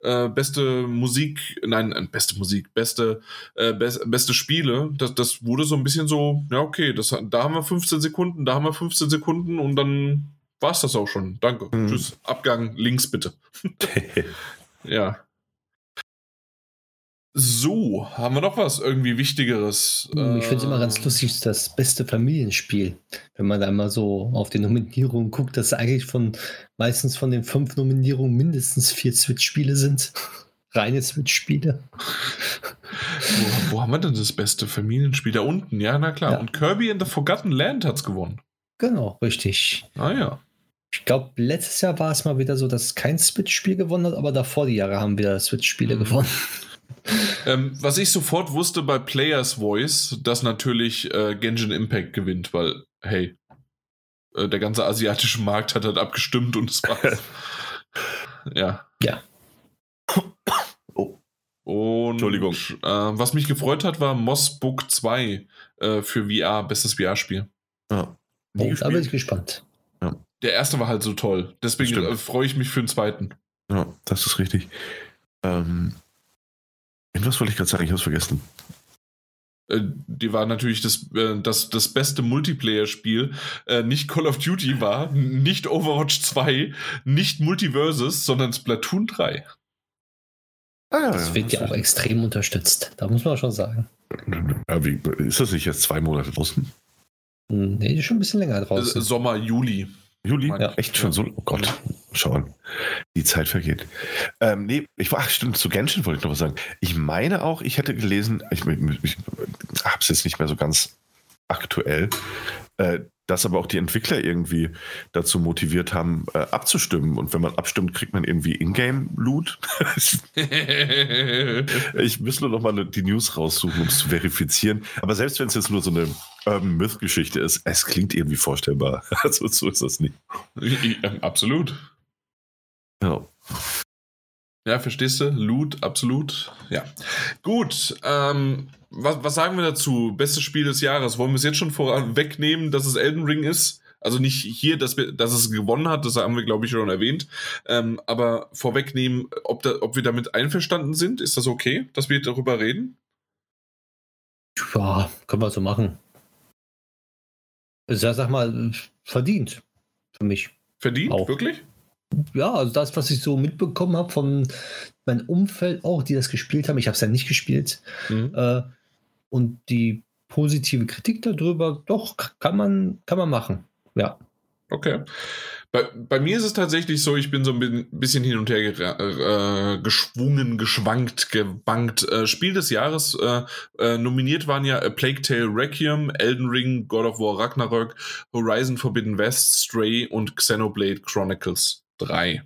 äh, beste Musik, nein, äh, beste Musik, beste, äh, be beste Spiele, das, das wurde so ein bisschen so, ja, okay, das, da haben wir 15 Sekunden, da haben wir 15 Sekunden und dann war es das auch schon. Danke. Mhm. Tschüss. Abgang links bitte. ja. So, haben wir noch was irgendwie Wichtigeres? Hm, ich finde es immer ganz äh, lustig, das beste Familienspiel. Wenn man da mal so auf die Nominierungen guckt, dass eigentlich von meistens von den fünf Nominierungen mindestens vier Switch-Spiele sind. Reine Switch-Spiele. Wo, wo, haben wir denn das beste Familienspiel? Da unten, ja, na klar. Ja. Und Kirby in the Forgotten Land hat es gewonnen. Genau, richtig. Ah ja. Ich glaube, letztes Jahr war es mal wieder so, dass kein Switch-Spiel gewonnen hat, aber davor die Jahre haben wieder Switch-Spiele mhm. gewonnen. Ähm, was ich sofort wusste bei Players Voice, dass natürlich äh, Genshin Impact gewinnt, weil, hey, äh, der ganze asiatische Markt hat halt abgestimmt und es war. ja. Ja. Oh. Und Entschuldigung. Äh, was mich gefreut hat, war Moss Book 2 äh, für VR, bestes VR-Spiel. Ja. Oh, da bin ich gespannt. Ja. Der erste war halt so toll. Deswegen äh, freue ich mich für den zweiten. Ja, das ist richtig. Ähm, was wollte ich gerade sagen? Ich habe es vergessen. Äh, die war natürlich das, äh, das, das beste Multiplayer-Spiel. Äh, nicht Call of Duty war, nicht Overwatch 2, nicht Multiverses, sondern Splatoon 3. Ah, das wird ja auch extrem unterstützt. Da muss man schon sagen. Ist das nicht jetzt zwei Monate draußen? Nee, schon ein bisschen länger draußen. Sommer, Juli. Juli? Ja. Echt schon so? Oh Gott, schauen. Die Zeit vergeht. Ähm, nee, ich war, ach stimmt, zu Genshin wollte ich noch was sagen. Ich meine auch, ich hätte gelesen, ich, ich, ich habe es jetzt nicht mehr so ganz aktuell, äh, dass aber auch die Entwickler irgendwie dazu motiviert haben, äh, abzustimmen. Und wenn man abstimmt, kriegt man irgendwie Ingame-Loot. ich müsste nur noch mal die News raussuchen, um es zu verifizieren. Aber selbst wenn es jetzt nur so eine Urban Myth-Geschichte ist, es klingt irgendwie vorstellbar. Also so ist das nicht. Absolut. Ja. Ja, verstehst du? Loot, absolut. Ja. Gut. Ähm, was, was sagen wir dazu? Bestes Spiel des Jahres. Wollen wir es jetzt schon vorwegnehmen, dass es Elden Ring ist? Also nicht hier, dass, wir, dass es gewonnen hat, das haben wir, glaube ich, schon erwähnt. Ähm, aber vorwegnehmen, ob, da, ob wir damit einverstanden sind, ist das okay, dass wir darüber reden? Ja, können wir so machen. Also, sag mal, verdient. Für mich. Verdient? Auch. Wirklich? ja, also das, was ich so mitbekommen habe von meinem Umfeld auch, die das gespielt haben, ich habe es ja nicht gespielt, mhm. äh, und die positive Kritik darüber, doch, kann man, kann man machen. Ja. Okay. Bei, bei mir ist es tatsächlich so, ich bin so ein bisschen hin und her äh, geschwungen, geschwankt, gebankt. Äh, Spiel des Jahres äh, äh, nominiert waren ja A Plague Tale Requiem, Elden Ring, God of War Ragnarök, Horizon Forbidden West, Stray und Xenoblade Chronicles. 3.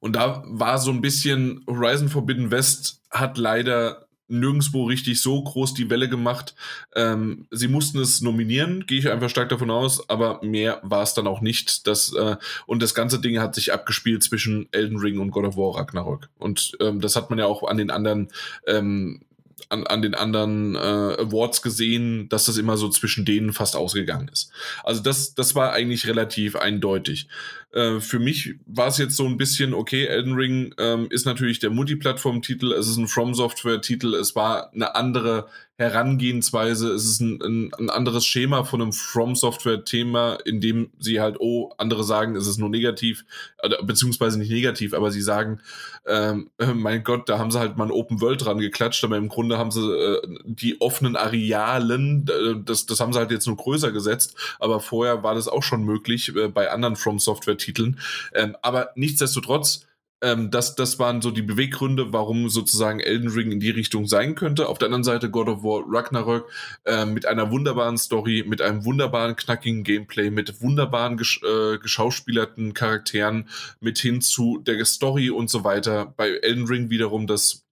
Und da war so ein bisschen Horizon Forbidden West hat leider nirgendwo richtig so groß die Welle gemacht. Ähm, sie mussten es nominieren, gehe ich einfach stark davon aus, aber mehr war es dann auch nicht. Das, äh, und das ganze Ding hat sich abgespielt zwischen Elden Ring und God of War Ragnarök. Und ähm, das hat man ja auch an den anderen ähm, an, an den anderen äh, Awards gesehen, dass das immer so zwischen denen fast ausgegangen ist. Also das, das war eigentlich relativ eindeutig. Äh, für mich war es jetzt so ein bisschen, okay, Elden Ring ähm, ist natürlich der Multiplattform-Titel, es ist ein From Software-Titel, es war eine andere Herangehensweise, es ist ein, ein, ein anderes Schema von einem From Software-Thema, in dem sie halt, oh, andere sagen, es ist nur negativ, äh, beziehungsweise nicht negativ, aber sie sagen, ähm, mein Gott, da haben sie halt mal ein Open World dran geklatscht, aber im Grunde haben sie äh, die offenen Arealen, äh, das, das haben sie halt jetzt nur größer gesetzt, aber vorher war das auch schon möglich äh, bei anderen From Software Titeln. Ähm, aber nichtsdestotrotz, ähm, das, das waren so die Beweggründe, warum sozusagen Elden Ring in die Richtung sein könnte. Auf der anderen Seite God of War Ragnarök äh, mit einer wunderbaren Story, mit einem wunderbaren, knackigen Gameplay, mit wunderbaren gesch äh, geschauspielerten Charakteren, mit hin zu der Story und so weiter. Bei Elden Ring wiederum das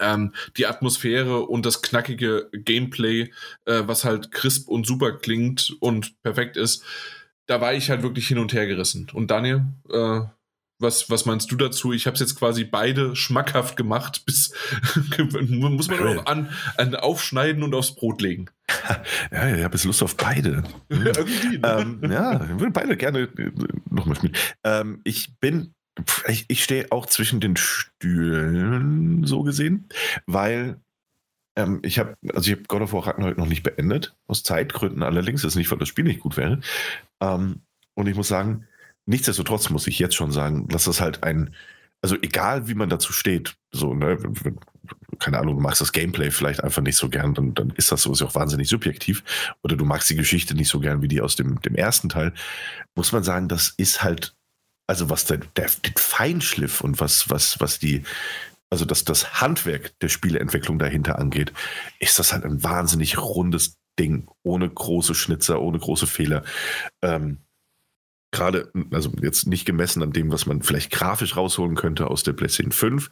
ähm, die Atmosphäre und das knackige Gameplay, äh, was halt crisp und super klingt und perfekt ist, da war ich halt wirklich hin und her gerissen. Und Daniel, äh, was, was meinst du dazu? Ich habe es jetzt quasi beide schmackhaft gemacht, bis muss man noch an, an aufschneiden und aufs Brot legen. Ja, ich habe jetzt Lust auf beide. Irgendwie, ne? ähm, ja, ich würde beide gerne äh, nochmal spielen. Ähm, ich bin, ich, ich stehe auch zwischen den Stühlen, so gesehen, weil ähm, ich habe, also ich habe God of War Ragnarök noch nicht beendet, aus Zeitgründen allerdings, das ist nicht, weil das Spiel nicht gut wäre. Ähm, und ich muss sagen, nichtsdestotrotz muss ich jetzt schon sagen, dass das halt ein, also egal wie man dazu steht, so, ne, keine Ahnung, du magst das Gameplay vielleicht einfach nicht so gern, dann, dann ist das sowieso auch wahnsinnig subjektiv. Oder du magst die Geschichte nicht so gern wie die aus dem, dem ersten Teil, muss man sagen, das ist halt, also was der, der den Feinschliff und was, was, was die, also das, das Handwerk der Spieleentwicklung dahinter angeht, ist das halt ein wahnsinnig rundes Ding, ohne große Schnitzer, ohne große Fehler. Ähm, Gerade, also jetzt nicht gemessen an dem, was man vielleicht grafisch rausholen könnte aus der PlayStation 5,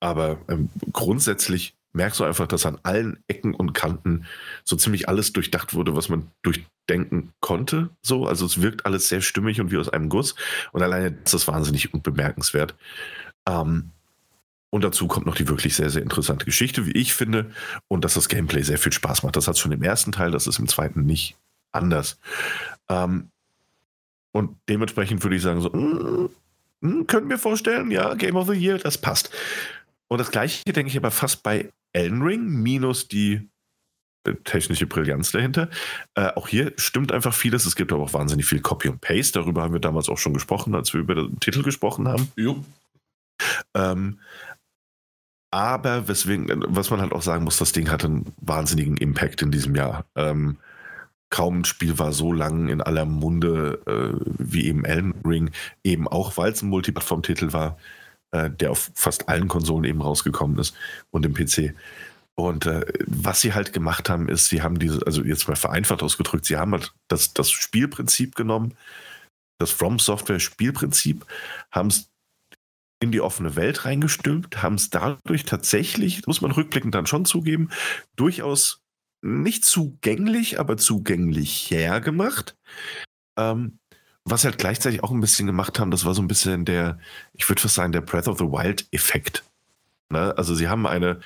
aber ähm, grundsätzlich merkst du einfach, dass an allen Ecken und Kanten so ziemlich alles durchdacht wurde, was man durchdenken konnte. So, also es wirkt alles sehr stimmig und wie aus einem Guss. Und alleine das ist wahnsinnig und bemerkenswert. Ähm, und dazu kommt noch die wirklich sehr, sehr interessante Geschichte, wie ich finde, und dass das Gameplay sehr viel Spaß macht. Das hat schon im ersten Teil, das ist im zweiten nicht anders. Ähm, und dementsprechend würde ich sagen, so, mm, mm, können wir vorstellen, ja, Game of the Year, das passt. Und das gleiche denke ich aber fast bei Elden Ring, minus die äh, technische Brillanz dahinter. Äh, auch hier stimmt einfach vieles. Es gibt aber auch wahnsinnig viel Copy und Paste. Darüber haben wir damals auch schon gesprochen, als wir über den Titel gesprochen haben. Ähm, aber weswegen, was man halt auch sagen muss, das Ding hatte einen wahnsinnigen Impact in diesem Jahr. Ähm, kaum ein Spiel war so lang in aller Munde äh, wie eben Elden Ring, eben auch weil es ein Multiplattform-Titel war, äh, der auf fast allen Konsolen eben rausgekommen ist und im PC. Und äh, was sie halt gemacht haben, ist, sie haben diese, also jetzt mal vereinfacht ausgedrückt, sie haben halt das, das Spielprinzip genommen, das From Software Spielprinzip, haben es in die offene Welt reingestülpt, haben es dadurch tatsächlich, muss man rückblickend dann schon zugeben, durchaus nicht zugänglich, aber zugänglich hergemacht. Ähm, was halt gleichzeitig auch ein bisschen gemacht haben, das war so ein bisschen der, ich würde fast sagen, der Breath of the Wild-Effekt. Ne? Also sie haben eine,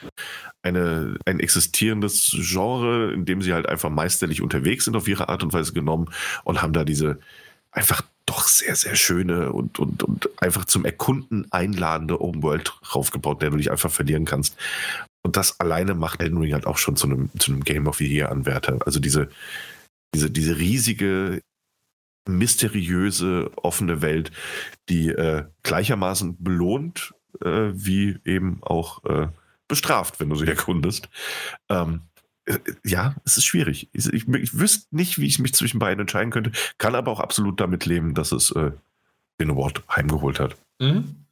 eine, ein existierendes Genre, in dem sie halt einfach meisterlich unterwegs sind auf ihre Art und Weise genommen und haben da diese einfach doch sehr, sehr schöne und, und, und einfach zum Erkunden einladende Open World draufgebaut, der du dich einfach verlieren kannst. Und das alleine macht Elden Ring halt auch schon zu einem, zu einem Game of the Year Anwärter. Also diese, diese, diese riesige, mysteriöse, offene Welt, die äh, gleichermaßen belohnt, äh, wie eben auch äh, bestraft, wenn du sie erkundest. Ähm, äh, ja, es ist schwierig. Ich, ich, ich, wüsste nicht, wie ich mich zwischen beiden entscheiden könnte, kann aber auch absolut damit leben, dass es äh, den Award heimgeholt hat. Mhm.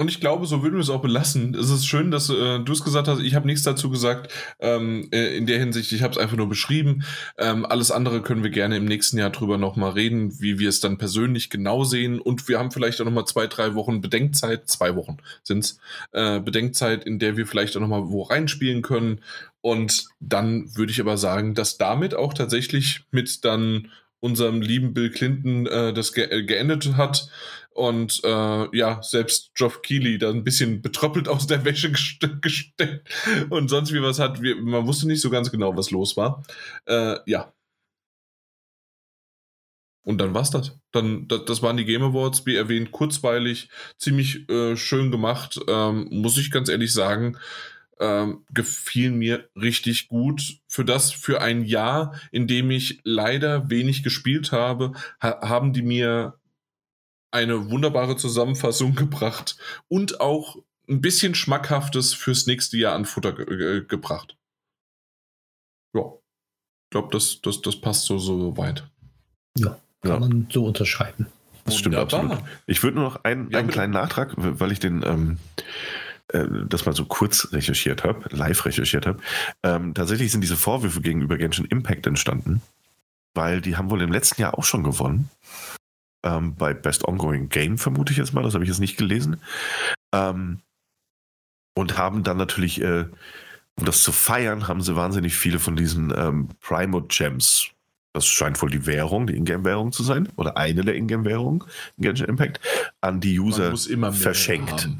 Und ich glaube, so würden wir es auch belassen. Es ist schön, dass äh, du es gesagt hast. Ich habe nichts dazu gesagt ähm, äh, in der Hinsicht. Ich habe es einfach nur beschrieben. Ähm, alles andere können wir gerne im nächsten Jahr drüber nochmal reden, wie wir es dann persönlich genau sehen. Und wir haben vielleicht auch nochmal zwei, drei Wochen Bedenkzeit. Zwei Wochen sind's äh, Bedenkzeit, in der wir vielleicht auch nochmal wo reinspielen können. Und dann würde ich aber sagen, dass damit auch tatsächlich mit dann unserem lieben Bill Clinton äh, das ge äh, geendet hat und äh, ja, selbst Geoff Keighley da ein bisschen betröppelt aus der Wäsche gesteckt und sonst wie was hat. Wir, man wusste nicht so ganz genau, was los war. Äh, ja. Und dann war's das. Dann, das, das, waren die Game Awards, wie erwähnt, kurzweilig, ziemlich äh, schön gemacht, ähm, muss ich ganz ehrlich sagen. Ähm, gefiel mir richtig gut. Für das, für ein Jahr, in dem ich leider wenig gespielt habe, ha haben die mir eine wunderbare Zusammenfassung gebracht und auch ein bisschen Schmackhaftes fürs nächste Jahr an Futter ge gebracht. Ja, ich glaube, das, das, das passt so, so weit. Ja, kann ja. man so unterschreiben. Das stimmt Wunderbar. absolut. Ich würde nur noch einen, ja, einen kleinen Nachtrag, weil ich den ähm, äh, das mal so kurz recherchiert habe, live recherchiert habe. Ähm, tatsächlich sind diese Vorwürfe gegenüber Genshin Impact entstanden, weil die haben wohl im letzten Jahr auch schon gewonnen ähm, bei Best Ongoing Game, vermute ich jetzt mal, das habe ich jetzt nicht gelesen. Ähm, Und haben dann natürlich, äh, um das zu feiern, haben sie wahnsinnig viele von diesen ähm, Primo Gems. Das scheint wohl die Währung, die Ingame-Währung zu sein, oder eine der Ingame-Währungen, Genshin Impact, an die User verschenkt.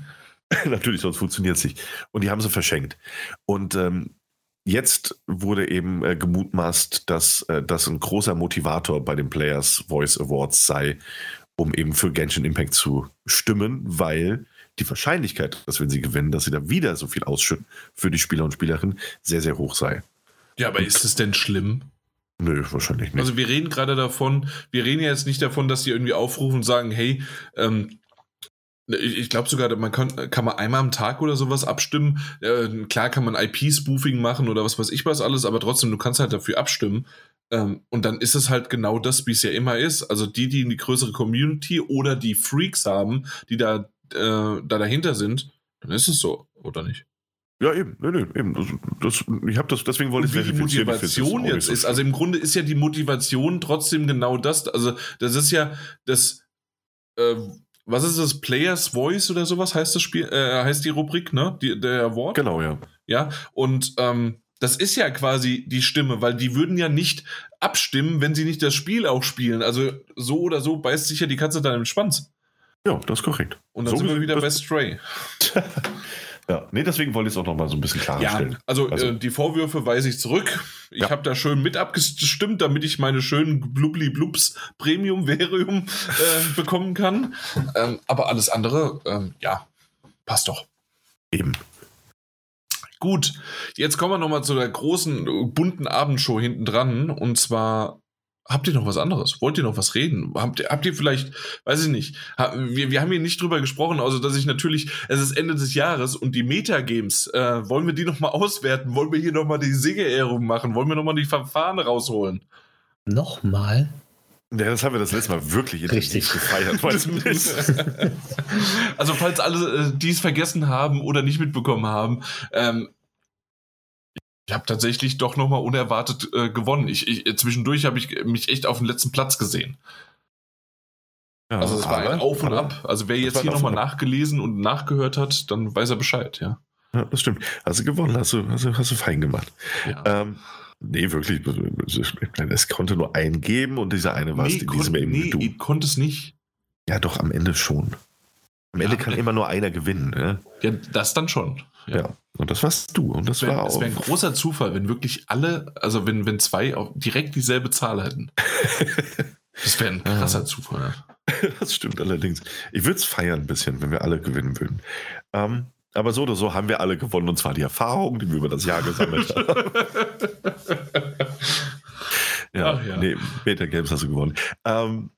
Natürlich, sonst funktioniert es nicht. Und die haben sie verschenkt. Und ähm, jetzt wurde eben äh, gemutmaßt, dass äh, das ein großer Motivator bei den Players Voice Awards sei, um eben für Genshin Impact zu stimmen, weil die Wahrscheinlichkeit, dass wenn sie gewinnen, dass sie da wieder so viel ausschütten für die Spieler und Spielerinnen, sehr, sehr hoch sei. Ja, aber und ist es denn schlimm? Nö, wahrscheinlich nicht. Also wir reden gerade davon, wir reden ja jetzt nicht davon, dass sie irgendwie aufrufen und sagen, hey, ähm, ich, ich glaube sogar, man kann, kann man einmal am Tag oder sowas abstimmen. Äh, klar kann man IP-Spoofing machen oder was weiß ich was alles, aber trotzdem, du kannst halt dafür abstimmen. Ähm, und dann ist es halt genau das, wie es ja immer ist. Also die, die die größere Community oder die Freaks haben, die da, äh, da dahinter sind, dann ist es so, oder nicht? Ja, eben, nee, nee, eben. Das, das, ich habe das, deswegen wollte ich Wie die Motivation jetzt ist. Also im Grunde ist ja die Motivation trotzdem genau das. Also, das ist ja das, äh, was ist das? Players Voice oder sowas heißt das Spiel, äh, heißt die Rubrik, ne? Die, der Award? Genau, ja. Ja, und ähm, das ist ja quasi die Stimme, weil die würden ja nicht abstimmen, wenn sie nicht das Spiel auch spielen. Also so oder so beißt sich ja die Katze dann im Schwanz. Ja, das ist korrekt. Und dann so sind wir wieder bei Stray. Ja, nee, deswegen wollte ich es auch noch mal so ein bisschen klarstellen. Ja, also, also. Äh, die Vorwürfe weise ich zurück. Ich ja. habe da schön mit abgestimmt, damit ich meine schönen Blubli Blubs Premium Verium äh, bekommen kann. Ähm, aber alles andere, ähm, ja, passt doch. Eben. Gut, jetzt kommen wir noch mal zu der großen bunten Abendshow hinten dran und zwar Habt ihr noch was anderes? Wollt ihr noch was reden? Habt ihr, habt ihr vielleicht, weiß ich nicht, wir, wir haben hier nicht drüber gesprochen, also dass ich natürlich, es ist Ende des Jahres und die Metagames, äh, wollen wir die nochmal auswerten? Wollen wir hier nochmal die Siegerehrung machen? Wollen wir nochmal die Verfahren rausholen? Nochmal? Ja, das haben wir das letzte Mal wirklich Richtig. gefeiert. also falls alle, äh, die es vergessen haben oder nicht mitbekommen haben, ähm, ich habe tatsächlich doch nochmal unerwartet äh, gewonnen. Ich, ich, zwischendurch habe ich mich echt auf den letzten Platz gesehen. Ja, also es war ein Auf und Ab. Also wer jetzt hier nochmal nachgelesen und nachgehört hat, dann weiß er Bescheid, ja. Ja, das stimmt. Hast du gewonnen, hast du, hast du, hast du fein gemacht. Ja. Ähm, nee, wirklich. Es konnte nur einen geben und dieser eine war es, nee, diesem nee, du. konnte es nicht. Ja, doch, am Ende schon. Am Ende ja, kann immer nur einer gewinnen. Ne? Ja, das dann schon. Ja. ja. und das warst du. Und das, das wär, war auch. Es wäre ein großer Zufall, wenn wirklich alle, also wenn, wenn zwei direkt dieselbe Zahl hätten. das wäre ein krasser Zufall. Das stimmt allerdings. Ich würde es feiern ein bisschen, wenn wir alle gewinnen würden. Ähm, aber so oder so haben wir alle gewonnen und zwar die Erfahrung, die wir über das Jahr gesammelt haben. ja, Ach ja, nee, Beta Games hast du gewonnen. Ähm,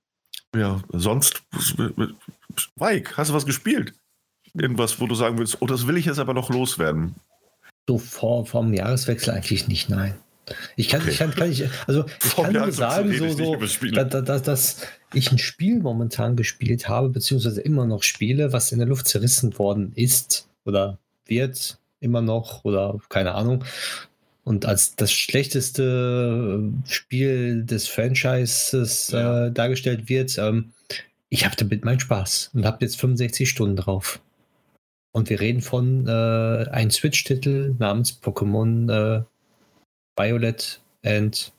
ja, sonst, Mike, hast du was gespielt? Irgendwas, wo du sagen willst, oh, das will ich jetzt aber noch loswerden? So vor, vor dem Jahreswechsel eigentlich nicht, nein. Ich kann, okay. ich kann, kann ich, also ich kann nur sagen, so, so dass, dass, dass ich ein Spiel momentan gespielt habe, beziehungsweise immer noch spiele, was in der Luft zerrissen worden ist oder wird immer noch oder keine Ahnung. Und als das schlechteste Spiel des Franchises ja. äh, dargestellt wird, ähm, ich habe damit meinen Spaß und habe jetzt 65 Stunden drauf. Und wir reden von äh, einem Switch-Titel namens Pokémon äh, Violet and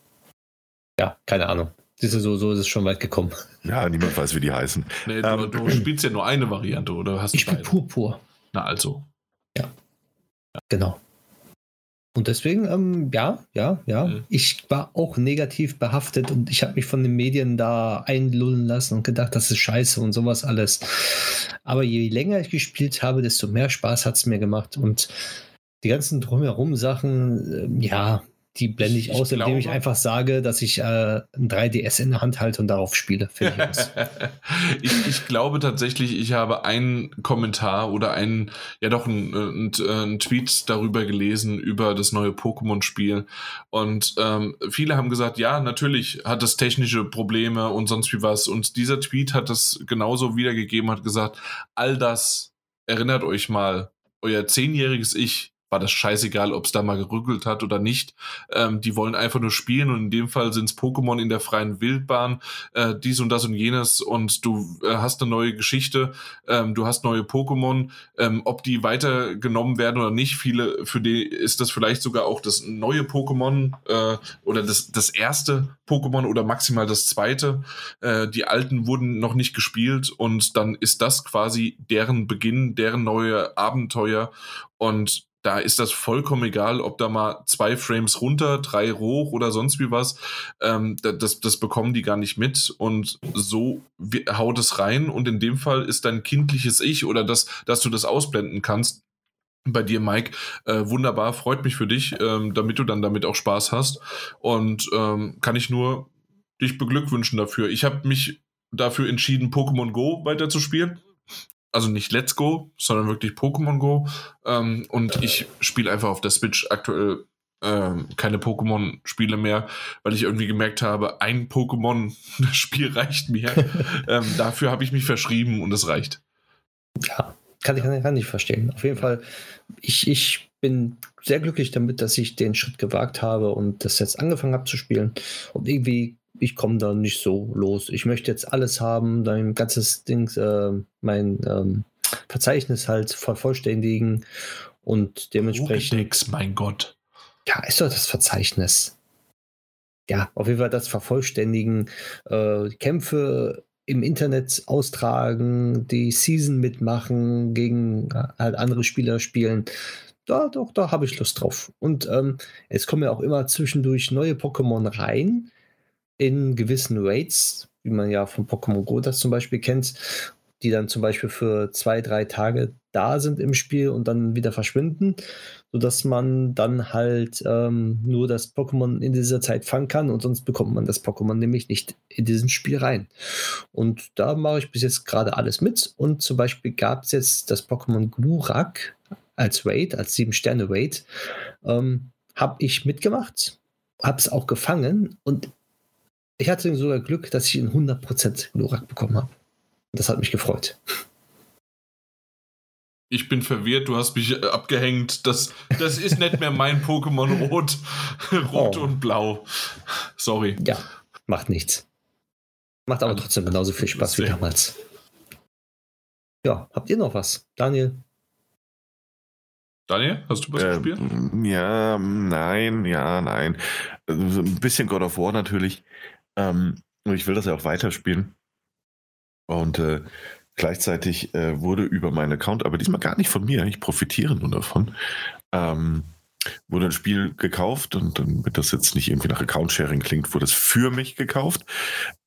ja, keine Ahnung. Siehst du, so, so ist es schon weit gekommen. Ja, niemand weiß, wie die heißen. Nee, du, ähm, du spielst ja nur eine Variante, oder hast du Ich spiele Purpur. Na also. Ja. ja. Genau. Und deswegen, ähm, ja, ja, ja. Mhm. Ich war auch negativ behaftet und ich habe mich von den Medien da einlullen lassen und gedacht, das ist scheiße und sowas alles. Aber je länger ich gespielt habe, desto mehr Spaß hat es mir gemacht. Und die ganzen drumherum Sachen, äh, ja, die blende ich, ich aus, glaube, indem ich einfach sage, dass ich äh, ein 3DS in der Hand halte und darauf spiele. ich, ich, glaube tatsächlich, ich habe einen Kommentar oder einen, ja doch, einen, einen Tweet darüber gelesen, über das neue Pokémon-Spiel. Und ähm, viele haben gesagt, ja, natürlich hat es technische Probleme und sonst wie was. Und dieser Tweet hat das genauso wiedergegeben, hat gesagt, all das erinnert euch mal, euer zehnjähriges Ich war das scheißegal, ob es da mal gerückelt hat oder nicht. Ähm, die wollen einfach nur spielen und in dem Fall sind es Pokémon in der freien Wildbahn, äh, dies und das und jenes und du äh, hast eine neue Geschichte, ähm, du hast neue Pokémon, ähm, ob die weitergenommen werden oder nicht. Viele, für die ist das vielleicht sogar auch das neue Pokémon äh, oder das, das erste Pokémon oder maximal das zweite. Äh, die alten wurden noch nicht gespielt und dann ist das quasi deren Beginn, deren neue Abenteuer und da ist das vollkommen egal, ob da mal zwei Frames runter, drei hoch oder sonst wie was. Ähm, das, das bekommen die gar nicht mit. Und so haut es rein. Und in dem Fall ist dein kindliches Ich oder das, dass du das ausblenden kannst, bei dir, Mike. Äh, wunderbar, freut mich für dich, ähm, damit du dann damit auch Spaß hast. Und ähm, kann ich nur dich beglückwünschen dafür. Ich habe mich dafür entschieden, Pokémon Go weiterzuspielen also nicht Let's Go, sondern wirklich Pokémon Go. Ähm, und ich spiele einfach auf der Switch aktuell ähm, keine Pokémon-Spiele mehr, weil ich irgendwie gemerkt habe, ein Pokémon-Spiel reicht mir. ähm, dafür habe ich mich verschrieben und es reicht. Ja, kann ich, kann ich verstehen. Auf jeden Fall, ich, ich bin sehr glücklich damit, dass ich den Schritt gewagt habe und das jetzt angefangen habe zu spielen. Und irgendwie ich komme da nicht so los. Ich möchte jetzt alles haben, dein ganzes Ding, äh, mein ähm, Verzeichnis halt vervollständigen und dementsprechend. Pokédex, mein Gott. Ja, ist doch das Verzeichnis. Ja, auf jeden Fall das Vervollständigen, äh, Kämpfe im Internet austragen, die Season mitmachen, gegen äh, halt andere Spieler spielen. Da, doch, da habe ich Lust drauf. Und ähm, es kommen ja auch immer zwischendurch neue Pokémon rein in gewissen Raids, wie man ja von Pokémon Go das zum Beispiel kennt, die dann zum Beispiel für zwei, drei Tage da sind im Spiel und dann wieder verschwinden, sodass man dann halt ähm, nur das Pokémon in dieser Zeit fangen kann und sonst bekommt man das Pokémon nämlich nicht in diesem Spiel rein. Und da mache ich bis jetzt gerade alles mit und zum Beispiel gab es jetzt das Pokémon Glurak als Raid, als 7-Sterne-Raid, ähm, habe ich mitgemacht, habe es auch gefangen und ich hatte sogar Glück, dass ich ihn 100% Glurak bekommen habe. Das hat mich gefreut. Ich bin verwirrt, du hast mich äh, abgehängt. Das, das ist nicht mehr mein Pokémon Rot. Rot oh. und Blau. Sorry. Ja, macht nichts. Macht aber trotzdem genauso viel Spaß wie damals. Ja, habt ihr noch was? Daniel? Daniel, hast du was äh, gespielt? Ja, nein, ja, nein. Ein bisschen God of War natürlich. Ähm, ich will das ja auch weiterspielen. Und äh, gleichzeitig äh, wurde über meinen Account, aber diesmal gar nicht von mir, ich profitiere nur davon, ähm, wurde ein Spiel gekauft und damit das jetzt nicht irgendwie nach Account-Sharing klingt, wurde es für mich gekauft.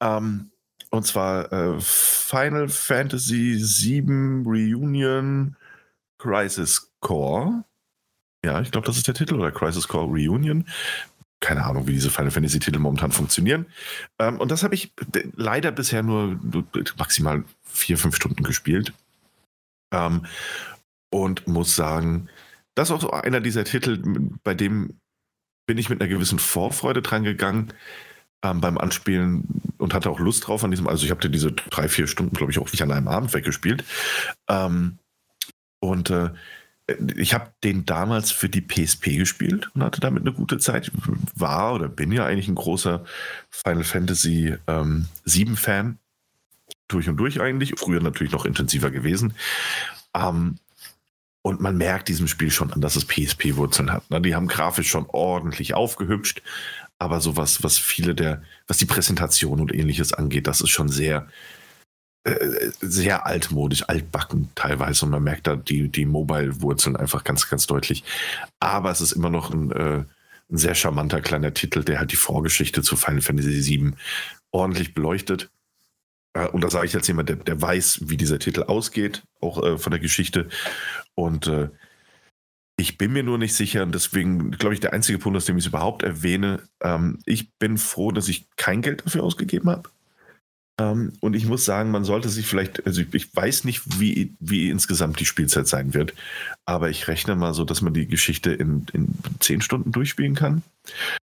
Ähm, und zwar äh, Final Fantasy VII Reunion Crisis Core. Ja, ich glaube, das ist der Titel oder Crisis Core Reunion keine Ahnung, wie diese Final Fantasy Titel momentan funktionieren. Ähm, und das habe ich leider bisher nur maximal vier, fünf Stunden gespielt. Ähm, und muss sagen, das ist auch so einer dieser Titel, bei dem bin ich mit einer gewissen Vorfreude dran gegangen ähm, beim Anspielen und hatte auch Lust drauf an diesem. Also ich habe diese drei, vier Stunden, glaube ich, auch nicht an einem Abend weggespielt. Ähm, und äh, ich habe den damals für die PSP gespielt und hatte damit eine gute Zeit. War oder bin ja eigentlich ein großer Final Fantasy ähm, 7 Fan. Durch und durch eigentlich. Früher natürlich noch intensiver gewesen. Ähm, und man merkt diesem Spiel schon an, dass es PSP-Wurzeln hat. Ne? Die haben grafisch schon ordentlich aufgehübscht. Aber sowas, was viele der, was die Präsentation und ähnliches angeht, das ist schon sehr, sehr altmodisch, altbacken teilweise und man merkt da die, die Mobile-Wurzeln einfach ganz, ganz deutlich. Aber es ist immer noch ein, äh, ein sehr charmanter kleiner Titel, der halt die Vorgeschichte zu Final Fantasy VII ordentlich beleuchtet. Äh, und da sage ich jetzt jemand, der, der weiß, wie dieser Titel ausgeht, auch äh, von der Geschichte. Und äh, ich bin mir nur nicht sicher, und deswegen glaube ich, der einzige Punkt, aus dem ich es überhaupt erwähne, ähm, ich bin froh, dass ich kein Geld dafür ausgegeben habe. Ähm, und ich muss sagen, man sollte sich vielleicht, also ich, ich, weiß nicht, wie, wie insgesamt die Spielzeit sein wird, aber ich rechne mal so, dass man die Geschichte in, in zehn Stunden durchspielen kann.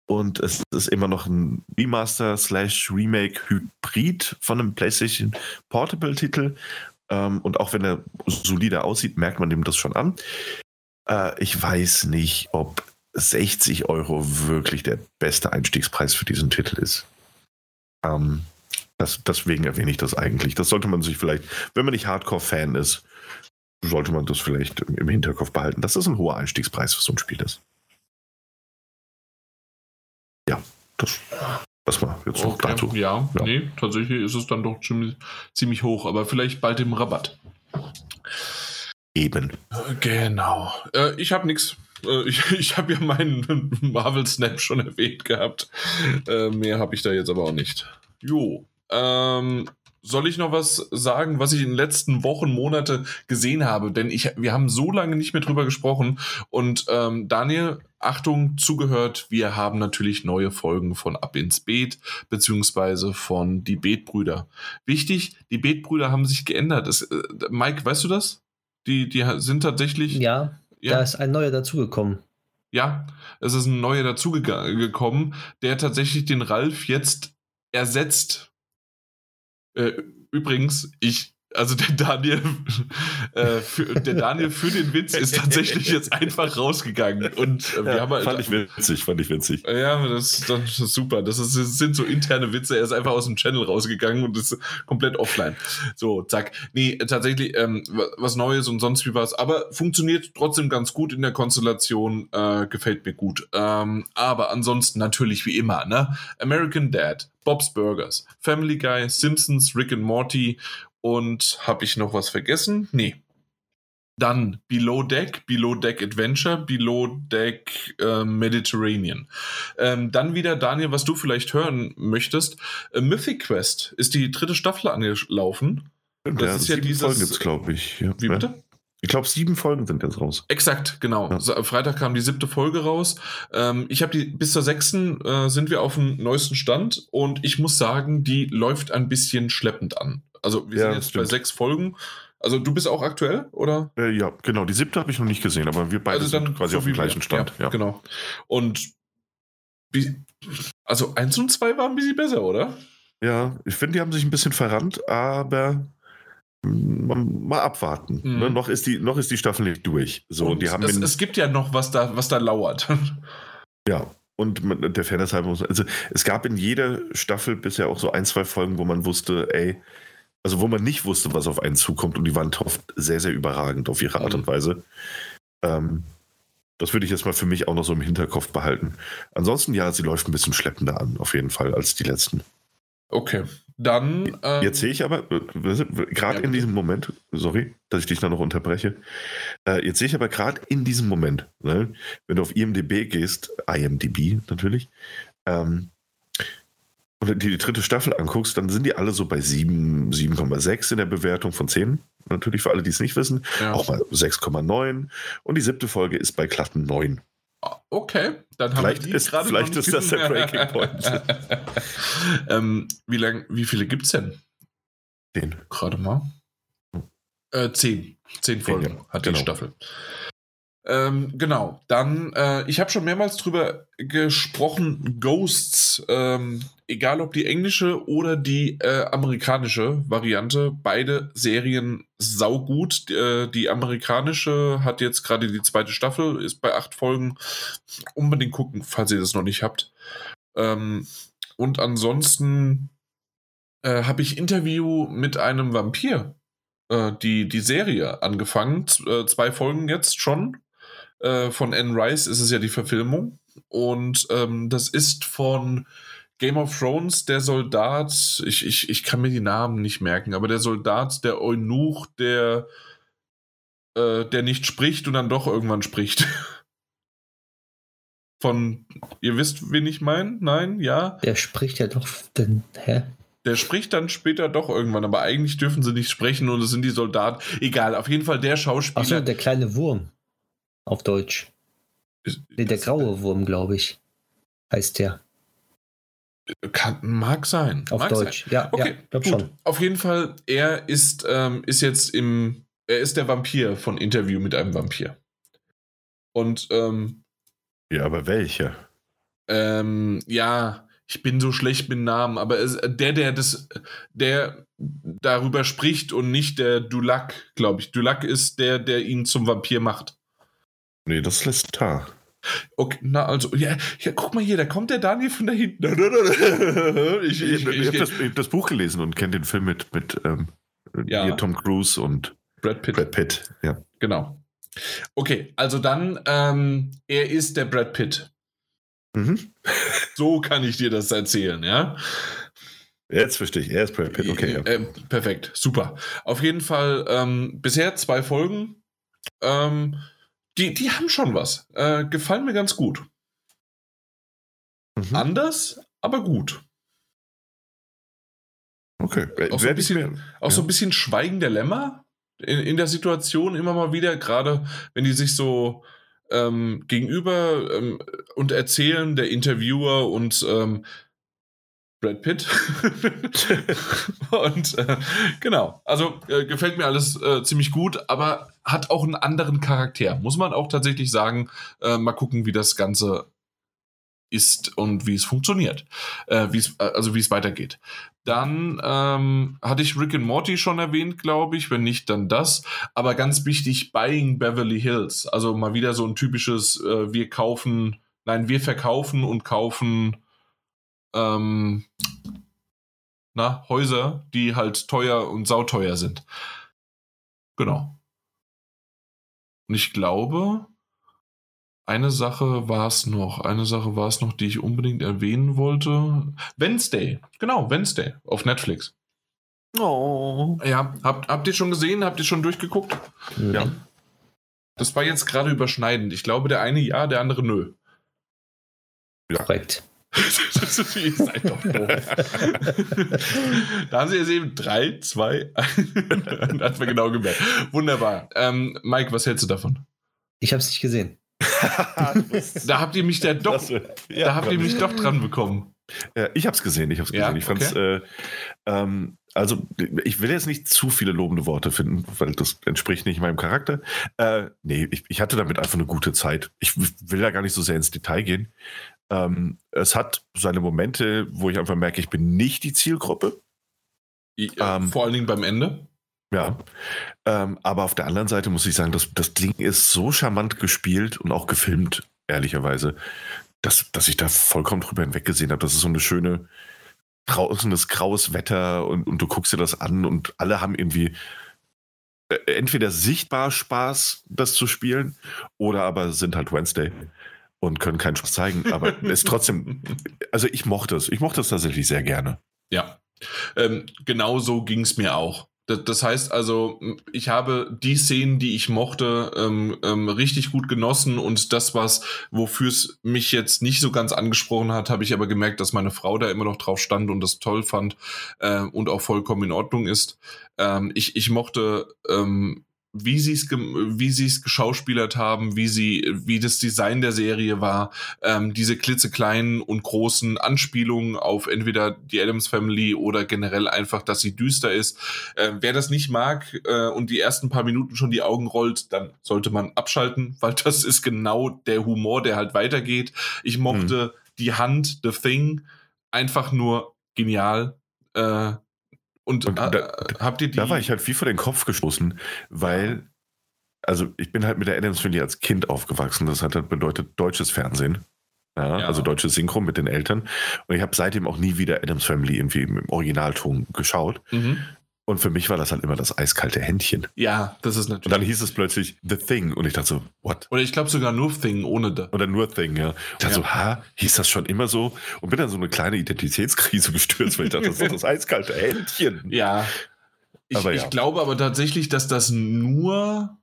Und es ist immer noch ein Remaster slash Remake Hybrid von einem PlayStation Portable Titel. Ähm, und auch wenn er solider aussieht, merkt man dem das schon an. Äh, ich weiß nicht, ob 60 Euro wirklich der beste Einstiegspreis für diesen Titel ist. Ähm, das, deswegen erwähne ich das eigentlich. Das sollte man sich vielleicht, wenn man nicht Hardcore-Fan ist, sollte man das vielleicht im Hinterkopf behalten, dass das ein hoher Einstiegspreis für so ein Spiel ist. Ja, das, das war jetzt noch Okay, dazu. ja, Ja. nee, tatsächlich ist es dann doch ziemlich, ziemlich hoch, aber vielleicht bald im Rabatt. Eben. Genau. Äh, ich habe nichts. Äh, ich ich habe ja meinen Marvel Snap schon erwähnt gehabt. Äh, mehr habe ich da jetzt aber auch nicht. Jo. Ähm, soll ich noch was sagen, was ich in den letzten Wochen, Monate gesehen habe? Denn ich, wir haben so lange nicht mehr drüber gesprochen. Und ähm, Daniel, Achtung, zugehört, wir haben natürlich neue Folgen von Ab ins Beet, beziehungsweise von Die Beetbrüder. Wichtig, die Beetbrüder haben sich geändert. Es, äh, Mike, weißt du das? Die, die sind tatsächlich. Ja, da ist ein neuer dazugekommen. Ja, es ist ein neuer dazugekommen, der tatsächlich den Ralf jetzt ersetzt. Äh, übrigens, ich, also der Daniel, äh, für, der Daniel für den Witz ist tatsächlich jetzt einfach rausgegangen und äh, wir Ja, haben halt, fand ich witzig, fand ich witzig. ja, das, das ist super. Das, ist, das sind so interne Witze. Er ist einfach aus dem Channel rausgegangen und ist komplett offline. So, zack. Nee, tatsächlich ähm, wa- was Neues und sonst wie was. Aber funktioniert trotzdem ganz gut in der Konstellation. Äh, gefällt mir gut. Ähm, aber ansonsten natürlich wie immer, ne? American Dad, Bob's Burgers, Family Guy, Simpsons, Rick and Morty und habe ich noch was vergessen? Nee. Dann Below Deck, Below Deck Adventure, Below Deck äh, Mediterranean. Ähm, dann wieder, Daniel, was du vielleicht hören möchtest. Äh, Mythic Quest ist die dritte Staffel angelaufen. Das ist ja sieben dieses- Folgen gibt's, glaube ich. Ja. Wie Ja. bitte? Ich glaube, sieben Folgen sind jetzt raus. Exakt, genau. Ja. Freitag kam die siebte Folge raus. Ähm, ich habe die bis zur sechsten äh, sind wir auf dem neuesten Stand und ich muss sagen, die läuft ein bisschen schleppend an. Also wir Ja, sind jetzt bei stimmt. sechs Folgen. Also du bist auch aktuell, oder? Äh, ja, genau. Die siebte habe ich noch nicht gesehen, aber wir beide sind quasi so auf dem gleichen Stand. Ja, Ja, genau. Und wie, also eins und zwei waren ein bisschen besser, oder? Ja, ich finde, die haben sich ein bisschen verrannt, aber mal, abwarten. Mhm. Ne? Noch, ist die, noch ist die Staffel nicht durch. So, und, die haben es, es gibt ja noch was da, was da lauert. ja. Und der Fairness halber muss, also es gab in jeder Staffel bisher auch so ein, zwei Folgen, wo man wusste, ey, also wo man nicht wusste, was auf einen zukommt und die waren oft sehr, sehr überragend auf ihre Art Mhm. und Weise. Ähm, das würde ich jetzt mal für mich auch noch so im Hinterkopf behalten. Ansonsten, ja, sie läuft ein bisschen schleppender an, auf jeden Fall, als die letzten. Okay, dann. ähm, Jetzt sehe ich aber, äh, gerade Ja, in diesem Moment, sorry, dass ich dich da noch unterbreche, äh, jetzt sehe ich aber gerade in diesem Moment, ne, wenn du auf IMDB gehst, IMDB natürlich, ähm, und dir die dritte Staffel anguckst, dann sind die alle so bei 7, 7,6 in der Bewertung von 10. Natürlich für alle, die es nicht wissen. ja. Auch mal 6,9. Und die siebte Folge ist bei glatten 9. Okay, dann haben Vielleicht wir die ist- gerade vielleicht ist das der. Breaking Point. ähm, wie, lang, wie viele gibt es denn? 10. Gerade mal. Äh, zehn. Zehn Folgen ja, hat genau. die Staffel. Ähm, genau, dann, äh, ich habe schon mehrmals drüber gesprochen, Ghosts, ähm, egal ob die englische oder die äh, amerikanische Variante, beide Serien saugut. Äh, die amerikanische hat jetzt gerade die zweite Staffel, ist bei acht Folgen. Unbedingt gucken, falls ihr das noch nicht habt. Ähm, und ansonsten äh, habe ich Interview mit einem Vampir äh, die, die Serie angefangen. Äh, zwei Folgen jetzt schon. Äh, von Anne Rice ist es ja die Verfilmung. Und ähm, das ist von Game of Thrones, der Soldat, ich, ich, ich kann mir die Namen nicht merken, aber der Soldat, der Eunuch, der, äh, der nicht spricht und dann doch irgendwann spricht. Von, ihr wisst, wen ich meine? Nein? Ja? Der spricht ja doch. Den, hä? Der spricht dann später doch irgendwann, aber eigentlich dürfen sie nicht sprechen und es sind die Soldaten. Egal, auf jeden Fall der Schauspieler. Achso, der kleine Wurm. Auf Deutsch. ist- Nee, der graue Wurm, glaube ich. Heißt der. Kann, mag sein. Auf mag Deutsch. Ja, Okay, ja, glaub gut. schon. Auf jeden Fall, er ist, ähm, ist jetzt im, er ist der Vampir von Interview mit einem Vampir. Und ähm, Ja, aber welche? ähm, ja, ich bin so schlecht mit Namen, aber es, der, der das, der darüber spricht und nicht der Dulac, glaube ich. Dulac ist der, der ihn zum Vampir macht. Nee, das ist Lestar. Okay, na also, ja, ja, guck mal hier, da kommt der Daniel von da hinten. Ich, ich, ich, habe das, hab das, Buch gelesen und kenne den Film mit, mit ähm, Ja. Tom Cruise und Brad Pitt. Brad Pitt. Ja. Genau. Okay, also dann, ähm, er ist der Brad Pitt. Mhm. So kann ich dir das erzählen, ja? Jetzt verstehe ich. Er ist Brad Pitt. Okay, ja. Äh, perfekt, super. Auf jeden Fall ähm, bisher zwei Folgen. Ähm, die, die haben schon was. Äh, gefallen mir ganz gut. Mhm. Anders, aber gut. Okay. Auch so ein bisschen- Auch so ein bisschen Schweigen der Lämmer in, in der Situation immer mal wieder, gerade wenn die sich so ähm, gegenüber ähm, und erzählen, der Interviewer und ähm, Brad Pitt. und äh, genau, also äh, gefällt mir alles äh, ziemlich gut, aber hat auch einen anderen Charakter, muss man auch tatsächlich sagen. Äh, mal gucken, wie das Ganze ist und wie es funktioniert, äh, wie äh, also wie es weitergeht. Dann ähm, hatte ich Rick and Morty schon erwähnt, glaube ich. Wenn nicht, dann das. Aber ganz wichtig, Buying Beverly Hills. Also mal wieder so ein typisches, äh, wir kaufen, nein, wir verkaufen und kaufen ähm, na, Häuser, die halt teuer und sauteuer sind. Genau. Und ich glaube, eine Sache war es noch, eine Sache war es noch, die ich unbedingt erwähnen wollte. Wednesday, genau, Wednesday auf Netflix. Oh. Ja, habt, habt ihr schon gesehen? Habt ihr schon durchgeguckt? Ja. Das war jetzt gerade überschneidend. Ich glaube, der eine ja, der andere nö. Korrekt. Ihr seid doch doof. da haben sie jetzt eben 3, 2, hat man genau gemerkt. Wunderbar. Ähm, Mike, was hältst du davon? Ich habe es nicht gesehen. Da habt ihr mich da doch, da habt ihr mich doch dran bekommen. Ja, ich habe es gesehen, ich habe es Ja, gesehen. Ich fand's, äh, ähm, also ich will jetzt nicht zu viele lobende Worte finden, weil das entspricht nicht meinem Charakter. Äh, nee, ich, ich hatte damit einfach eine gute Zeit. Ich will da gar nicht so sehr ins Detail gehen. Ähm, es hat seine Momente, wo ich einfach merke, ich bin nicht die Zielgruppe. Ähm, Vor allen Dingen beim Ende. Ja. Ähm, aber auf der anderen Seite muss ich sagen, das, das Ding ist so charmant gespielt und auch gefilmt, ehrlicherweise, dass, dass ich da vollkommen drüber hinweggesehen habe. Das ist so eine schöne, draußen ist graues Wetter und, und du guckst dir das an und alle haben irgendwie äh, entweder sichtbar Spaß, das zu spielen, oder aber sind halt Wednesday und können keinen Spaß zeigen. Aber es ist trotzdem, also ich mochte es. Ich mochte es tatsächlich sehr gerne. Ja, ähm, genau so ging es mir auch. Das, das heißt also, ich habe die Szenen, die ich mochte, ähm, ähm, richtig gut genossen und das, was, wofür es mich jetzt nicht so ganz angesprochen hat, habe ich aber gemerkt, dass meine Frau da immer noch drauf stand und das toll fand äh, und auch vollkommen in Ordnung ist. Ähm, ich, ich mochte ähm, wie sie es wie sie es geschauspielert haben, wie sie wie das Design der Serie war, ähm, diese klitzekleinen und großen Anspielungen auf entweder die Adams Family oder generell einfach, dass sie düster ist. Äh, wer das nicht mag äh, und die ersten paar Minuten schon die Augen rollt, dann sollte man abschalten, weil das ist genau der Humor, der halt weitergeht. Ich mochte die Hand, The Thing, einfach nur genial. Äh, und, Und äh, da- habt ihr die? Da war ich halt wie vor den Kopf gestoßen, weil, also ich bin halt mit der Adams Family als Kind aufgewachsen. Das hat halt bedeutet deutsches Fernsehen. Ja, Ja. Also deutsches Synchro mit den Eltern. Und ich habe seitdem auch nie wieder Adams Family irgendwie im Originalton geschaut. Mhm. Und für mich war das halt immer das eiskalte Händchen. Ja, das ist Und natürlich. dann hieß es plötzlich The Thing. Und ich dachte so, what? Oder ich glaube sogar nur Thing ohne da. Oder nur Thing, ja. Ich dachte Ja. so, ha, hieß das schon immer so? Und bin dann so eine kleine Identitätskrise gestürzt, weil ich dachte, das ist das eiskalte Händchen. Ja. Ich, Aber ja. ich glaube aber tatsächlich, dass das nur.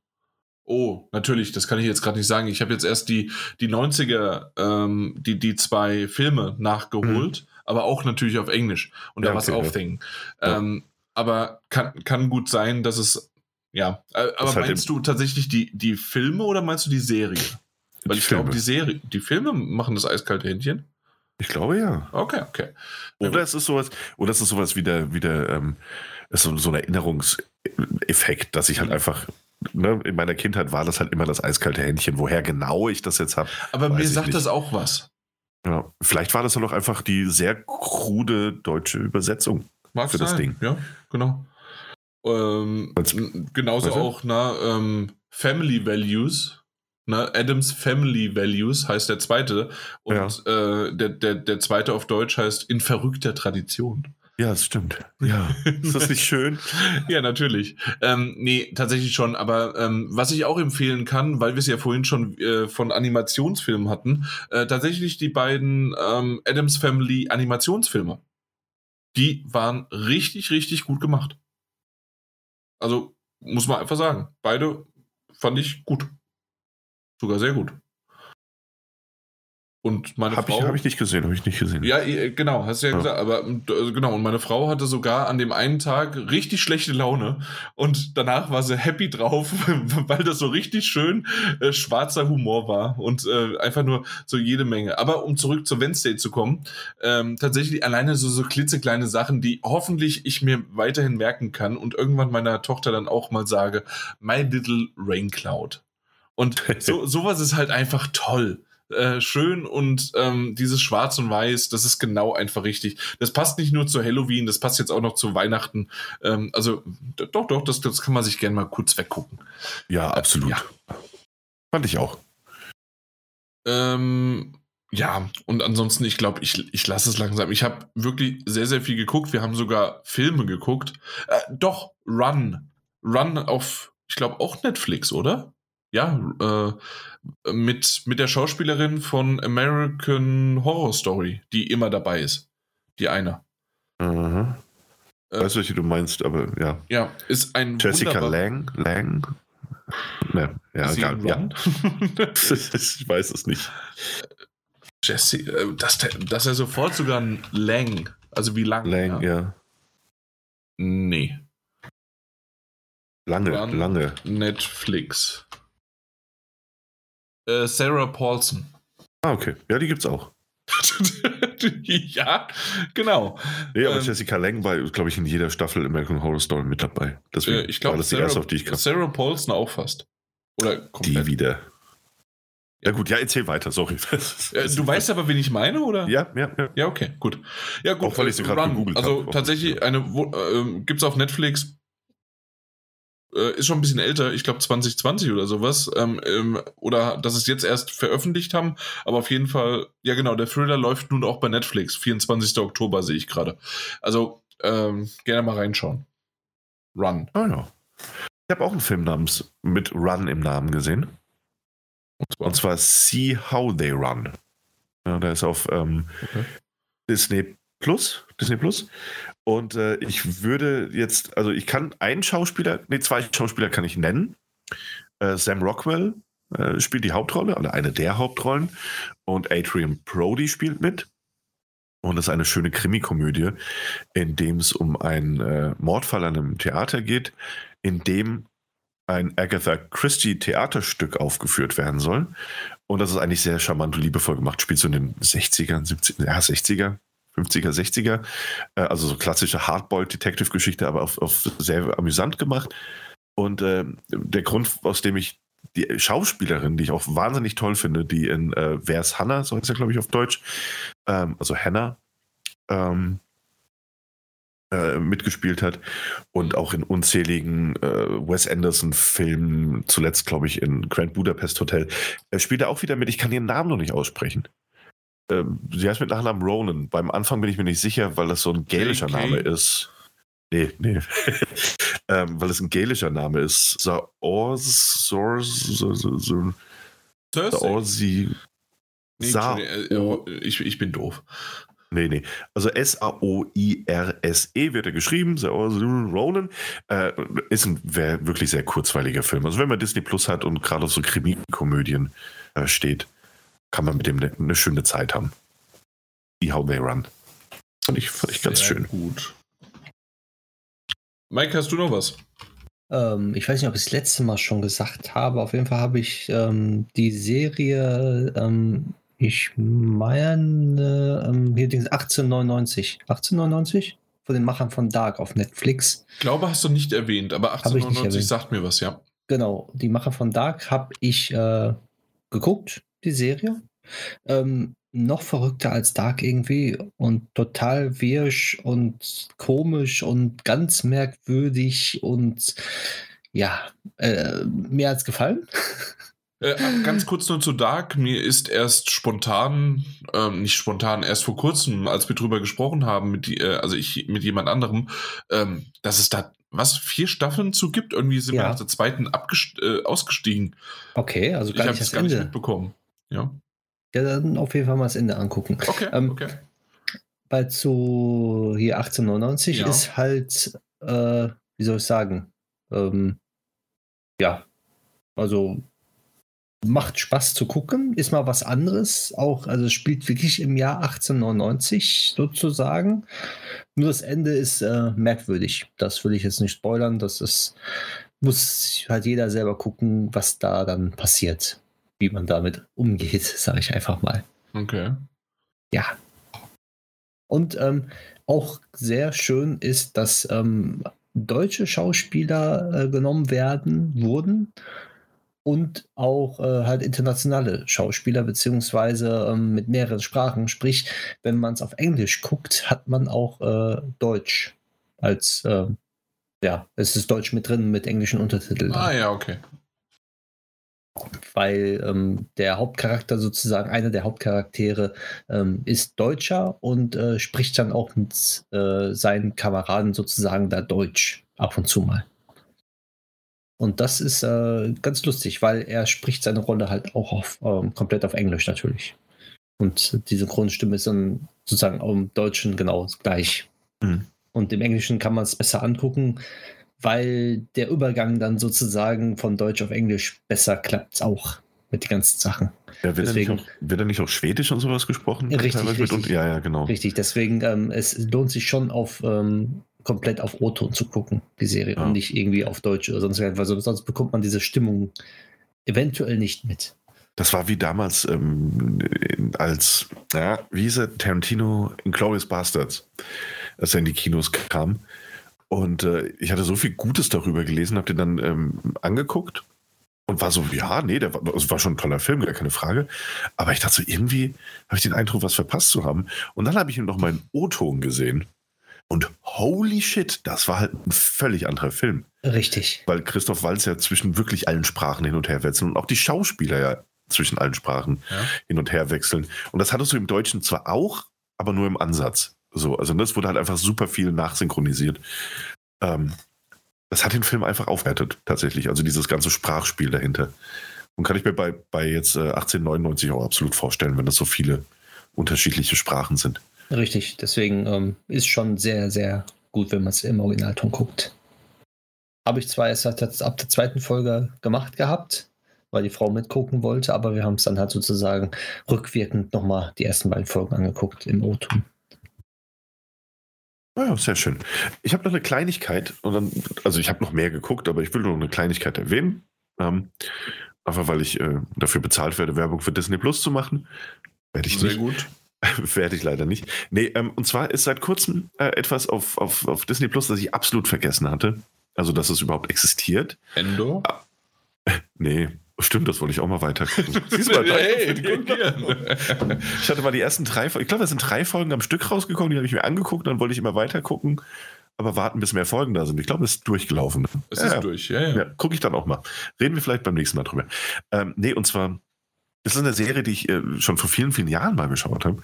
Oh, natürlich, das kann ich jetzt gerade nicht sagen. Ich habe jetzt erst die, die 90er, ähm, die, die zwei Filme nachgeholt, aber auch natürlich auf Englisch. Und da Mhm. Ja, war es okay, auch ja. Thing. Ähm, aber kann, kann gut sein, dass es. Ja, aber halt meinst du tatsächlich die, die Filme oder meinst du die Serie? Weil Die ich glaube, Filme. die Serie, die Filme machen das eiskalte Händchen. Ich glaube ja. Okay, okay. Oder es ist sowas, oder es ist sowas wie der, wie der, ähm, so, so ein Erinnerungseffekt, dass ich halt Mhm. einfach, ne, in meiner Kindheit war das halt immer das eiskalte Händchen. Woher genau ich das jetzt habe, Aber mir sagt nicht. das auch was. ja, vielleicht war das halt auch einfach die sehr krude deutsche Übersetzung. Mag für das sein. Ding. Ja, genau. Ähm, Als- genauso auch, na, ähm, Family Values Ne? Adams Family Values heißt der zweite. Und Ja. äh, der, der, der zweite auf Deutsch heißt In verrückter Tradition. Ja, das stimmt. Ja. Ist das nicht schön? Ja, natürlich. Ähm, nee, tatsächlich schon. Aber ähm, was ich auch empfehlen kann, weil wir es ja vorhin schon äh, von Animationsfilmen hatten, äh, tatsächlich die beiden ähm, Adams Family Animationsfilme. Die waren richtig, richtig gut gemacht. Also, muss man einfach sagen. Beide fand ich gut. Sogar sehr gut. Und meine Habe ich, Frau. hab ich nicht gesehen, habe ich nicht gesehen. Ja, eh, genau, hast du ja, Ja. gesagt. Aber äh, genau, und meine Frau hatte sogar an dem einen Tag richtig schlechte Laune und danach war sie happy drauf, weil das so richtig schön äh, schwarzer Humor war und äh, einfach nur so jede Menge. Aber um zurück zur Wednesday zu kommen, ähm, tatsächlich alleine so, so klitzekleine Sachen, die hoffentlich ich mir weiterhin merken kann und irgendwann meiner Tochter dann auch mal sage, My Little Rain Cloud. Und so, sowas ist halt einfach toll äh, schön und ähm, dieses Schwarz und Weiß, das ist genau einfach richtig. Das passt nicht nur zu Halloween, das passt jetzt auch noch zu Weihnachten. Ähm, also doch, doch, das, das kann man sich gerne mal kurz weggucken. Ja, absolut. ja. Fand ich auch. Ähm, ja, und ansonsten, ich glaube, ich, ich lasse es langsam. Ich habe wirklich sehr, sehr viel geguckt. Wir haben sogar Filme geguckt. Äh, doch, Run. Run auf, ich glaube, auch Netflix, oder? Ja, äh, mit, mit der Schauspielerin von American Horror Story, die immer dabei ist. Die eine. Aha. Äh, Weißt du, welche du meinst, aber ja. Ja, ist ein Jessica Lang? Lang? Ne, ja, Ist egal. Ja. Ich weiß es nicht. Jesse, äh, dass, der, dass er sofort sogar ein Lang, also wie lang. Lang, ja. Nee. Lange, Run. lange. Netflix. Äh, Sarah Paulson. Ah, okay. Ja, die gibt's auch. ja, genau. Nee, aber Ähm, Jessica Lang war, glaube ich, in jeder Staffel American Horror Story mit dabei. Deswegen Äh, ich glaube, war das die erste, auf die ich kam. Sarah Paulson auch fast. Oder Die komplett. wieder. Ja gut, ja, erzähl weiter, sorry. Äh, du weißt aber, wen ich meine, oder? Ja, ja, ja. Ja, okay, gut. Ja, gut. Auch weil ich sie gerade Run. gegoogelt Also hab. tatsächlich eine, wo- ähm, gibt's auf Netflix. Äh, ist schon ein bisschen älter, ich glaube 2020 oder sowas. Ähm, ähm, oder dass es jetzt erst veröffentlicht haben. Aber auf jeden Fall, ja genau, der Thriller läuft nun auch bei Netflix. 24. Oktober sehe ich gerade. Also ähm, gerne mal reinschauen. Run. Ah ja. Ich habe auch einen Film namens mit Run im Namen gesehen. Und zwar See How They Run. Ja, der ist auf ähm, Okay. Disney Plus. Disney Plus. Und äh, ich würde jetzt, also ich kann einen Schauspieler, nee, zwei Schauspieler kann ich nennen. Äh, Sam Rockwell äh, spielt die Hauptrolle, oder eine der Hauptrollen. Und Adrian Brody spielt mit. Und das ist eine schöne Krimikomödie, in dem es um einen äh, Mordfall an einem Theater geht, in dem ein Agatha Christie Theaterstück aufgeführt werden soll. Und das ist eigentlich sehr charmant und liebevoll gemacht. Spielt so in den 60ern, 70 ja, 60er, 50er, 60er. Äh, also so klassische Hardboiled-Detective-Geschichte, aber auf, auf sehr amüsant gemacht. Und äh, der Grund, aus dem ich die Schauspielerin, die ich auch wahnsinnig toll finde, die in äh, Wer ist Hannah, so heißt er, glaube ich, auf Deutsch, ähm, also Hannah, ähm, äh, mitgespielt hat und auch in unzähligen äh, Wes Anderson-Filmen, zuletzt, glaube ich, in Grand Budapest Hotel. Er spielt da auch wieder mit, ich kann ihren Namen noch nicht aussprechen. Ähm, sie heißt mit Nachnamen Ronan. Beim Anfang bin ich mir nicht sicher, weil das so ein gälischer JK? Name ist. Nee, nee. ähm, weil es ein gälischer Name ist. Saors, Saors. Saorsi. Sa- ich, ich bin doof. Nee, nee. Also S-A-O-I-R-S-E wird er geschrieben. Ronan. Äh, ist ein wirklich sehr kurzweiliger Film. Also wenn man Disney Plus hat und gerade auf so Krimi-Komödien äh, steht, kann man mit dem eine ne schöne Zeit haben. See How They Run. Fand ich, fand ich ganz Sehr schön. gut. Mike, hast du noch was? Ähm, ich weiß nicht, ob ich das letzte Mal schon gesagt habe. Auf jeden Fall habe ich ähm, die Serie, ähm, ich meine, ähm, hier Dings 1899. 1899? Von den Machern von Dark auf Netflix. Ich glaube, hast du nicht erwähnt, aber Hab ich nicht 1899 erwähnt. sagt mir was, ja. Genau, die Macher von Dark habe ich äh, geguckt, die Serie. Ähm, noch verrückter als Dark irgendwie und total wirsch und komisch und ganz merkwürdig und ja, äh, mehr als gefallen. Äh, ganz kurz nur zu Dark. Mir ist erst spontan, ähm, nicht spontan, erst vor kurzem, als wir drüber gesprochen haben, mit äh, also ich mit jemand anderem, ähm, dass es da was vier Staffeln zu gibt. Irgendwie sind Ja. wir nach der zweiten abgest äh, ausgestiegen. Okay, also Ich gar habe nicht das gar nicht Ende. mitbekommen. Ja. Ja, dann auf jeden Fall mal das Ende angucken. Okay. Ähm, okay. Weil zu hier 1899 Ja. ist halt, äh, wie soll ich sagen, ähm, ja, also macht Spaß zu gucken, ist mal was anderes, auch, also spielt wirklich im Jahr 1899 sozusagen. Nur das Ende ist äh, merkwürdig. Das will ich jetzt nicht spoilern, das ist, muss halt jeder selber gucken, was da dann passiert, wie man damit umgeht, sage ich einfach mal. Okay. Ja. Und ähm, auch sehr schön ist, dass ähm, deutsche Schauspieler äh, genommen werden, wurden und auch äh, halt internationale Schauspieler, beziehungsweise ähm, mit mehreren Sprachen. Sprich, wenn man es auf Englisch guckt, hat man auch äh, Deutsch als, ähm, ja, es ist Deutsch mit drin, mit englischen Untertiteln Ah ja, okay. Weil ähm, der Hauptcharakter sozusagen, einer der Hauptcharaktere ähm, ist Deutscher und äh, spricht dann auch mit äh, seinen Kameraden sozusagen da Deutsch ab und zu mal. Und das ist äh, ganz lustig, weil er spricht seine Rolle halt auch auf, ähm, komplett auf Englisch natürlich. Und die Synchronstimme ist dann sozusagen auch im Deutschen genau gleich. Mhm. Und im Englischen kann man es besser angucken, weil der Übergang dann sozusagen von Deutsch auf Englisch besser klappt auch mit den ganzen Sachen. Ja, wird, er nicht Deswegen- auch, wird er nicht auch Schwedisch und sowas gesprochen? Richtig, richtig. und- ja, ja, genau. Richtig, deswegen ähm, es lohnt sich schon auf ähm, komplett auf O-Ton zu gucken, die Serie, Ja. und nicht irgendwie auf Deutsch oder sonst was, weil sonst bekommt man diese Stimmung eventuell nicht mit. Das war wie damals, ähm, als, ja, wie hieß er, Tarantino in Glorious Bastards, als er in die Kinos kam. Und äh, ich hatte so viel Gutes darüber gelesen, habe den dann ähm, angeguckt und war so, ja, nee, der war, das war schon ein toller Film, gar keine Frage. Aber ich dachte so, irgendwie habe ich den Eindruck, was verpasst zu haben. Und dann habe ich ihn noch mal in O-Ton gesehen. Und holy shit, das war halt ein völlig anderer Film Richtig. weil Christoph Walz ja zwischen wirklich allen Sprachen hin und her wechseln und auch die Schauspieler ja zwischen allen Sprachen Ja. hin und her wechseln. Und das hattest du im Deutschen zwar auch, aber nur im Ansatz. So, also das wurde halt einfach super viel nachsynchronisiert. Ähm, das hat den Film einfach aufwertet, tatsächlich. Also dieses ganze Sprachspiel dahinter. Und kann ich mir bei, bei jetzt äh, 1899 auch absolut vorstellen, wenn das so viele unterschiedliche Sprachen sind. Richtig. Deswegen ähm, ist schon sehr, sehr gut, wenn man es im Originalton guckt. Habe ich zwar erst ab der zweiten Folge gemacht gehabt, weil die Frau mitgucken wollte, aber wir haben es dann halt sozusagen rückwirkend nochmal die ersten beiden Folgen angeguckt im O-Ton. Ja, sehr schön. Ich habe noch eine Kleinigkeit, und dann, also ich habe noch mehr geguckt, aber ich will nur eine Kleinigkeit erwähnen. Ähm, einfach weil ich äh, dafür bezahlt werde, Werbung für Disney Plus zu machen. Werde ich Sehr nicht. gut. Werde ich leider nicht. Nee, ähm, und zwar ist seit kurzem äh, etwas auf, auf, auf Disney Plus, das ich absolut vergessen hatte. Also, dass es überhaupt existiert. Endor? Nee, stimmt, das wollte ich auch mal weiter gucken. Siehst du mal, hey. Ich hatte mal die ersten drei Folgen, ich glaube, es sind drei Folgen am Stück rausgekommen, die habe ich mir angeguckt, dann wollte ich immer weiter gucken, aber warten, bis mehr Folgen da sind. Ich glaube, es ist durchgelaufen. Es Ja, ist durch, ja, ja. Ja, gucke ich dann auch mal. Reden wir vielleicht beim nächsten Mal drüber. Ähm, nee, und zwar, es ist eine Serie, die ich äh, schon vor vielen, vielen Jahren mal geschaut habe,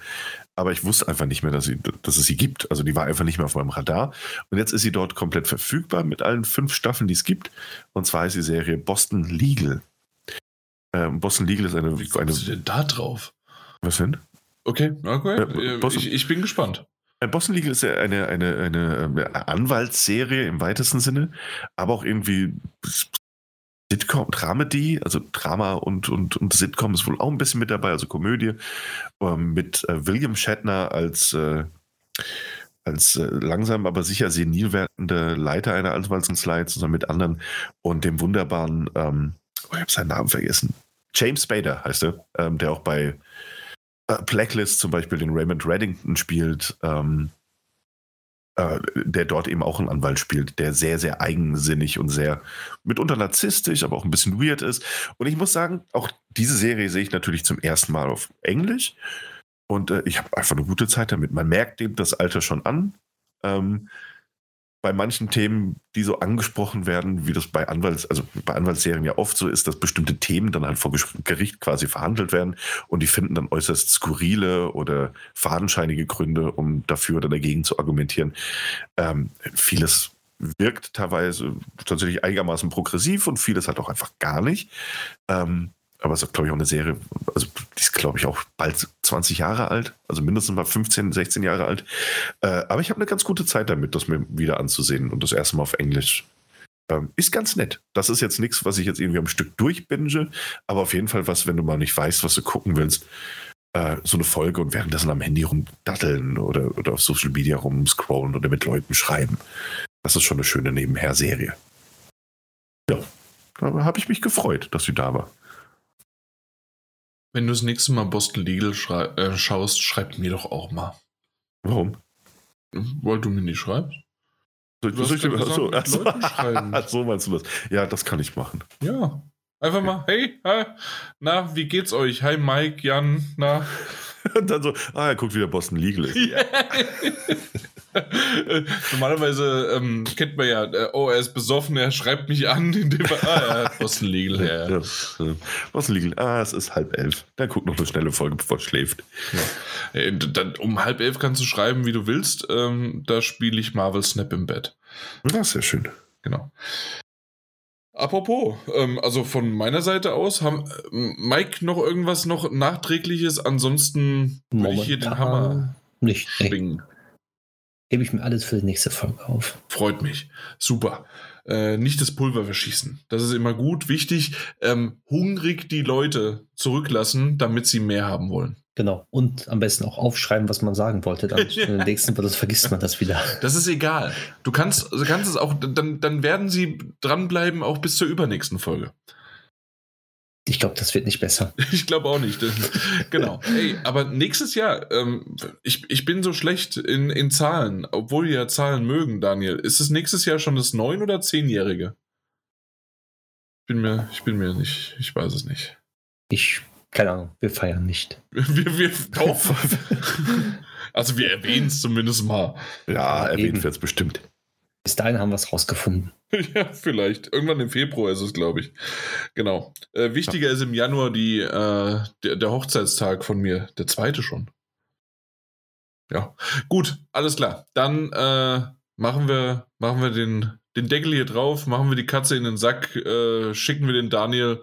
aber ich wusste einfach nicht mehr, dass, sie, dass es sie gibt. Also die war einfach nicht mehr auf meinem Radar. Und jetzt ist sie dort komplett verfügbar mit allen fünf Staffeln, die es gibt. Und zwar ist die Serie Boston Legal. Ähm, Boston Legal ist eine, Wie kommst du eine denn da drauf? was denn? Okay, okay. Äh, Boss- ich, ich bin gespannt. Äh, Boston Legal ist ja eine, eine, eine ähm, Anwaltsserie im weitesten Sinne, aber auch irgendwie Sitcom, Dramedy, also Drama und, und, und Sitcom ist wohl auch ein bisschen mit dabei, also Komödie, ähm, mit äh, William Shatner als, äh, als äh, langsam, aber sicher senil werdender Leiter einer Anwaltskanzlei zusammen mit anderen und dem wunderbaren, ähm, oh, ich habe seinen Namen vergessen, James Spader heißt er, ähm, der auch bei äh, Blacklist zum Beispiel den Raymond Reddington spielt, ähm, äh, der dort eben auch einen Anwalt spielt, der sehr, sehr eigensinnig und sehr mitunter narzisstisch, aber auch ein bisschen weird ist. Und ich muss sagen, auch diese Serie sehe ich natürlich zum ersten Mal auf Englisch. Und äh, ich habe einfach eine gute Zeit damit. Man merkt dem das Alter schon an. Ähm, bei manchen Themen, die so angesprochen werden, wie das bei Anwalts, also bei Anwaltsserien ja oft so ist, dass bestimmte Themen dann halt vor Gericht quasi verhandelt werden und die finden dann äußerst skurrile oder fadenscheinige Gründe, um dafür oder dagegen zu argumentieren. Ähm, vieles wirkt teilweise tatsächlich einigermaßen progressiv und vieles halt auch einfach gar nicht. Ähm, aber es ist, glaube ich, auch eine Serie, also die ist, glaube ich, auch bald 20 Jahre alt, also mindestens mal 15, 16 Jahre alt. Äh, aber ich habe eine ganz gute Zeit damit, das mir wieder anzusehen und das erste Mal auf Englisch. Ähm, ist ganz nett. Das ist jetzt nichts, was ich jetzt irgendwie am Stück durchbinge, aber auf jeden Fall was, wenn du mal nicht weißt, was du gucken willst, äh, so eine Folge und währenddessen am Handy rumdatteln oder, oder auf Social Media rumscrollen oder mit Leuten schreiben. Das ist schon eine schöne Nebenher-Serie. Ja, da habe ich mich gefreut, dass sie da war. Wenn du das nächste Mal Boston Legal schrei äh, schaust, schreib mir doch auch mal. Warum? Weil du mir nicht schreibst. Soll, soll ich dir achso, achso, achso, meinst du das? Ja, das kann ich machen. Ja. Einfach mal, hey, hi, na, wie geht's euch? Hi Mike, Jan, na. Und dann so, ah, er guckt wieder Boston Legal. Yeah. Normalerweise ähm, kennt man ja, äh, oh, er ist besoffen, er schreibt mich an, indem er, ah, ja, Boston Legal, ja. ja. ja Boston Legal, ah, es ist halb elf. Der guckt noch eine schnelle Folge, bevor er schläft. Ja. Äh, dann, um halb elf kannst du schreiben, wie du willst. Ähm, da spiele ich Marvel Snap im Bett. Das ist ja schön. Genau. Apropos, ähm, also von meiner Seite aus, haben äh, Mike noch irgendwas noch Nachträgliches? Ansonsten will ich hier den Hammer nicht schwingen. Hebe ich mir alles für die nächste Folge auf. Freut mich. Super. Äh, nicht das Pulver verschießen. Das ist immer gut, wichtig. Ähm, hungrig die Leute zurücklassen, damit sie mehr haben wollen. Genau. Und am besten auch aufschreiben, was man sagen wollte. Dann ja. in den nächsten das vergisst man das wieder. Das ist egal. Du kannst, du kannst es auch, dann, dann werden sie dranbleiben, auch bis zur übernächsten Folge. Ich glaube, das wird nicht besser. Ich glaube auch nicht. genau. Ey, aber nächstes Jahr, ähm, ich, ich bin so schlecht in, in Zahlen, obwohl wir ja Zahlen mögen, Daniel. Ist es nächstes Jahr schon das neun- oder zehnjährige? Ich bin mir, ich bin mir nicht, ich weiß es nicht. Ich, keine Ahnung, wir feiern nicht. wir, wir doch. also wir erwähnen es zumindest mal. Ja, erwähnt wird es bestimmt. Bis dahin haben wir es rausgefunden. ja, vielleicht. Irgendwann im Februar ist es, glaube ich. Genau. Äh, wichtiger ja. ist im Januar die, äh, der, der, Hochzeitstag von mir. Der zweite schon. Ja. Gut, alles klar. Dann äh, machen wir, machen wir den, den Deckel hier drauf, machen wir die Katze in den Sack, äh, schicken wir den Daniel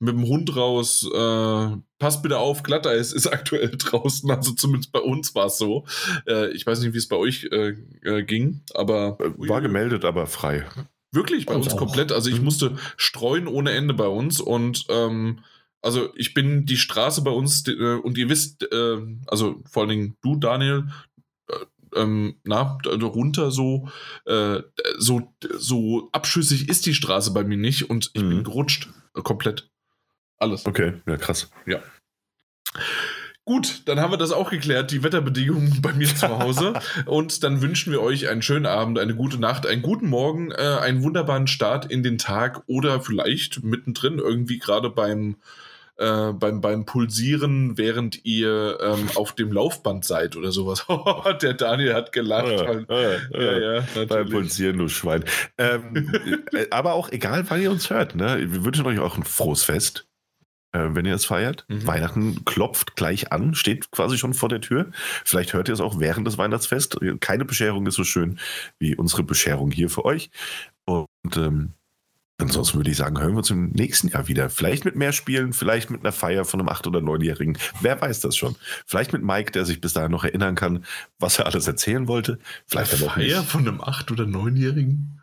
mit dem Hund raus. Äh, passt bitte auf, Glatteis ist aktuell draußen. Also zumindest bei uns war es so. Äh, ich weiß nicht, wie es bei euch äh, äh ging, aber. Äh, war gemeldet, aber frei. Wirklich, bei uns, uns komplett. Also ich mhm. musste streuen ohne Ende bei uns und ähm, also ich bin die Straße bei uns äh, und ihr wisst, also vor allen Dingen du, Daniel, ähm, na, also runter so, äh, so, so abschüssig ist die Straße bei mir nicht und ich mhm. bin gerutscht, äh, komplett. Alles. Okay, ja, krass. Ja. Gut, dann haben wir das auch geklärt, die Wetterbedingungen bei mir zu Hause. und dann wünschen wir euch einen schönen Abend, eine gute Nacht, einen guten Morgen, äh, einen wunderbaren Start in den Tag oder vielleicht mittendrin irgendwie gerade beim, äh, beim, beim Pulsieren, während ihr ähm, auf dem Laufband seid oder sowas. Der Daniel hat gelacht. Ja, weil, ja, ja, ja beim Pulsieren, du Schwein. Ähm, äh, aber auch egal, wann ihr uns hört. Ne? Wir wünschen euch auch ein frohes Fest äh, wenn ihr es feiert. Mhm. Weihnachten klopft gleich an, steht quasi schon vor der Tür. Vielleicht hört ihr es auch während des Weihnachtsfests. Keine Bescherung ist so schön wie unsere Bescherung hier für euch. Und ähm, ansonsten würde ich sagen, hören wir uns im nächsten Jahr wieder. Vielleicht mit mehr Spielen, vielleicht mit einer Feier von einem 8- oder 9-Jährigen. Wer weiß das schon. Vielleicht mit Mike, der sich bis dahin noch erinnern kann, was er alles erzählen wollte. Vielleicht aber auch Feier von einem 8- oder 9-Jährigen?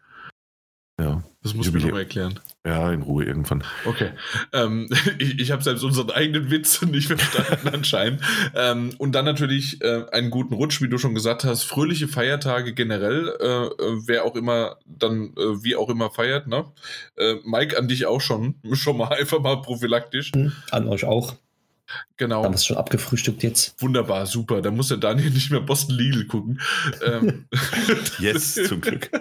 Ja. Das muss ich mir mal erklären. Ja, in Ruhe irgendwann. Okay. Ähm, ich ich habe selbst unseren eigenen Witz nicht verstanden anscheinend. Ähm, und dann natürlich äh, einen guten Rutsch, wie du schon gesagt hast. Fröhliche Feiertage generell, äh, äh wer auch immer dann, äh, wie auch immer feiert. Ne? Äh, Mike, an dich auch schon. Schon mal einfach mal prophylaktisch. Hm, an euch auch. Genau. Haben wir es schon abgefrühstückt jetzt? Wunderbar, super. Da muss der Daniel nicht mehr Boston Lidl gucken. ähm, yes, zum Glück.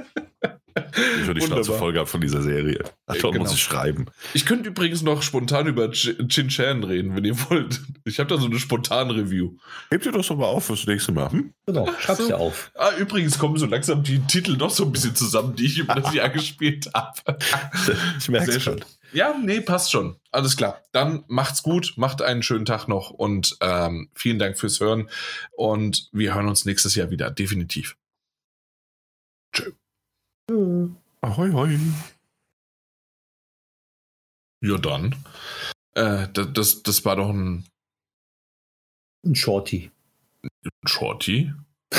Ich schon die Schnauze voll gehabt von dieser Serie. Ach, Genau. muss ich schreiben. Ich könnte übrigens noch spontan über Ch- Chin Chan reden, wenn ihr wollt. Ich habe da so eine spontane Review. Hebt ihr das doch mal auf fürs nächste Mal. Hm? Genau, schreib's so. dir auf. Ah, übrigens kommen so langsam die Titel noch so ein bisschen zusammen, die ich über das Jahr gespielt habe. Ich merke Sehr es schon. schön. Ja, nee, passt schon. Alles klar. Dann macht's gut, macht einen schönen Tag noch und ähm, vielen Dank fürs Hören. Und wir hören uns nächstes Jahr wieder, definitiv. Ahoi, hoi. Ja, dann. Äh, das, das, war doch ein Ein Shorty. Shorty.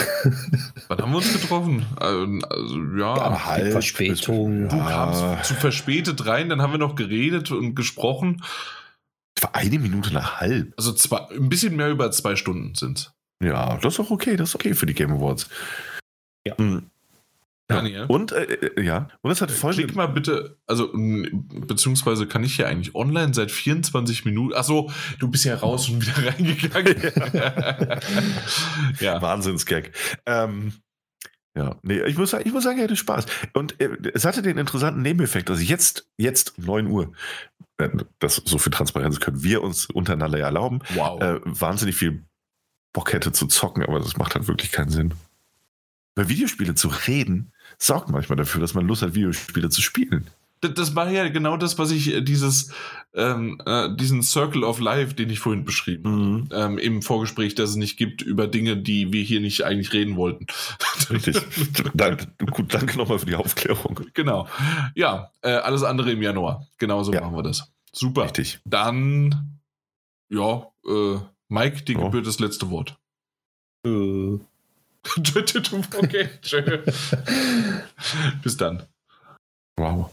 Wann haben wir uns getroffen? Also, also ja, Ja, halb. Verspätung. du Ja. kamst zu verspätet rein, dann haben wir noch geredet und gesprochen. Es war eine Minute nach halb. Also zwei, ein bisschen mehr über zwei Stunden sind's. Ja, das ist auch okay. Das ist okay für die Game Awards. Ja. Hm. Daniel? Und, äh, äh, ja. Und das hat folgende. Klick mal bitte, also beziehungsweise kann ich hier eigentlich online seit 24 Minuten. Achso, du bist ja raus und wieder reingegangen. ja. Wahnsinnsgag. Ähm, ja, nee, ich muss, sagen, ich muss sagen, er hatte Spaß. Und äh, es hatte den interessanten Nebeneffekt, also jetzt, jetzt 9 Uhr, äh, das so viel Transparenz können wir uns untereinander ja erlauben, Wow. äh, wahnsinnig viel Bock hätte zu zocken, aber das macht halt wirklich keinen Sinn. Bei Videospiele zu reden, sorgt manchmal dafür, dass man Lust hat, Videospiele zu spielen. Das, das war ja genau das, was ich, äh, dieses, ähm, äh, diesen Circle of Life, den ich vorhin beschrieben habe, ähm, im Vorgespräch, das es nicht gibt, über Dinge, die wir hier nicht eigentlich reden wollten. Richtig. danke, gut, danke nochmal für die Aufklärung. genau. Ja, äh, alles andere im Januar. Genauso Ja. machen wir das. Super. Richtig. Dann, ja, äh, Mike, dir Ja. gebührt das letzte Wort. Äh, okay, tschö. Bis dann. Wow.